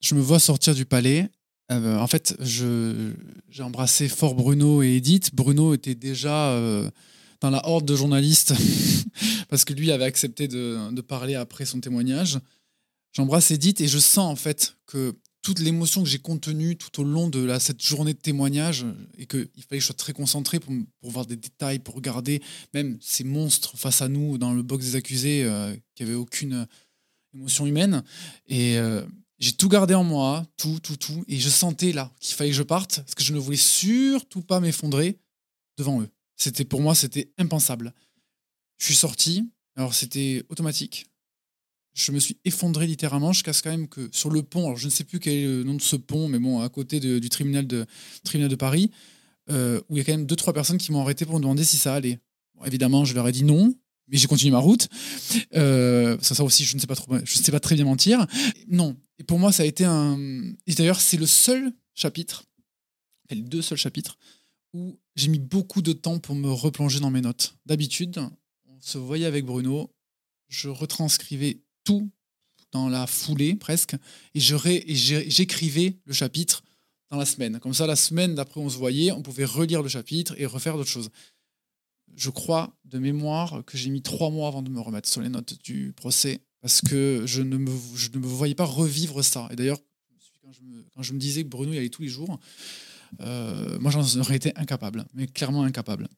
Je me vois sortir du palais. Euh, en fait, j'ai embrassé fort Bruno et Edith. Bruno était déjà euh, dans la horde de journalistes, parce que lui avait accepté de, parler après son témoignage. J'embrasse Edith et je sens en fait que toute l'émotion que j'ai contenue tout au long de cette journée de témoignage, et qu'il fallait que je sois très concentré pour, voir des détails, pour regarder même ces monstres face à nous dans le box des accusés euh, qui n'avaient aucune émotion humaine. Et euh, j'ai tout gardé en moi, tout, tout, tout. Et je sentais là qu'il fallait que je parte, parce que je ne voulais surtout pas m'effondrer devant eux. C'était pour moi, c'était impensable. Je suis sorti, alors c'était automatique. Je me suis effondré littéralement jusqu'à ce quand même que sur le pont, alors je ne sais plus quel est le nom de ce pont, mais bon, à côté du tribunal de, tribunal de Paris, euh, où il y a quand même deux, trois personnes qui m'ont arrêté pour me demander si ça allait. évidemment, je leur ai dit non, mais j'ai continué ma route. Euh, ça, ça aussi, je ne sais pas trop, je ne sais pas très bien mentir. Non. Et pour moi, ça a été un. Et d'ailleurs, c'est le seul chapitre, les deux seuls chapitres où j'ai mis beaucoup de temps pour me replonger dans mes notes. D'habitude, on se voyait avec Bruno, je retranscrivais tout dans la foulée presque, et j'écrivais le chapitre dans la semaine. Comme ça, la semaine d'après, on se voyait, on pouvait relire le chapitre et refaire d'autres choses. Je crois de mémoire que j'ai mis trois mois avant de me remettre sur les notes du procès, parce que je ne me, voyais pas revivre ça. Et d'ailleurs, quand, quand, je me disais que Bruno y allait tous les jours, euh, moi, j'en aurais été incapable, mais clairement incapable.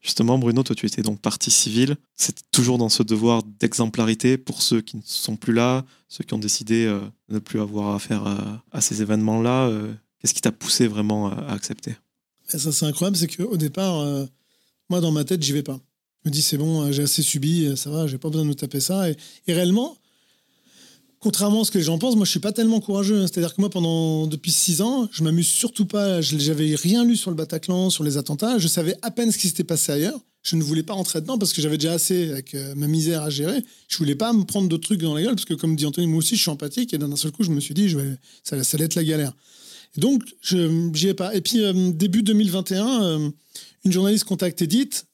Justement, Bruno, toi, tu étais donc partie civile. C'est toujours dans ce devoir d'exemplarité pour ceux qui ne sont plus là, ceux qui ont décidé euh, de ne plus avoir affaire à, à ces événements-là. Euh, qu'est-ce qui t'a poussé vraiment à, accepter? Ça, c'est incroyable, c'est qu'au départ, moi, dans ma tête, j'y vais pas. Je me dis, c'est bon, j'ai assez subi, ça va, j'ai pas besoin de me taper ça. Et, et réellement, contrairement à ce que les gens pensent, moi je suis pas tellement courageux. Hein. C'est-à-dire que moi pendant depuis six ans, je m'amuse surtout pas. J'avais rien lu sur le Bataclan, sur les attentats. Je savais à peine ce qui s'était passé ailleurs. Je ne voulais pas rentrer dedans parce que j'avais déjà assez avec euh, ma misère à gérer. Je voulais pas me prendre d'autres trucs dans la gueule parce que comme dit Anthony, moi aussi je suis empathique et d'un seul coup je me suis dit je ça, ça allait être la galère. Et donc je j'y ai pas. Et puis euh, début 2021, euh, une journaliste contacte Edith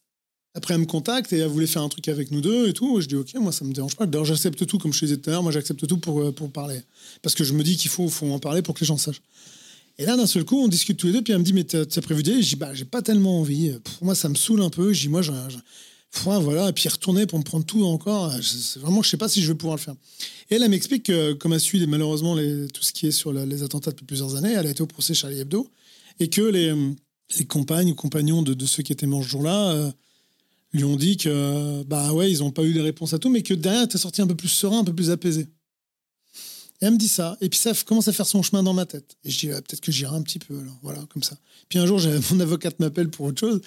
Après, elle me contacte et elle voulait faire un truc avec nous deux et tout. Je dis, OK, moi, ça me dérange pas. D'ailleurs, j'accepte tout, comme je te disais tout à l'heure. Moi, j'accepte tout pour, euh, pour parler. Parce que je me dis qu'il faut, en parler pour que les gens sachent. Et là, d'un seul coup, on discute tous les deux. Puis elle me dit, mais t'as as prévu aller? Je dis, bah, j'ai pas tellement envie. Pour moi, ça me saoule un peu. Je dis, moi, ouais, voilà. Et puis retourner pour me prendre tout encore. C'est vraiment, je sais pas si je vais pouvoir le faire. Et elle, m'explique que, comme elle suit malheureusement tout ce qui est sur les attentats depuis plusieurs années, elle a été au procès Charlie Hebdo. Et que les, compagnes ou compagnons de, de ceux qui étaient morts ce jour-là euh, lui ont dit que, bah ouais, ils n'ont pas eu les réponses à tout, mais que derrière, t'es sorti un peu plus serein, un peu plus apaisé. Et elle me dit ça, et puis ça commence à faire son chemin dans ma tête. Et je dis, peut-être que j'irai un petit peu, alors, voilà, comme ça. Puis un jour, mon avocate m'appelle pour autre chose,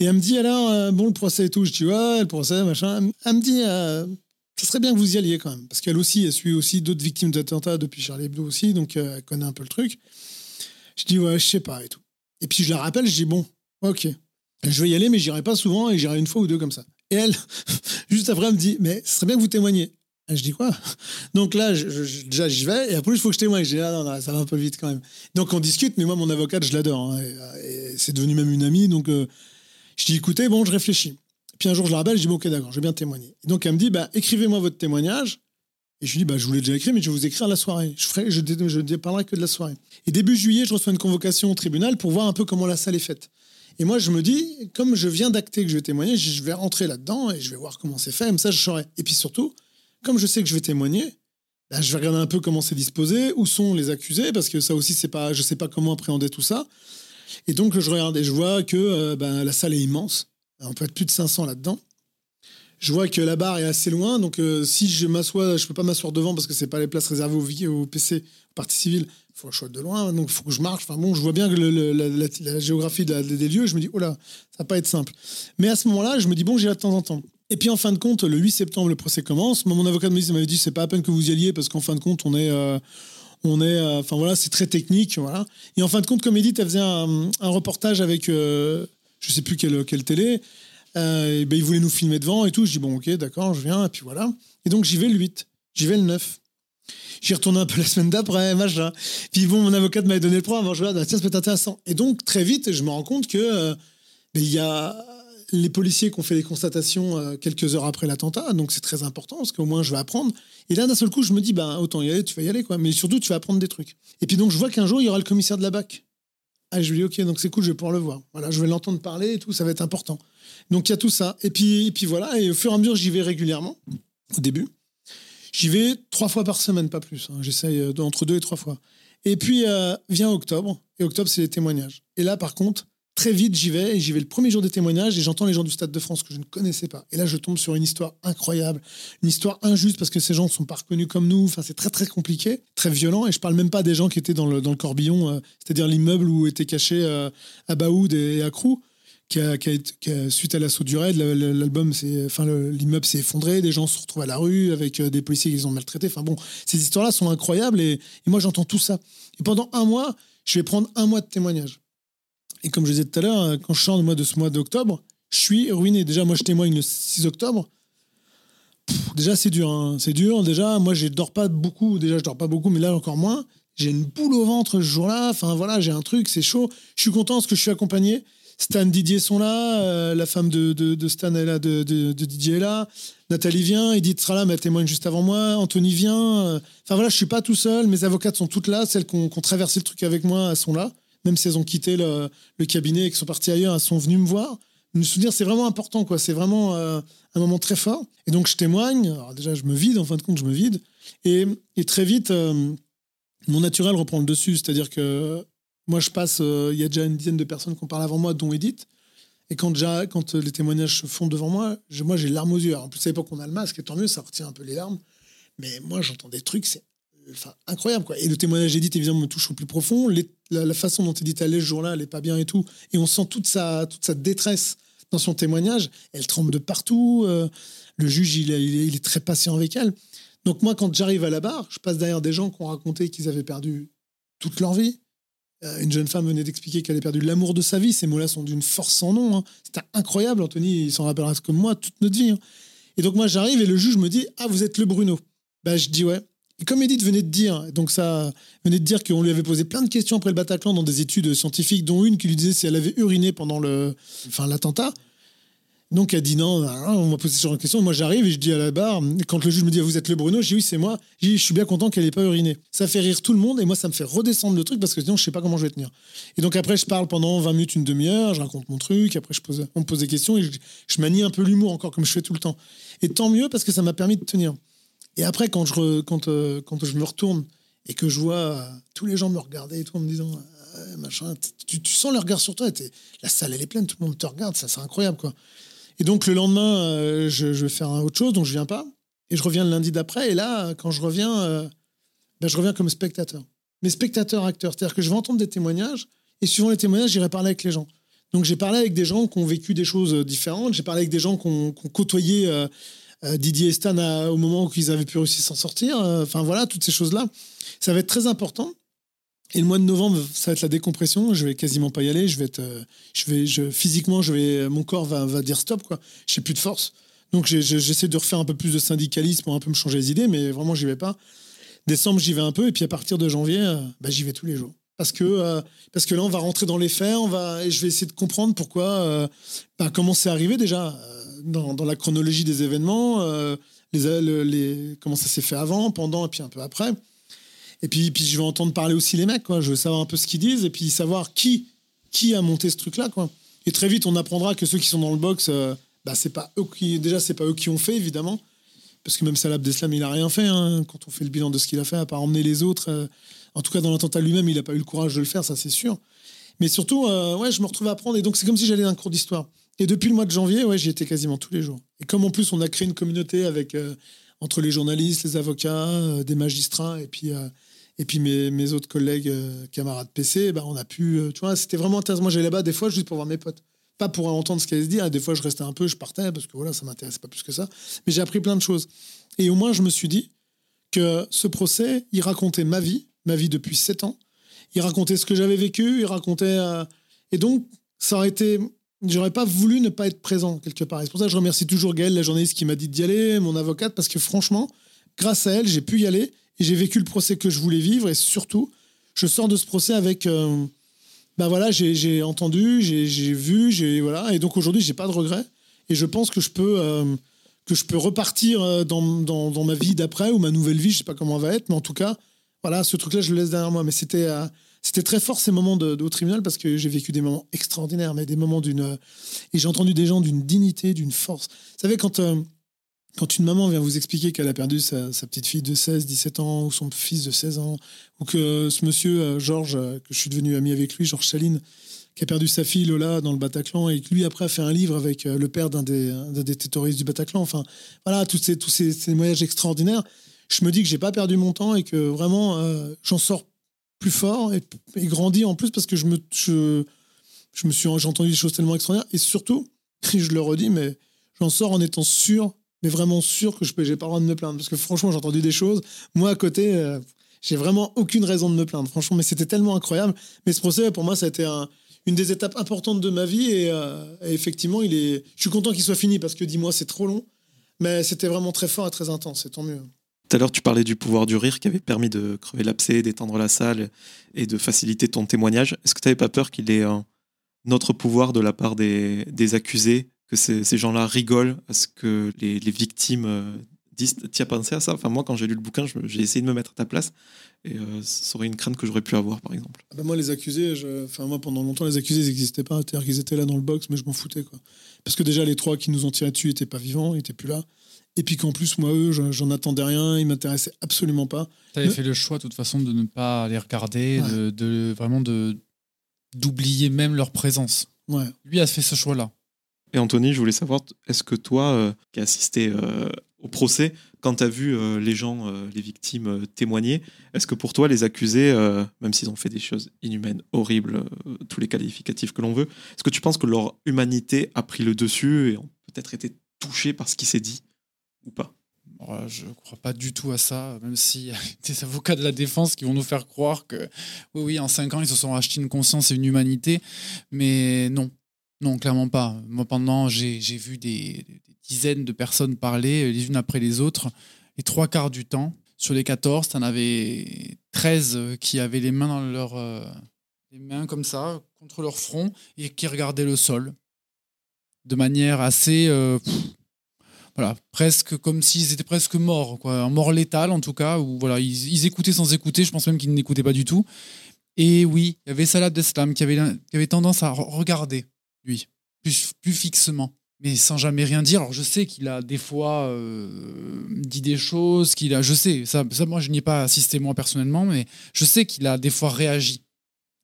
et elle me dit, alors, euh, bon, le procès et tout. Je dis, ouais, le procès, machin. Elle me- dit, euh, serait bien que vous y alliez quand même, parce qu'elle aussi, elle suit aussi d'autres victimes d'attentats depuis Charlie Hebdo aussi, donc euh, elle connaît un peu le truc. Je dis, ouais, je sais pas et tout. Et puis je la rappelle, je dis, bon, ok, je vais y aller, mais j'irai pas souvent et j'irai une fois ou deux comme ça. Et elle, juste après, elle me dit, mais ce serait bien que vous témoigniez. Je dis quoi? Donc là, je- je- déjà, j'y vais, et après, il faut que je témoigne. Je dis, ah non, non, ça va un peu vite quand même. Donc on discute, mais moi, mon avocate, je l'adore. hein, et c'est devenu même une amie. Donc euh, je dis, écoutez, bon, je réfléchis. Puis un jour, je la rappelle, je dis, ok, d'accord, je vais bien témoigner. Et donc elle me dit, bah, écrivez-moi votre témoignage. Et je lui dis, bah, je vous l'ai déjà écrit, mais je vais vous écrire la soirée. Je ferai, je, je ne parlerai que de la soirée. Et début juillet, je reçois une convocation au tribunal pour voir un peu comment la salle est faite. Et moi, je me dis, comme je viens d'acter que je vais témoigner, je vais rentrer là-dedans et je vais voir comment c'est fait. Comme ça, je saurai. Et puis surtout, comme je sais que je vais témoigner, bah, je vais regarder un peu comment c'est disposé, où sont les accusés, parce que ça aussi, c'est pas, je sais pas comment appréhender tout ça. Et donc, je regarde et je vois que euh, ben, la salle est immense. On peut être plus de 500 là-dedans. Je vois que la barre est assez loin, donc euh, si je m'assois, je peux pas m'asseoir devant parce que c'est pas les places réservées aux PC, aux parties civiles. Il faut que je sois de loin, donc il faut que je marche. Enfin bon, je vois bien que la, géographie de des lieux, je me dis, oh là, ça va pas être simple. Mais à ce moment-là, je me dis, bon, j'irai de temps en temps. Et puis en fin de compte, le 8 septembre, le procès commence. Mon avocat dit- m'avait dit, c'est pas à peine que vous y alliez parce qu'en fin de compte, on est. euh, on est, euh, enfin voilà, c'est très technique. Et en fin de compte, comme Edith, elle faisait un, reportage avec, euh, je sais plus quelle, télé, euh, ben, ils voulaient nous filmer devant et tout. Je dis, bon, ok, d'accord, je viens, et puis voilà. Et donc, j'y vais le 8, j'y vais le 9. J'y retourne un peu la semaine d'après, machin. Puis bon, mon avocate m'avait donné le programme. Je regarde, ah, tiens, ça peut être intéressant. Et donc, très vite, je me rends compte que euh, y a les policiers qui ont fait les constatations euh, quelques heures après l'attentat. Donc, c'est très important parce qu'au moins, je vais apprendre. Et là, d'un seul coup, je me dis, ben, autant y aller, tu vas y aller, quoi. Mais surtout, tu vas apprendre des trucs. Et puis donc, je vois qu'un jour, il y aura le commissaire de la BAC. Ah, je lui dis, ok, donc c'est cool, je vais pouvoir le voir. Voilà, je vais l'entendre parler et tout, ça va être important. Donc, il y a tout ça. Et puis, et puis voilà, et au fur et à mesure, j'y vais régulièrement, au début. J'y vais trois fois par semaine, pas plus. hein. J'essaye euh, entre deux et trois fois. Et puis, euh, vient octobre. Et octobre, c'est les témoignages. Et là, par contre, très vite, j'y vais. Et j'y vais le premier jour des témoignages. Et j'entends les gens du Stade de France que je ne connaissais pas. Et là, je tombe sur une histoire incroyable. Une histoire injuste parce que ces gens ne sont pas reconnus comme nous. Enfin, c'est très, très compliqué, très violent. Et je parle même pas des gens qui étaient dans le, dans le corbillon, euh, c'est-à-dire l'immeuble où étaient cachés euh, Abaoud et Akrou. Suite à l'assaut du raid, la- la- l'album, l'immeuble s'est effondré, des gens se retrouvent à la rue avec euh, des policiers qui les ont maltraités. Enfin bon, ces histoires-là sont incroyables et, moi j'entends tout ça. Pendant un mois, je vais prendre un mois de témoignage. Et comme je disais tout à l'heure, euh, quand je de, moi, de ce mois d'octobre, je suis ruiné. Déjà, moi je témoigne le 6 octobre. Déjà, c'est dur. hein. C'est dur. Déjà, moi je dors pas beaucoup. Déjà, je dors pas beaucoup, mais là encore moins. J'ai une boule au ventre ce jour-là. Enfin voilà, j'ai un truc, c'est chaud. Je suis content parce que je suis accompagné. Stan Didier sont là, euh, la femme de, de, Stan est là, de, Didier est là, Nathalie vient, Edith sera là, mais elle témoigne juste avant moi, Anthony vient. euh, Enfin voilà, je suis pas tout seul, mes avocates sont toutes là, celles qui ont, ont traversé le truc avec moi, elles sont là. Même si elles ont quitté le, le cabinet et qui sont parties ailleurs, elles sont venues me voir. Me souvenir, c'est vraiment important, quoi. C'est vraiment euh, un moment très fort. Et donc je témoigne. Alors déjà, je me vide, en fin de compte, je me vide. Et, et très vite, mon naturel reprend le dessus. C'est-à-dire que moi, je passe, euh, il y a déjà une dizaine de personnes qui ont parlé avant moi, dont Edith. Et quand, déjà, quand euh, les témoignages se font devant moi, je- moi, j'ai les larmes aux yeux. En plus, à l'époque, on a le masque, et tant mieux, ça retient un peu les larmes. Mais moi, j'entends des trucs, c'est incroyable. Quoi. Et le témoignage d'Edith, évidemment, me touche au plus profond. La, façon dont Edith allait ce jour-là, elle n'est pas bien et tout. Et on sent toute sa, toute sa détresse dans son témoignage. Elle tremble de partout. euh, le juge, il est très patient avec elle. Donc, moi, quand j'arrive à la barre, je passe derrière des gens qui ont raconté qu'ils avaient perdu toute leur vie. Euh, Une jeune femme venait d'expliquer qu'elle avait perdu l'amour de sa vie. Ces mots-là sont d'une force sans nom. hein. C'était incroyable, Anthony. Il s'en rappellera comme moi toute notre vie. hein. Et donc, moi, j'arrive et le juge me dit Ah, vous êtes le Bruno. Ben, je dis Ouais. Et comme Edith venait de dire, donc ça venait de dire qu'on lui avait posé plein de questions après le Bataclan dans des études scientifiques, dont une qui lui disait si elle avait uriné pendant le, enfin, l'attentat. Donc elle dit non, on m'a posé genre de question. Moi j'arrive et je dis à la barre, quand le juge me dit vous êtes le Bruno, je dis oui c'est moi. Je suis bien content qu'elle n'ait pas uriné. Ça fait rire tout le monde et moi ça me fait redescendre le truc parce que sinon je sais pas comment je vais tenir. Et donc après je parle pendant 20 minutes, une demi-heure, je raconte mon truc, après je pose, on me pose des questions et je, manie un peu l'humour encore comme je fais tout le temps. Et tant mieux parce que ça m'a permis de tenir. Et après quand je, quand, euh, quand je me retourne et que je vois euh, tous les gens me regarder et tout en me disant euh, machin, tu, tu sens le regard sur toi, la salle elle est pleine, tout le monde te regarde, ça c'est incroyable quoi. Et donc le lendemain, euh, je, vais faire autre chose, donc je viens pas. Et je reviens le lundi d'après. Et là, quand je reviens, euh, ben, je reviens comme spectateur. Mais spectateur, acteur. C'est-à-dire que je vais entendre des témoignages. Et suivant les témoignages, j'irai parler avec les gens. Donc j'ai parlé avec des gens qui ont vécu des choses euh, différentes. J'ai parlé avec des gens qui ont, côtoyé Didier et Stan à- au moment où ils avaient pu réussir à s'en sortir. Enfin voilà, toutes ces choses-là. Ça va être très important. Et le mois de novembre, ça va être la décompression. Je vais quasiment pas y aller. Je vais être, euh, je vais, je, physiquement, je vais, mon corps va, va dire stop quoi. J'ai plus de force. Donc j'essaie de refaire un peu plus de syndicalisme pour un peu me changer les idées, mais vraiment j'y vais pas. Décembre, j'y vais un peu, et puis à partir de janvier, euh, bah, j'y vais tous les jours. Parce que, euh, parce que là, on va rentrer dans les faits, on va, et je vais essayer de comprendre pourquoi, euh, bah, comment c'est arrivé déjà euh, dans, la chronologie des événements, euh, les, le- les, comment ça s'est fait avant, pendant, et puis un peu après. Et puis, puis je vais entendre parler aussi les mecs, quoi. Je veux savoir un peu ce qu'ils disent, et puis savoir qui, qui a monté ce truc-là, quoi. Et très vite, on apprendra que ceux qui sont dans le box, euh, bah, c'est pas eux qui, déjà, c'est pas eux qui ont fait, évidemment. Parce que même Salah Abdeslam, il a rien fait, hein, quand on fait le bilan de ce qu'il a fait, à part emmener les autres. euh, en tout cas, dans l'attentat lui-même, il n'a pas eu le courage de le faire, ça c'est sûr. Mais surtout, euh, ouais, je me retrouve à apprendre. Et donc, c'est comme si j'allais dans un cours d'histoire. Et depuis le mois de janvier, ouais, j'y étais quasiment tous les jours. Et comme en plus, on a créé une communauté avec, euh, entre les journalistes, les avocats, des magistrats, et puis, et puis mes, mes autres collègues, euh, camarades PC, bah, on a pu. euh, tu vois, c'était vraiment intéressant. Moi, j'allais là-bas des fois juste pour voir mes potes. Pas pour entendre ce qu'elle allait se dire. Des fois, je restais un peu, je partais, parce que voilà, ça m'intéressait pas plus que ça. Mais j'ai appris plein de choses. Et au moins, je me suis dit que ce procès, il racontait ma vie, ma vie depuis 7 ans. Il racontait ce que j'avais vécu, il racontait. euh, Et donc, ça aurait été. J'aurais pas voulu ne pas être présent quelque part. Et c'est pour ça que je remercie toujours Gaëlle, la journaliste qui m'a dit d'y aller, mon avocate, parce que franchement, grâce à elle, j'ai pu y aller et j'ai vécu le procès que je voulais vivre. Et surtout, je sors de ce procès avec. bah voilà, j'ai entendu, j'ai vu, j'ai voilà. Et donc aujourd'hui, j'ai pas de regrets. Et je pense que je peux. euh, que je peux repartir euh, dans, dans, ma vie d'après ou ma nouvelle vie, je sais pas comment elle va être, mais en tout cas, voilà, ce truc-là, je le laisse derrière moi. Mais c'était c'était très fort ces moments de, haut tribunal parce que j'ai vécu des moments extraordinaires, mais des moments d'une. et j'ai entendu des gens d'une dignité, d'une force. Vous savez, quand, quand une maman vient vous expliquer qu'elle a perdu sa, petite fille de 16, 17 ans, ou son fils de 16 ans, ou que ce monsieur, euh, Georges, euh, que je suis devenu ami avec lui, Georges Chaline, qui a perdu sa fille Lola dans le Bataclan et qui lui après a fait un livre avec euh, le père d'un des, des terroristes du Bataclan. Enfin, voilà, tous ces, tous ces, voyages extraordinaires. Je me dis que j'ai pas perdu mon temps et que vraiment j'en sors plus fort et, et grandi en plus parce que je me, je, je me suis, j'ai entendu des choses tellement extraordinaires et surtout, je le redis, mais j'en sors en étant sûr, mais vraiment sûr que je n'ai pas le droit de me plaindre parce que franchement j'ai entendu des choses. Moi à côté, euh, j'ai vraiment aucune raison de me plaindre, franchement, mais c'était tellement incroyable. Mais ce procès pour moi ça a été un une des étapes importantes de ma vie et, euh, et effectivement il est je suis content qu'il soit fini parce que dis-moi c'est trop long mais c'était vraiment très fort et très intense et tant mieux Tout à l'heure, tu parlais du pouvoir du rire qui avait permis de crever l'abcès, d'étendre la salle et de faciliter ton témoignage. Est-ce que tu n'avais pas peur qu'il ait un autre pouvoir de la part des accusés, que ces, ces gens-là rigolent à ce que les, les victimes euh, disent Tu as pensé à ça Enfin, moi, quand j'ai lu le bouquin, j'ai essayé de me mettre à ta place et euh, ça aurait une crainte que j'aurais pu avoir, par exemple. Ah bah moi les accusés je... enfin moi pendant longtemps les accusés ils n'existaient pas c'est-à-dire qu'ils étaient là dans le box mais je m'en foutais quoi parce que déjà les trois qui nous ont tiré dessus étaient pas vivants ils étaient plus là et puis qu'en plus moi eux je- j'en attendais rien ils m'intéressaient absolument pas Tu avais Le- fait le choix, de toute façon, de ne pas les regarder, Ouais. de, de- vraiment de d'oublier même leur présence. ouais Lui a fait ce choix-là. Et Anthony, je voulais savoir, est-ce que toi, euh, qui as assisté euh, au procès, quand tu as vu euh, les gens, les victimes témoigner, est-ce que pour toi, les accusés, même s'ils ont fait des choses inhumaines, horribles, tous les qualificatifs que l'on veut, est-ce que tu penses que leur humanité a pris le dessus et ont peut-être été touchés par ce qui s'est dit ou pas? Je ne crois pas du tout à ça, même s'il y a des avocats de la défense qui vont nous faire croire que, oui, oui, en cinq ans, ils se sont rachetés une conscience et une humanité. Mais non, non, clairement pas. Moi, pendant, j'ai vu des, dizaines de personnes parler, les unes après les autres, et trois quarts du temps, sur les 14, tu en avais 13 qui avaient les mains dans leur. euh, mains comme ça, contre leur front, et qui regardaient le sol. de manière assez. euh, voilà, presque comme s'ils étaient presque morts, quoi. Mort létal, en tout cas, où voilà, ils, écoutaient sans écouter. Je pense même qu'ils n'écoutaient pas du tout. Et oui, il y avait Salah Deslam qui avait, qui avait tendance à re- regarder, lui, plus, plus fixement, mais sans jamais rien dire. Alors je sais qu'il a des fois euh, dit des choses, qu'il a, je sais, ça, ça moi je n'y ai pas assisté moi personnellement, mais je sais qu'il a des fois réagi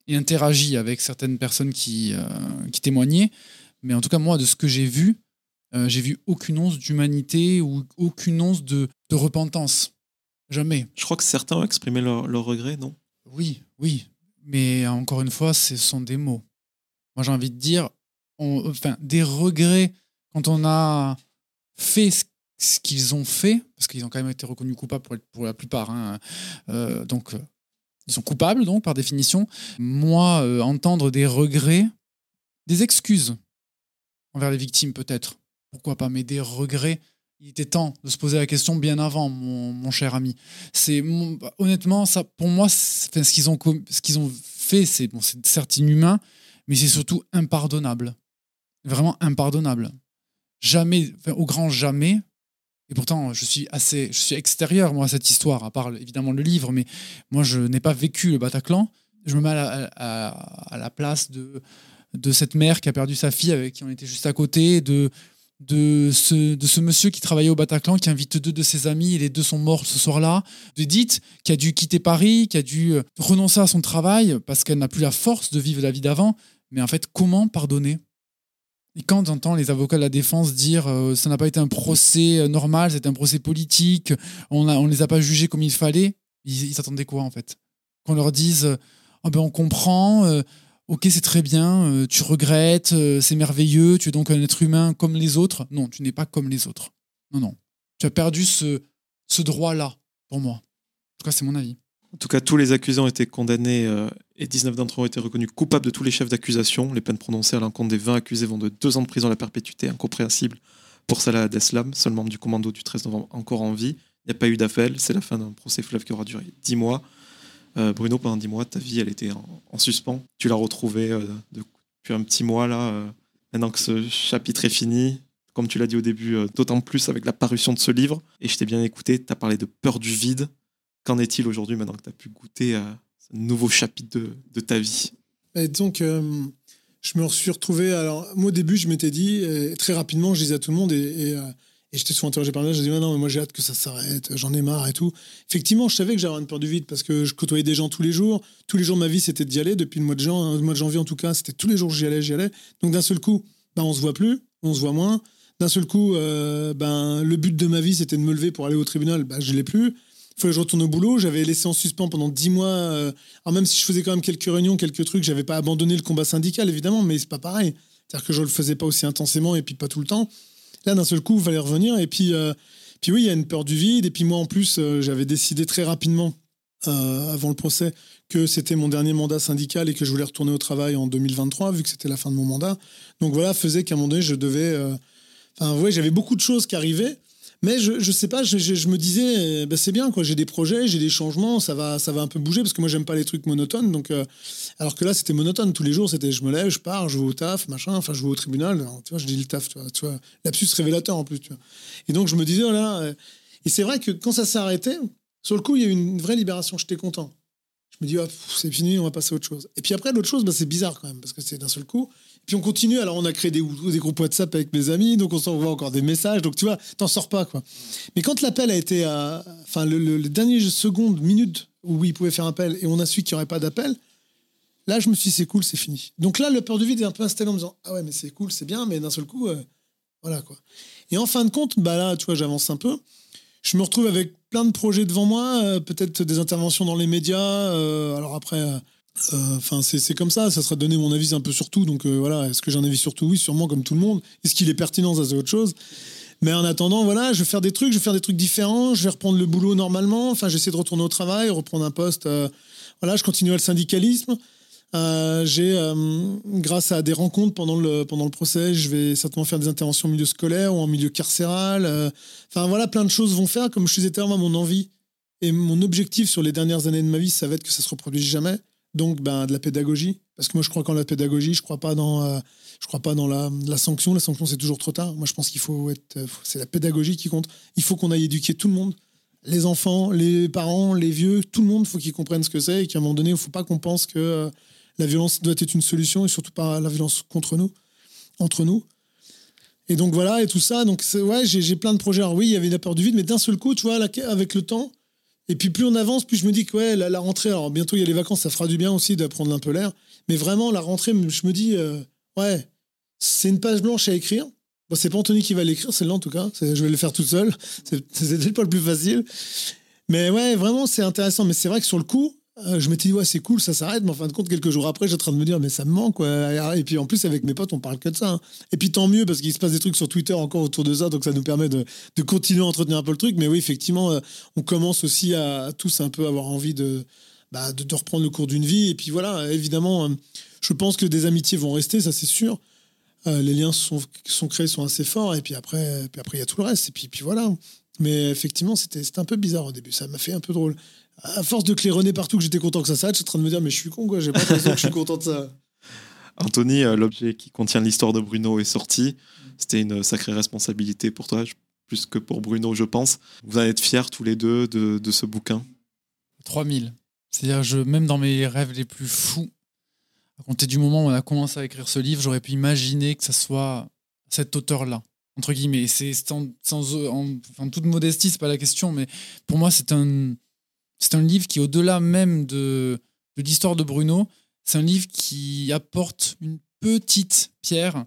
et interagi avec certaines personnes qui, euh, qui témoignaient. Mais en tout cas, moi, de ce que j'ai vu, euh, j'ai vu aucune once d'humanité ou aucune once de, de repentance. Jamais. Je crois que certains ont exprimé leur, leur regret, non? Oui, oui. Mais encore une fois, ce sont des mots. Moi, j'ai envie de dire, on- des regrets quand on a fait ce, qu'ils ont fait, parce qu'ils ont quand même été reconnus coupables pour, la plupart. hein. Euh, donc, euh, ils sont coupables, donc, par définition. Moi, euh, entendre des regrets, des excuses envers les victimes, peut-être. Pourquoi pas, mais des regrets. Il était temps de se poser la question bien avant, mon, cher ami. C'est honnêtement ça pour moi ce qu'ils ont ce qu'ils ont fait c'est bon c'est certes inhumain mais c'est surtout impardonnable vraiment impardonnable jamais au grand jamais et pourtant je suis assez je suis extérieur moi à cette histoire à part évidemment le livre mais moi je n'ai pas vécu le Bataclan je me mets à la, à- à la place de de cette mère qui a perdu sa fille avec qui on était juste à côté de de ce, de ce monsieur qui travaillait au Bataclan, qui invite deux de ses amis, et les deux sont morts ce soir-là. D'Edith, qui a dû quitter Paris, qui a dû euh, renoncer à son travail parce qu'elle n'a plus la force de vivre la vie d'avant. Mais en fait, comment pardonner? Et quand j'entends les avocats de la défense dire euh, ça n'a pas été un procès euh, normal, c'est un procès politique, on ne on les a pas jugés comme il fallait, ils s'attendaient quoi en fait? Qu'on leur dise Ah ben on comprend, ok c'est très bien, tu regrettes, c'est merveilleux, tu es donc un être humain comme les autres. Non, tu n'es pas comme les autres. Non, non. Tu as perdu ce, ce droit-là, pour moi. En tout cas, c'est mon avis. En tout cas, tous les accusés ont été condamnés euh, et 19 d'entre eux ont été reconnus coupables de tous les chefs d'accusation. Les peines prononcées à l'encontre des 20 accusés vont de 2 ans de prison à la perpétuité, incompréhensible pour Salah Abdeslam, seul membre du commando du 13 novembre encore en vie. Il n'y a pas eu d'appel, c'est la fin d'un procès fleuve qui aura duré 10 mois. Euh, Bruno, pendant 10 mois, ta vie, elle était en, en suspens. Tu l'as retrouvée euh, de- depuis un petit mois, là, maintenant que ce chapitre est fini. Comme tu l'as dit au début, d'autant plus avec la parution de ce livre. Et je t'ai bien écouté, tu as parlé de peur du vide. Qu'en est-il aujourd'hui maintenant que tu as pu goûter à ce nouveau chapitre de, ta vie? Et donc, euh, je me suis retrouvé. Alors, moi, au début, je m'étais dit, euh, très rapidement, je disais à tout le monde, et, et, euh, et j'étais souvent interrogé par là, j'ai dit, Ouais, non, mais moi, j'ai hâte que ça s'arrête, j'en ai marre et tout. Effectivement, je savais que j'avais une peur du vide parce que je côtoyais des gens tous les jours. Tous les jours de ma vie, c'était d'y aller. Depuis le mois de, jan- le mois de janvier, en tout cas, c'était tous les jours, j'y allais, j'y allais. Donc, d'un seul coup, ben, on se voit plus, on se voit moins. D'un seul coup, euh, ben, le but de ma vie, c'était de me lever pour aller au tribunal. Ben, je l'ai plus. Il fallait que je retourne au boulot. J'avais laissé en suspens pendant dix mois. euh, alors même si je faisais quand même quelques réunions, quelques trucs, j'avais pas abandonné le combat syndical, évidemment, mais c'est pas pareil. C'est-à-dire que je le faisais pas aussi intensément et puis pas tout le temps. Là, d'un seul coup, il fallait revenir. Et puis, euh, puis oui, il y a une peur du vide. Et puis moi, en plus, euh, j'avais décidé très rapidement, avant le procès, que c'était mon dernier mandat syndical et que je voulais retourner au travail en 2023, vu que c'était la fin de mon mandat. Donc voilà, faisait qu'à un moment donné, je devais... Enfin, ouais, j'avais beaucoup de choses qui arrivaient. Mais je, je sais pas, je, je- me disais, euh, bah, c'est bien, quoi. J'ai des projets, j'ai des changements, ça va, ça va un peu bouger parce que moi, j'aime pas les trucs monotones. Donc, euh, alors que là, c'était monotone tous les jours. C'était, je me lève, je pars, je vais au taf, machin. Enfin, je vais au tribunal. Tu vois, je dis le taf, tu vois, tu vois. Révélateur en plus. Et donc, je me disais, voilà. euh, et c'est vrai que quand ça s'est arrêté, sur le coup, il y a eu une vraie libération. J'étais content. Je me dis, pff, c'est fini, on va passer à autre chose. Et puis après, l'autre chose, bah, c'est bizarre quand même, parce que c'est d'un seul coup. Puis on continue, alors on a créé des, groupes WhatsApp avec mes amis, donc on s'envoie encore des messages, donc tu vois, t'en sors pas, quoi. Mais quand l'appel a été à. Enfin, le, le, les dernières secondes, minutes où il pouvait faire appel, et on a su qu'il n'y aurait pas d'appel, là, je me suis dit, c'est cool, c'est fini. Donc là, le peur du vide est un peu installé en me disant, ah ouais, mais c'est cool, c'est bien, mais d'un seul coup, euh, voilà, quoi. Et en fin de compte, bah là, tu vois, j'avance un peu. Je me retrouve avec plein de projets devant moi, euh, peut-être des interventions dans les médias. euh, alors après, euh, enfin c'est comme ça, ça sera donner mon avis un peu sur tout. Donc euh, voilà, est-ce que j'ai un avis sur tout? Oui, sûrement comme tout le monde. Est-ce qu'il est pertinent? Ça c'est autre chose. Mais en attendant, voilà, je vais faire des trucs, je vais faire des trucs différents, je vais reprendre le boulot normalement. Enfin, j'essaie de retourner au travail, reprendre un poste. euh, voilà, je continue le syndicalisme. J'ai, grâce à des rencontres pendant le, pendant le procès, je vais certainement faire des interventions en milieu scolaire ou en milieu carcéral. Enfin voilà, plein de choses vont faire. Comme je disais à l'heure, moi, mon envie et mon objectif sur les dernières années de ma vie, ça va être que ça se reproduise jamais. Donc, ben, de la pédagogie. Parce que moi, je crois qu'en la pédagogie, je crois pas dans, euh, je crois pas dans la, la sanction. La sanction, c'est toujours trop tard. Moi, je pense qu'il faut être, euh, c'est la pédagogie qui compte. Il faut qu'on aille éduquer tout le monde, les enfants, les parents, les vieux, tout le monde. Il faut qu'ils comprennent ce que c'est et qu'à un moment donné, il faut pas qu'on pense que euh, la violence doit être une solution et surtout pas la violence contre nous, entre nous. Et donc voilà, et tout ça. Donc ouais, j'ai plein de projets. Alors oui, il y avait la peur du vide, mais d'un seul coup, tu vois, avec le temps, et puis plus on avance, plus je me dis que ouais, la, rentrée, alors bientôt il y a les vacances, ça fera du bien aussi d'apprendre un peu l'air. Mais vraiment, la rentrée, je me dis, euh, ouais, c'est une page blanche à écrire. Bon, c'est pas Anthony qui va l'écrire, celle-là en tout cas. Je vais le faire tout seul. C'est peut-être pas le plus facile. Mais ouais, vraiment, c'est intéressant. Mais c'est vrai que sur le coup, euh, je m'étais dit, ouais, c'est cool, ça s'arrête. Mais en fin de compte, quelques jours après, j'étais en train de me dire, mais ça me manque. quoi. Et puis en plus, avec mes potes, on parle que de ça. hein. Et puis tant mieux, parce qu'il se passe des trucs sur Twitter encore autour de ça. Donc ça nous permet de, de continuer à entretenir un peu le truc. Mais oui, effectivement, euh, on commence aussi à, tous un peu avoir envie de, bah, de, de reprendre le cours d'une vie. Et puis voilà, évidemment, euh, je pense que des amitiés vont rester, ça c'est sûr. Les liens sont, sont créés sont assez forts. Et puis après, puis après il y a tout le reste. Et puis, puis voilà. Mais effectivement, c'était un peu bizarre au début. Ça m'a fait un peu drôle. À force de claironner partout que j'étais content que ça s'arrête, je suis en train de me dire, mais je suis con, quoi. J'ai pas l'impression que je suis content de ça. Anthony, euh, l'objet qui contient l'histoire de Bruno est sorti. C'était une sacrée responsabilité pour toi, plus que pour Bruno, je pense. Vous en êtes fiers tous les deux de, de ce bouquin 3000. C'est-à-dire, je, même dans mes rêves les plus fous, à compter du moment où on a commencé à écrire ce livre, j'aurais pu imaginer que ça soit cet auteur-là, entre guillemets. C'est sans, sans en, en toute modestie, c'est pas la question, mais pour moi, c'est un, c'est un livre qui, au-delà même de, l'histoire de Bruno, c'est un livre qui apporte une petite pierre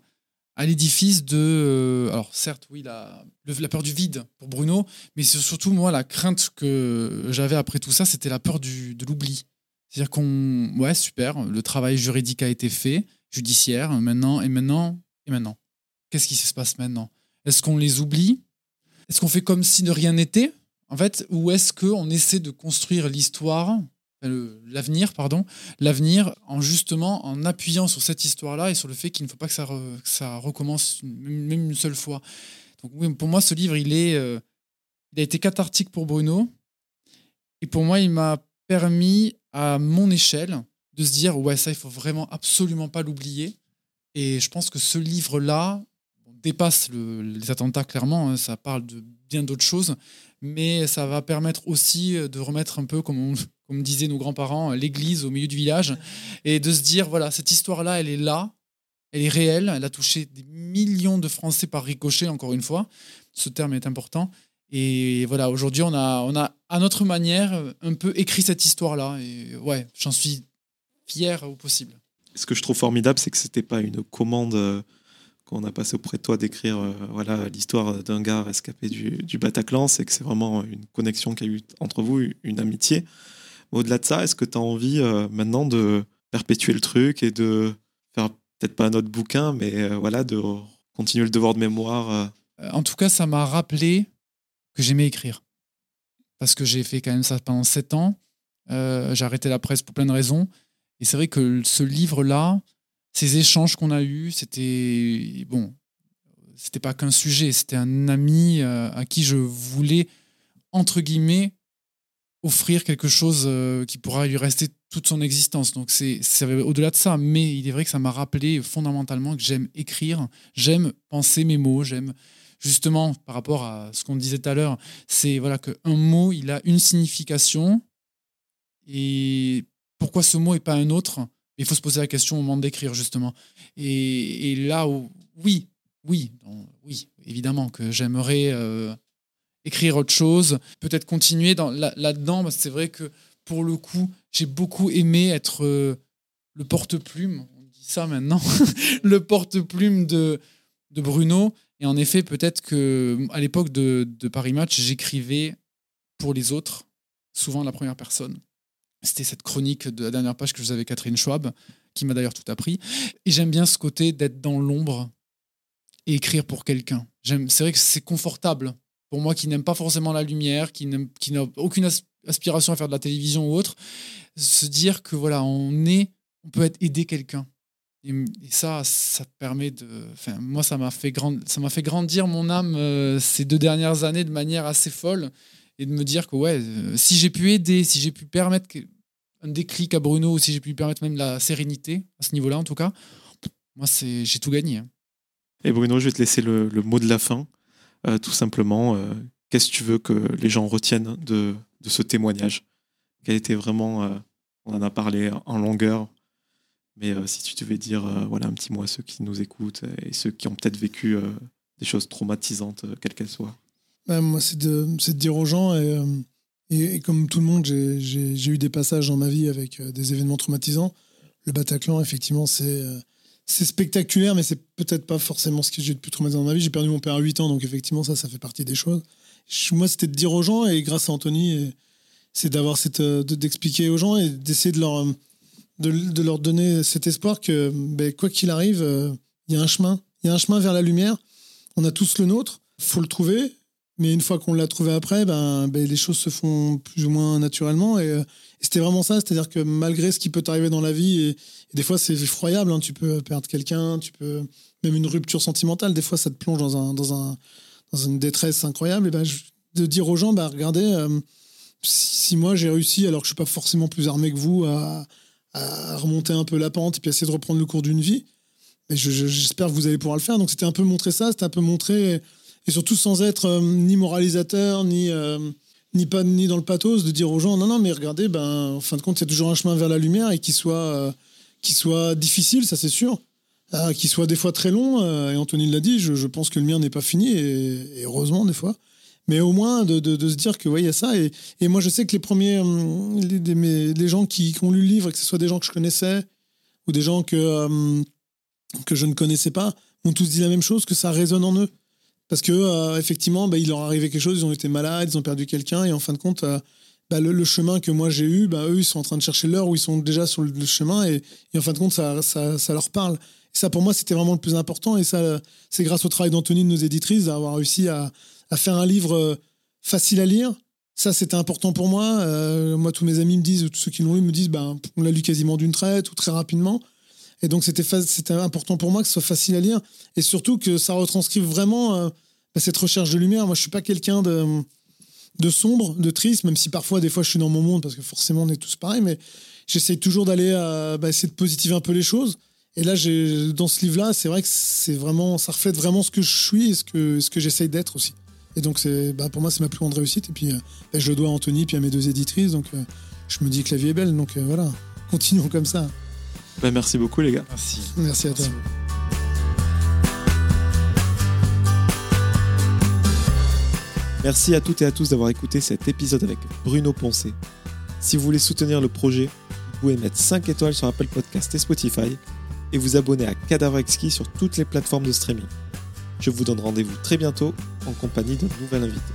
à l'édifice de. euh, alors, certes, oui, la peur du vide pour Bruno, mais c'est surtout, moi, la crainte que j'avais après tout ça, c'était la peur du, de l'oubli. C'est-à-dire qu'on. Ouais, super, le travail juridique a été fait, judiciaire, maintenant, et maintenant, et maintenant. Qu'est-ce qui se passe maintenant? Est-ce qu'on les oublie? Est-ce qu'on fait comme si de rien n'était? En fait, ou est-ce qu'on essaie de construire l'histoire, l'avenir, pardon, l'avenir en justement en appuyant sur cette histoire-là et sur le fait qu'il ne faut pas que ça, recommence même une seule fois. Donc pour moi, ce livre, il est, euh, a été cathartique pour Bruno. Et pour moi, il m'a permis, à mon échelle, de se dire, ouais, ça, il faut vraiment absolument pas l'oublier. Et je pense que ce livre-là bon, dépasse le- les attentats, clairement. hein, ça parle de bien d'autres choses. Mais ça va permettre aussi de remettre un peu, comme, on- disaient nos grands-parents, l'église au milieu du village. Et de se dire, voilà, cette histoire-là, elle est là. Elle est réelle. Elle a touché des millions de Français par ricochet, encore une fois. Ce terme est important. Et voilà, aujourd'hui, on a, on a, à notre manière, un peu écrit cette histoire-là. Et ouais, j'en suis fier au possible. Ce que je trouve formidable, c'est que c'était pas une commande euh, qu'on a passée auprès de toi d'écrire euh, voilà l'histoire d'un gars rescapé du, Bataclan, c'est que c'est vraiment une connexion qu'il y a eu entre vous, une amitié. Au-delà de ça, est-ce que tu as envie euh, maintenant de perpétuer le truc et de faire peut-être pas un autre bouquin, mais euh, voilà, de continuer le devoir de mémoire En tout cas, ça m'a rappelé que j'aimais écrire. Parce que j'ai fait quand même ça pendant sept ans. J'ai arrêté la presse pour plein de raisons. Et c'est vrai que ce livre-là, ces échanges qu'on a eus, c'était. Bon, c'était pas qu'un sujet, c'était un ami euh, à qui je voulais, entre guillemets, offrir quelque chose euh, qui pourra lui rester toute son existence. Donc c'est au-delà de ça, mais il est vrai que ça m'a rappelé fondamentalement que j'aime écrire, j'aime penser mes mots, j'aime justement par rapport à ce qu'on disait tout à l'heure, c'est voilà que un mot, il a une signification et pourquoi ce mot et pas un autre Il faut se poser la question au moment d'écrire justement. Et, là où oui, oui, oui, évidemment que j'aimerais euh, écrire autre chose, peut-être continuer dans, là, là-dedans, c'est vrai que pour le coup, j'ai beaucoup aimé être euh, le porte-plume, on dit ça maintenant, le porte-plume de, Bruno. Et en effet, peut-être que à l'époque de Paris Match, j'écrivais pour les autres, souvent la première personne. C'était cette chronique de la dernière page que je vous avais Catherine Schwab, qui m'a d'ailleurs tout appris. Et j'aime bien ce côté d'être dans l'ombre et écrire pour quelqu'un. C'est vrai que c'est confortable pour moi qui n'aime pas forcément la lumière, qui, n'a aucune as- aspiration à faire de la télévision ou autre, se dire que voilà, on est, on peut être aider quelqu'un. Et, et ça, ça permet de. Enfin, moi, ça m'a fait, grand, fait grandir mon âme euh, ces deux dernières années de manière assez folle et de me dire que ouais, euh, si j'ai pu aider, si j'ai pu permettre un déclic à Bruno, si j'ai pu lui permettre même la sérénité, à ce niveau-là en tout cas, moi, c'est j'ai tout gagné. hein. Et Bruno, je vais te laisser le, mot de la fin. Euh, tout simplement, euh, qu'est-ce que tu veux que les gens retiennent de, de ce témoignage? Quel était vraiment, on en a parlé en longueur, mais si tu devais dire voilà, un petit mot à ceux qui nous écoutent et ceux qui ont peut-être vécu des choses traumatisantes, quelles qu'elles soient. Ouais, moi, c'est de, de dire aux gens, et, euh, et, et comme tout le monde, j'ai- eu des passages dans ma vie avec euh, des événements traumatisants. Le Bataclan, effectivement, c'est euh, c'est spectaculaire, mais c'est peut-être pas forcément ce que j'ai de plus traumatisant dans ma vie. J'ai perdu mon père à 8 ans, donc effectivement, ça, ça fait partie des choses. Moi, c'était de dire aux gens, et grâce à Anthony, c'est d'avoir cette, de- d'expliquer aux gens et d'essayer de leur, de, leur donner cet espoir que, ben, quoi qu'il arrive, il y a un chemin. Il y a un chemin vers la lumière. On a tous le nôtre. faut le trouver. Mais une fois qu'on l'a trouvé après, ben, ben, les choses se font plus ou moins naturellement. Et, euh, et c'était vraiment ça. C'est-à-dire que malgré ce qui peut t'arriver dans la vie, et, des fois c'est effroyable, hein, tu peux perdre quelqu'un, tu peux même une rupture sentimentale, des fois ça te plonge dans, un, dans, un, dans une détresse incroyable. Et ben, de dire aux gens, ben, regardez, euh, si, moi j'ai réussi, alors que je suis pas forcément plus armé que vous, à, remonter un peu la pente et puis essayer de reprendre le cours d'une vie, j'espère que vous allez pouvoir le faire. Donc c'était un peu montrer ça, c'était un peu montrer, et surtout sans être euh, ni moralisateur, ni, euh, ni, pas, ni dans le pathos, de dire aux gens, non, non, mais regardez, ben, en fin de compte, a toujours un chemin vers la lumière et qui soit, euh, soit difficile, ça c'est sûr. Euh, qui soit des fois très long, euh, et Anthony l'a dit, je, je pense que le mien n'est pas fini, et, heureusement des fois. Mais au moins de, de- se dire que ouais, il y a ça. Et, et moi, je sais que les premiers, hum, les, les gens qui, qui ont lu le livre, que ce soit des gens que je connaissais ou des gens que, hum, que je ne connaissais pas, m'ont tous dit la même chose, que ça résonne en eux. Parce que euh, effectivement, bah, il leur arrivait quelque chose, ils ont été malades, ils ont perdu quelqu'un, et en fin de compte, euh, bah, le, chemin que moi j'ai eu, bah, eux, ils sont en train de chercher leur, ou ils sont déjà sur le, chemin, et, en fin de compte, ça, ça, ça leur parle. Et ça, pour moi, c'était vraiment le plus important, et ça, c'est grâce au travail d'Anthony, de nos éditrices, d'avoir réussi à, faire un livre euh, facile à lire. Ça, c'était important pour moi. Moi, tous mes amis me disent, tous ceux qui l'ont lu me disent, ben, on l'a lu quasiment d'une traite ou très rapidement. Et donc, c'était important pour moi que ce soit facile à lire et surtout que ça retranscrive vraiment euh, bah, cette recherche de lumière. Moi, je suis pas quelqu'un de, sombre, de triste, même si parfois, des fois, je suis dans mon monde parce que forcément, on est tous pareils, mais j'essaye toujours d'aller euh, bah, essayer de positiver un peu les choses. Et là, dans ce livre-là, c'est vrai que c'est vraiment, ça reflète vraiment ce que je suis et ce que, j'essaye d'être aussi. Et donc, bah, pour moi, c'est ma plus grande réussite. Et puis, euh, je le dois à Anthony puis à mes deux éditrices. Donc, je me dis que la vie est belle. Donc, voilà, continuons comme ça. Ben, merci beaucoup, les gars. Merci. Merci à toi. Merci à toutes et à tous d'avoir écouté cet épisode avec Bruno Poncé. Si vous voulez soutenir le projet, vous pouvez mettre 5 étoiles sur Apple Podcast et Spotify et vous abonner à Cadavre Exquis sur toutes les plateformes de streaming. Je vous donne rendez-vous très bientôt en compagnie d'un nouvel invité.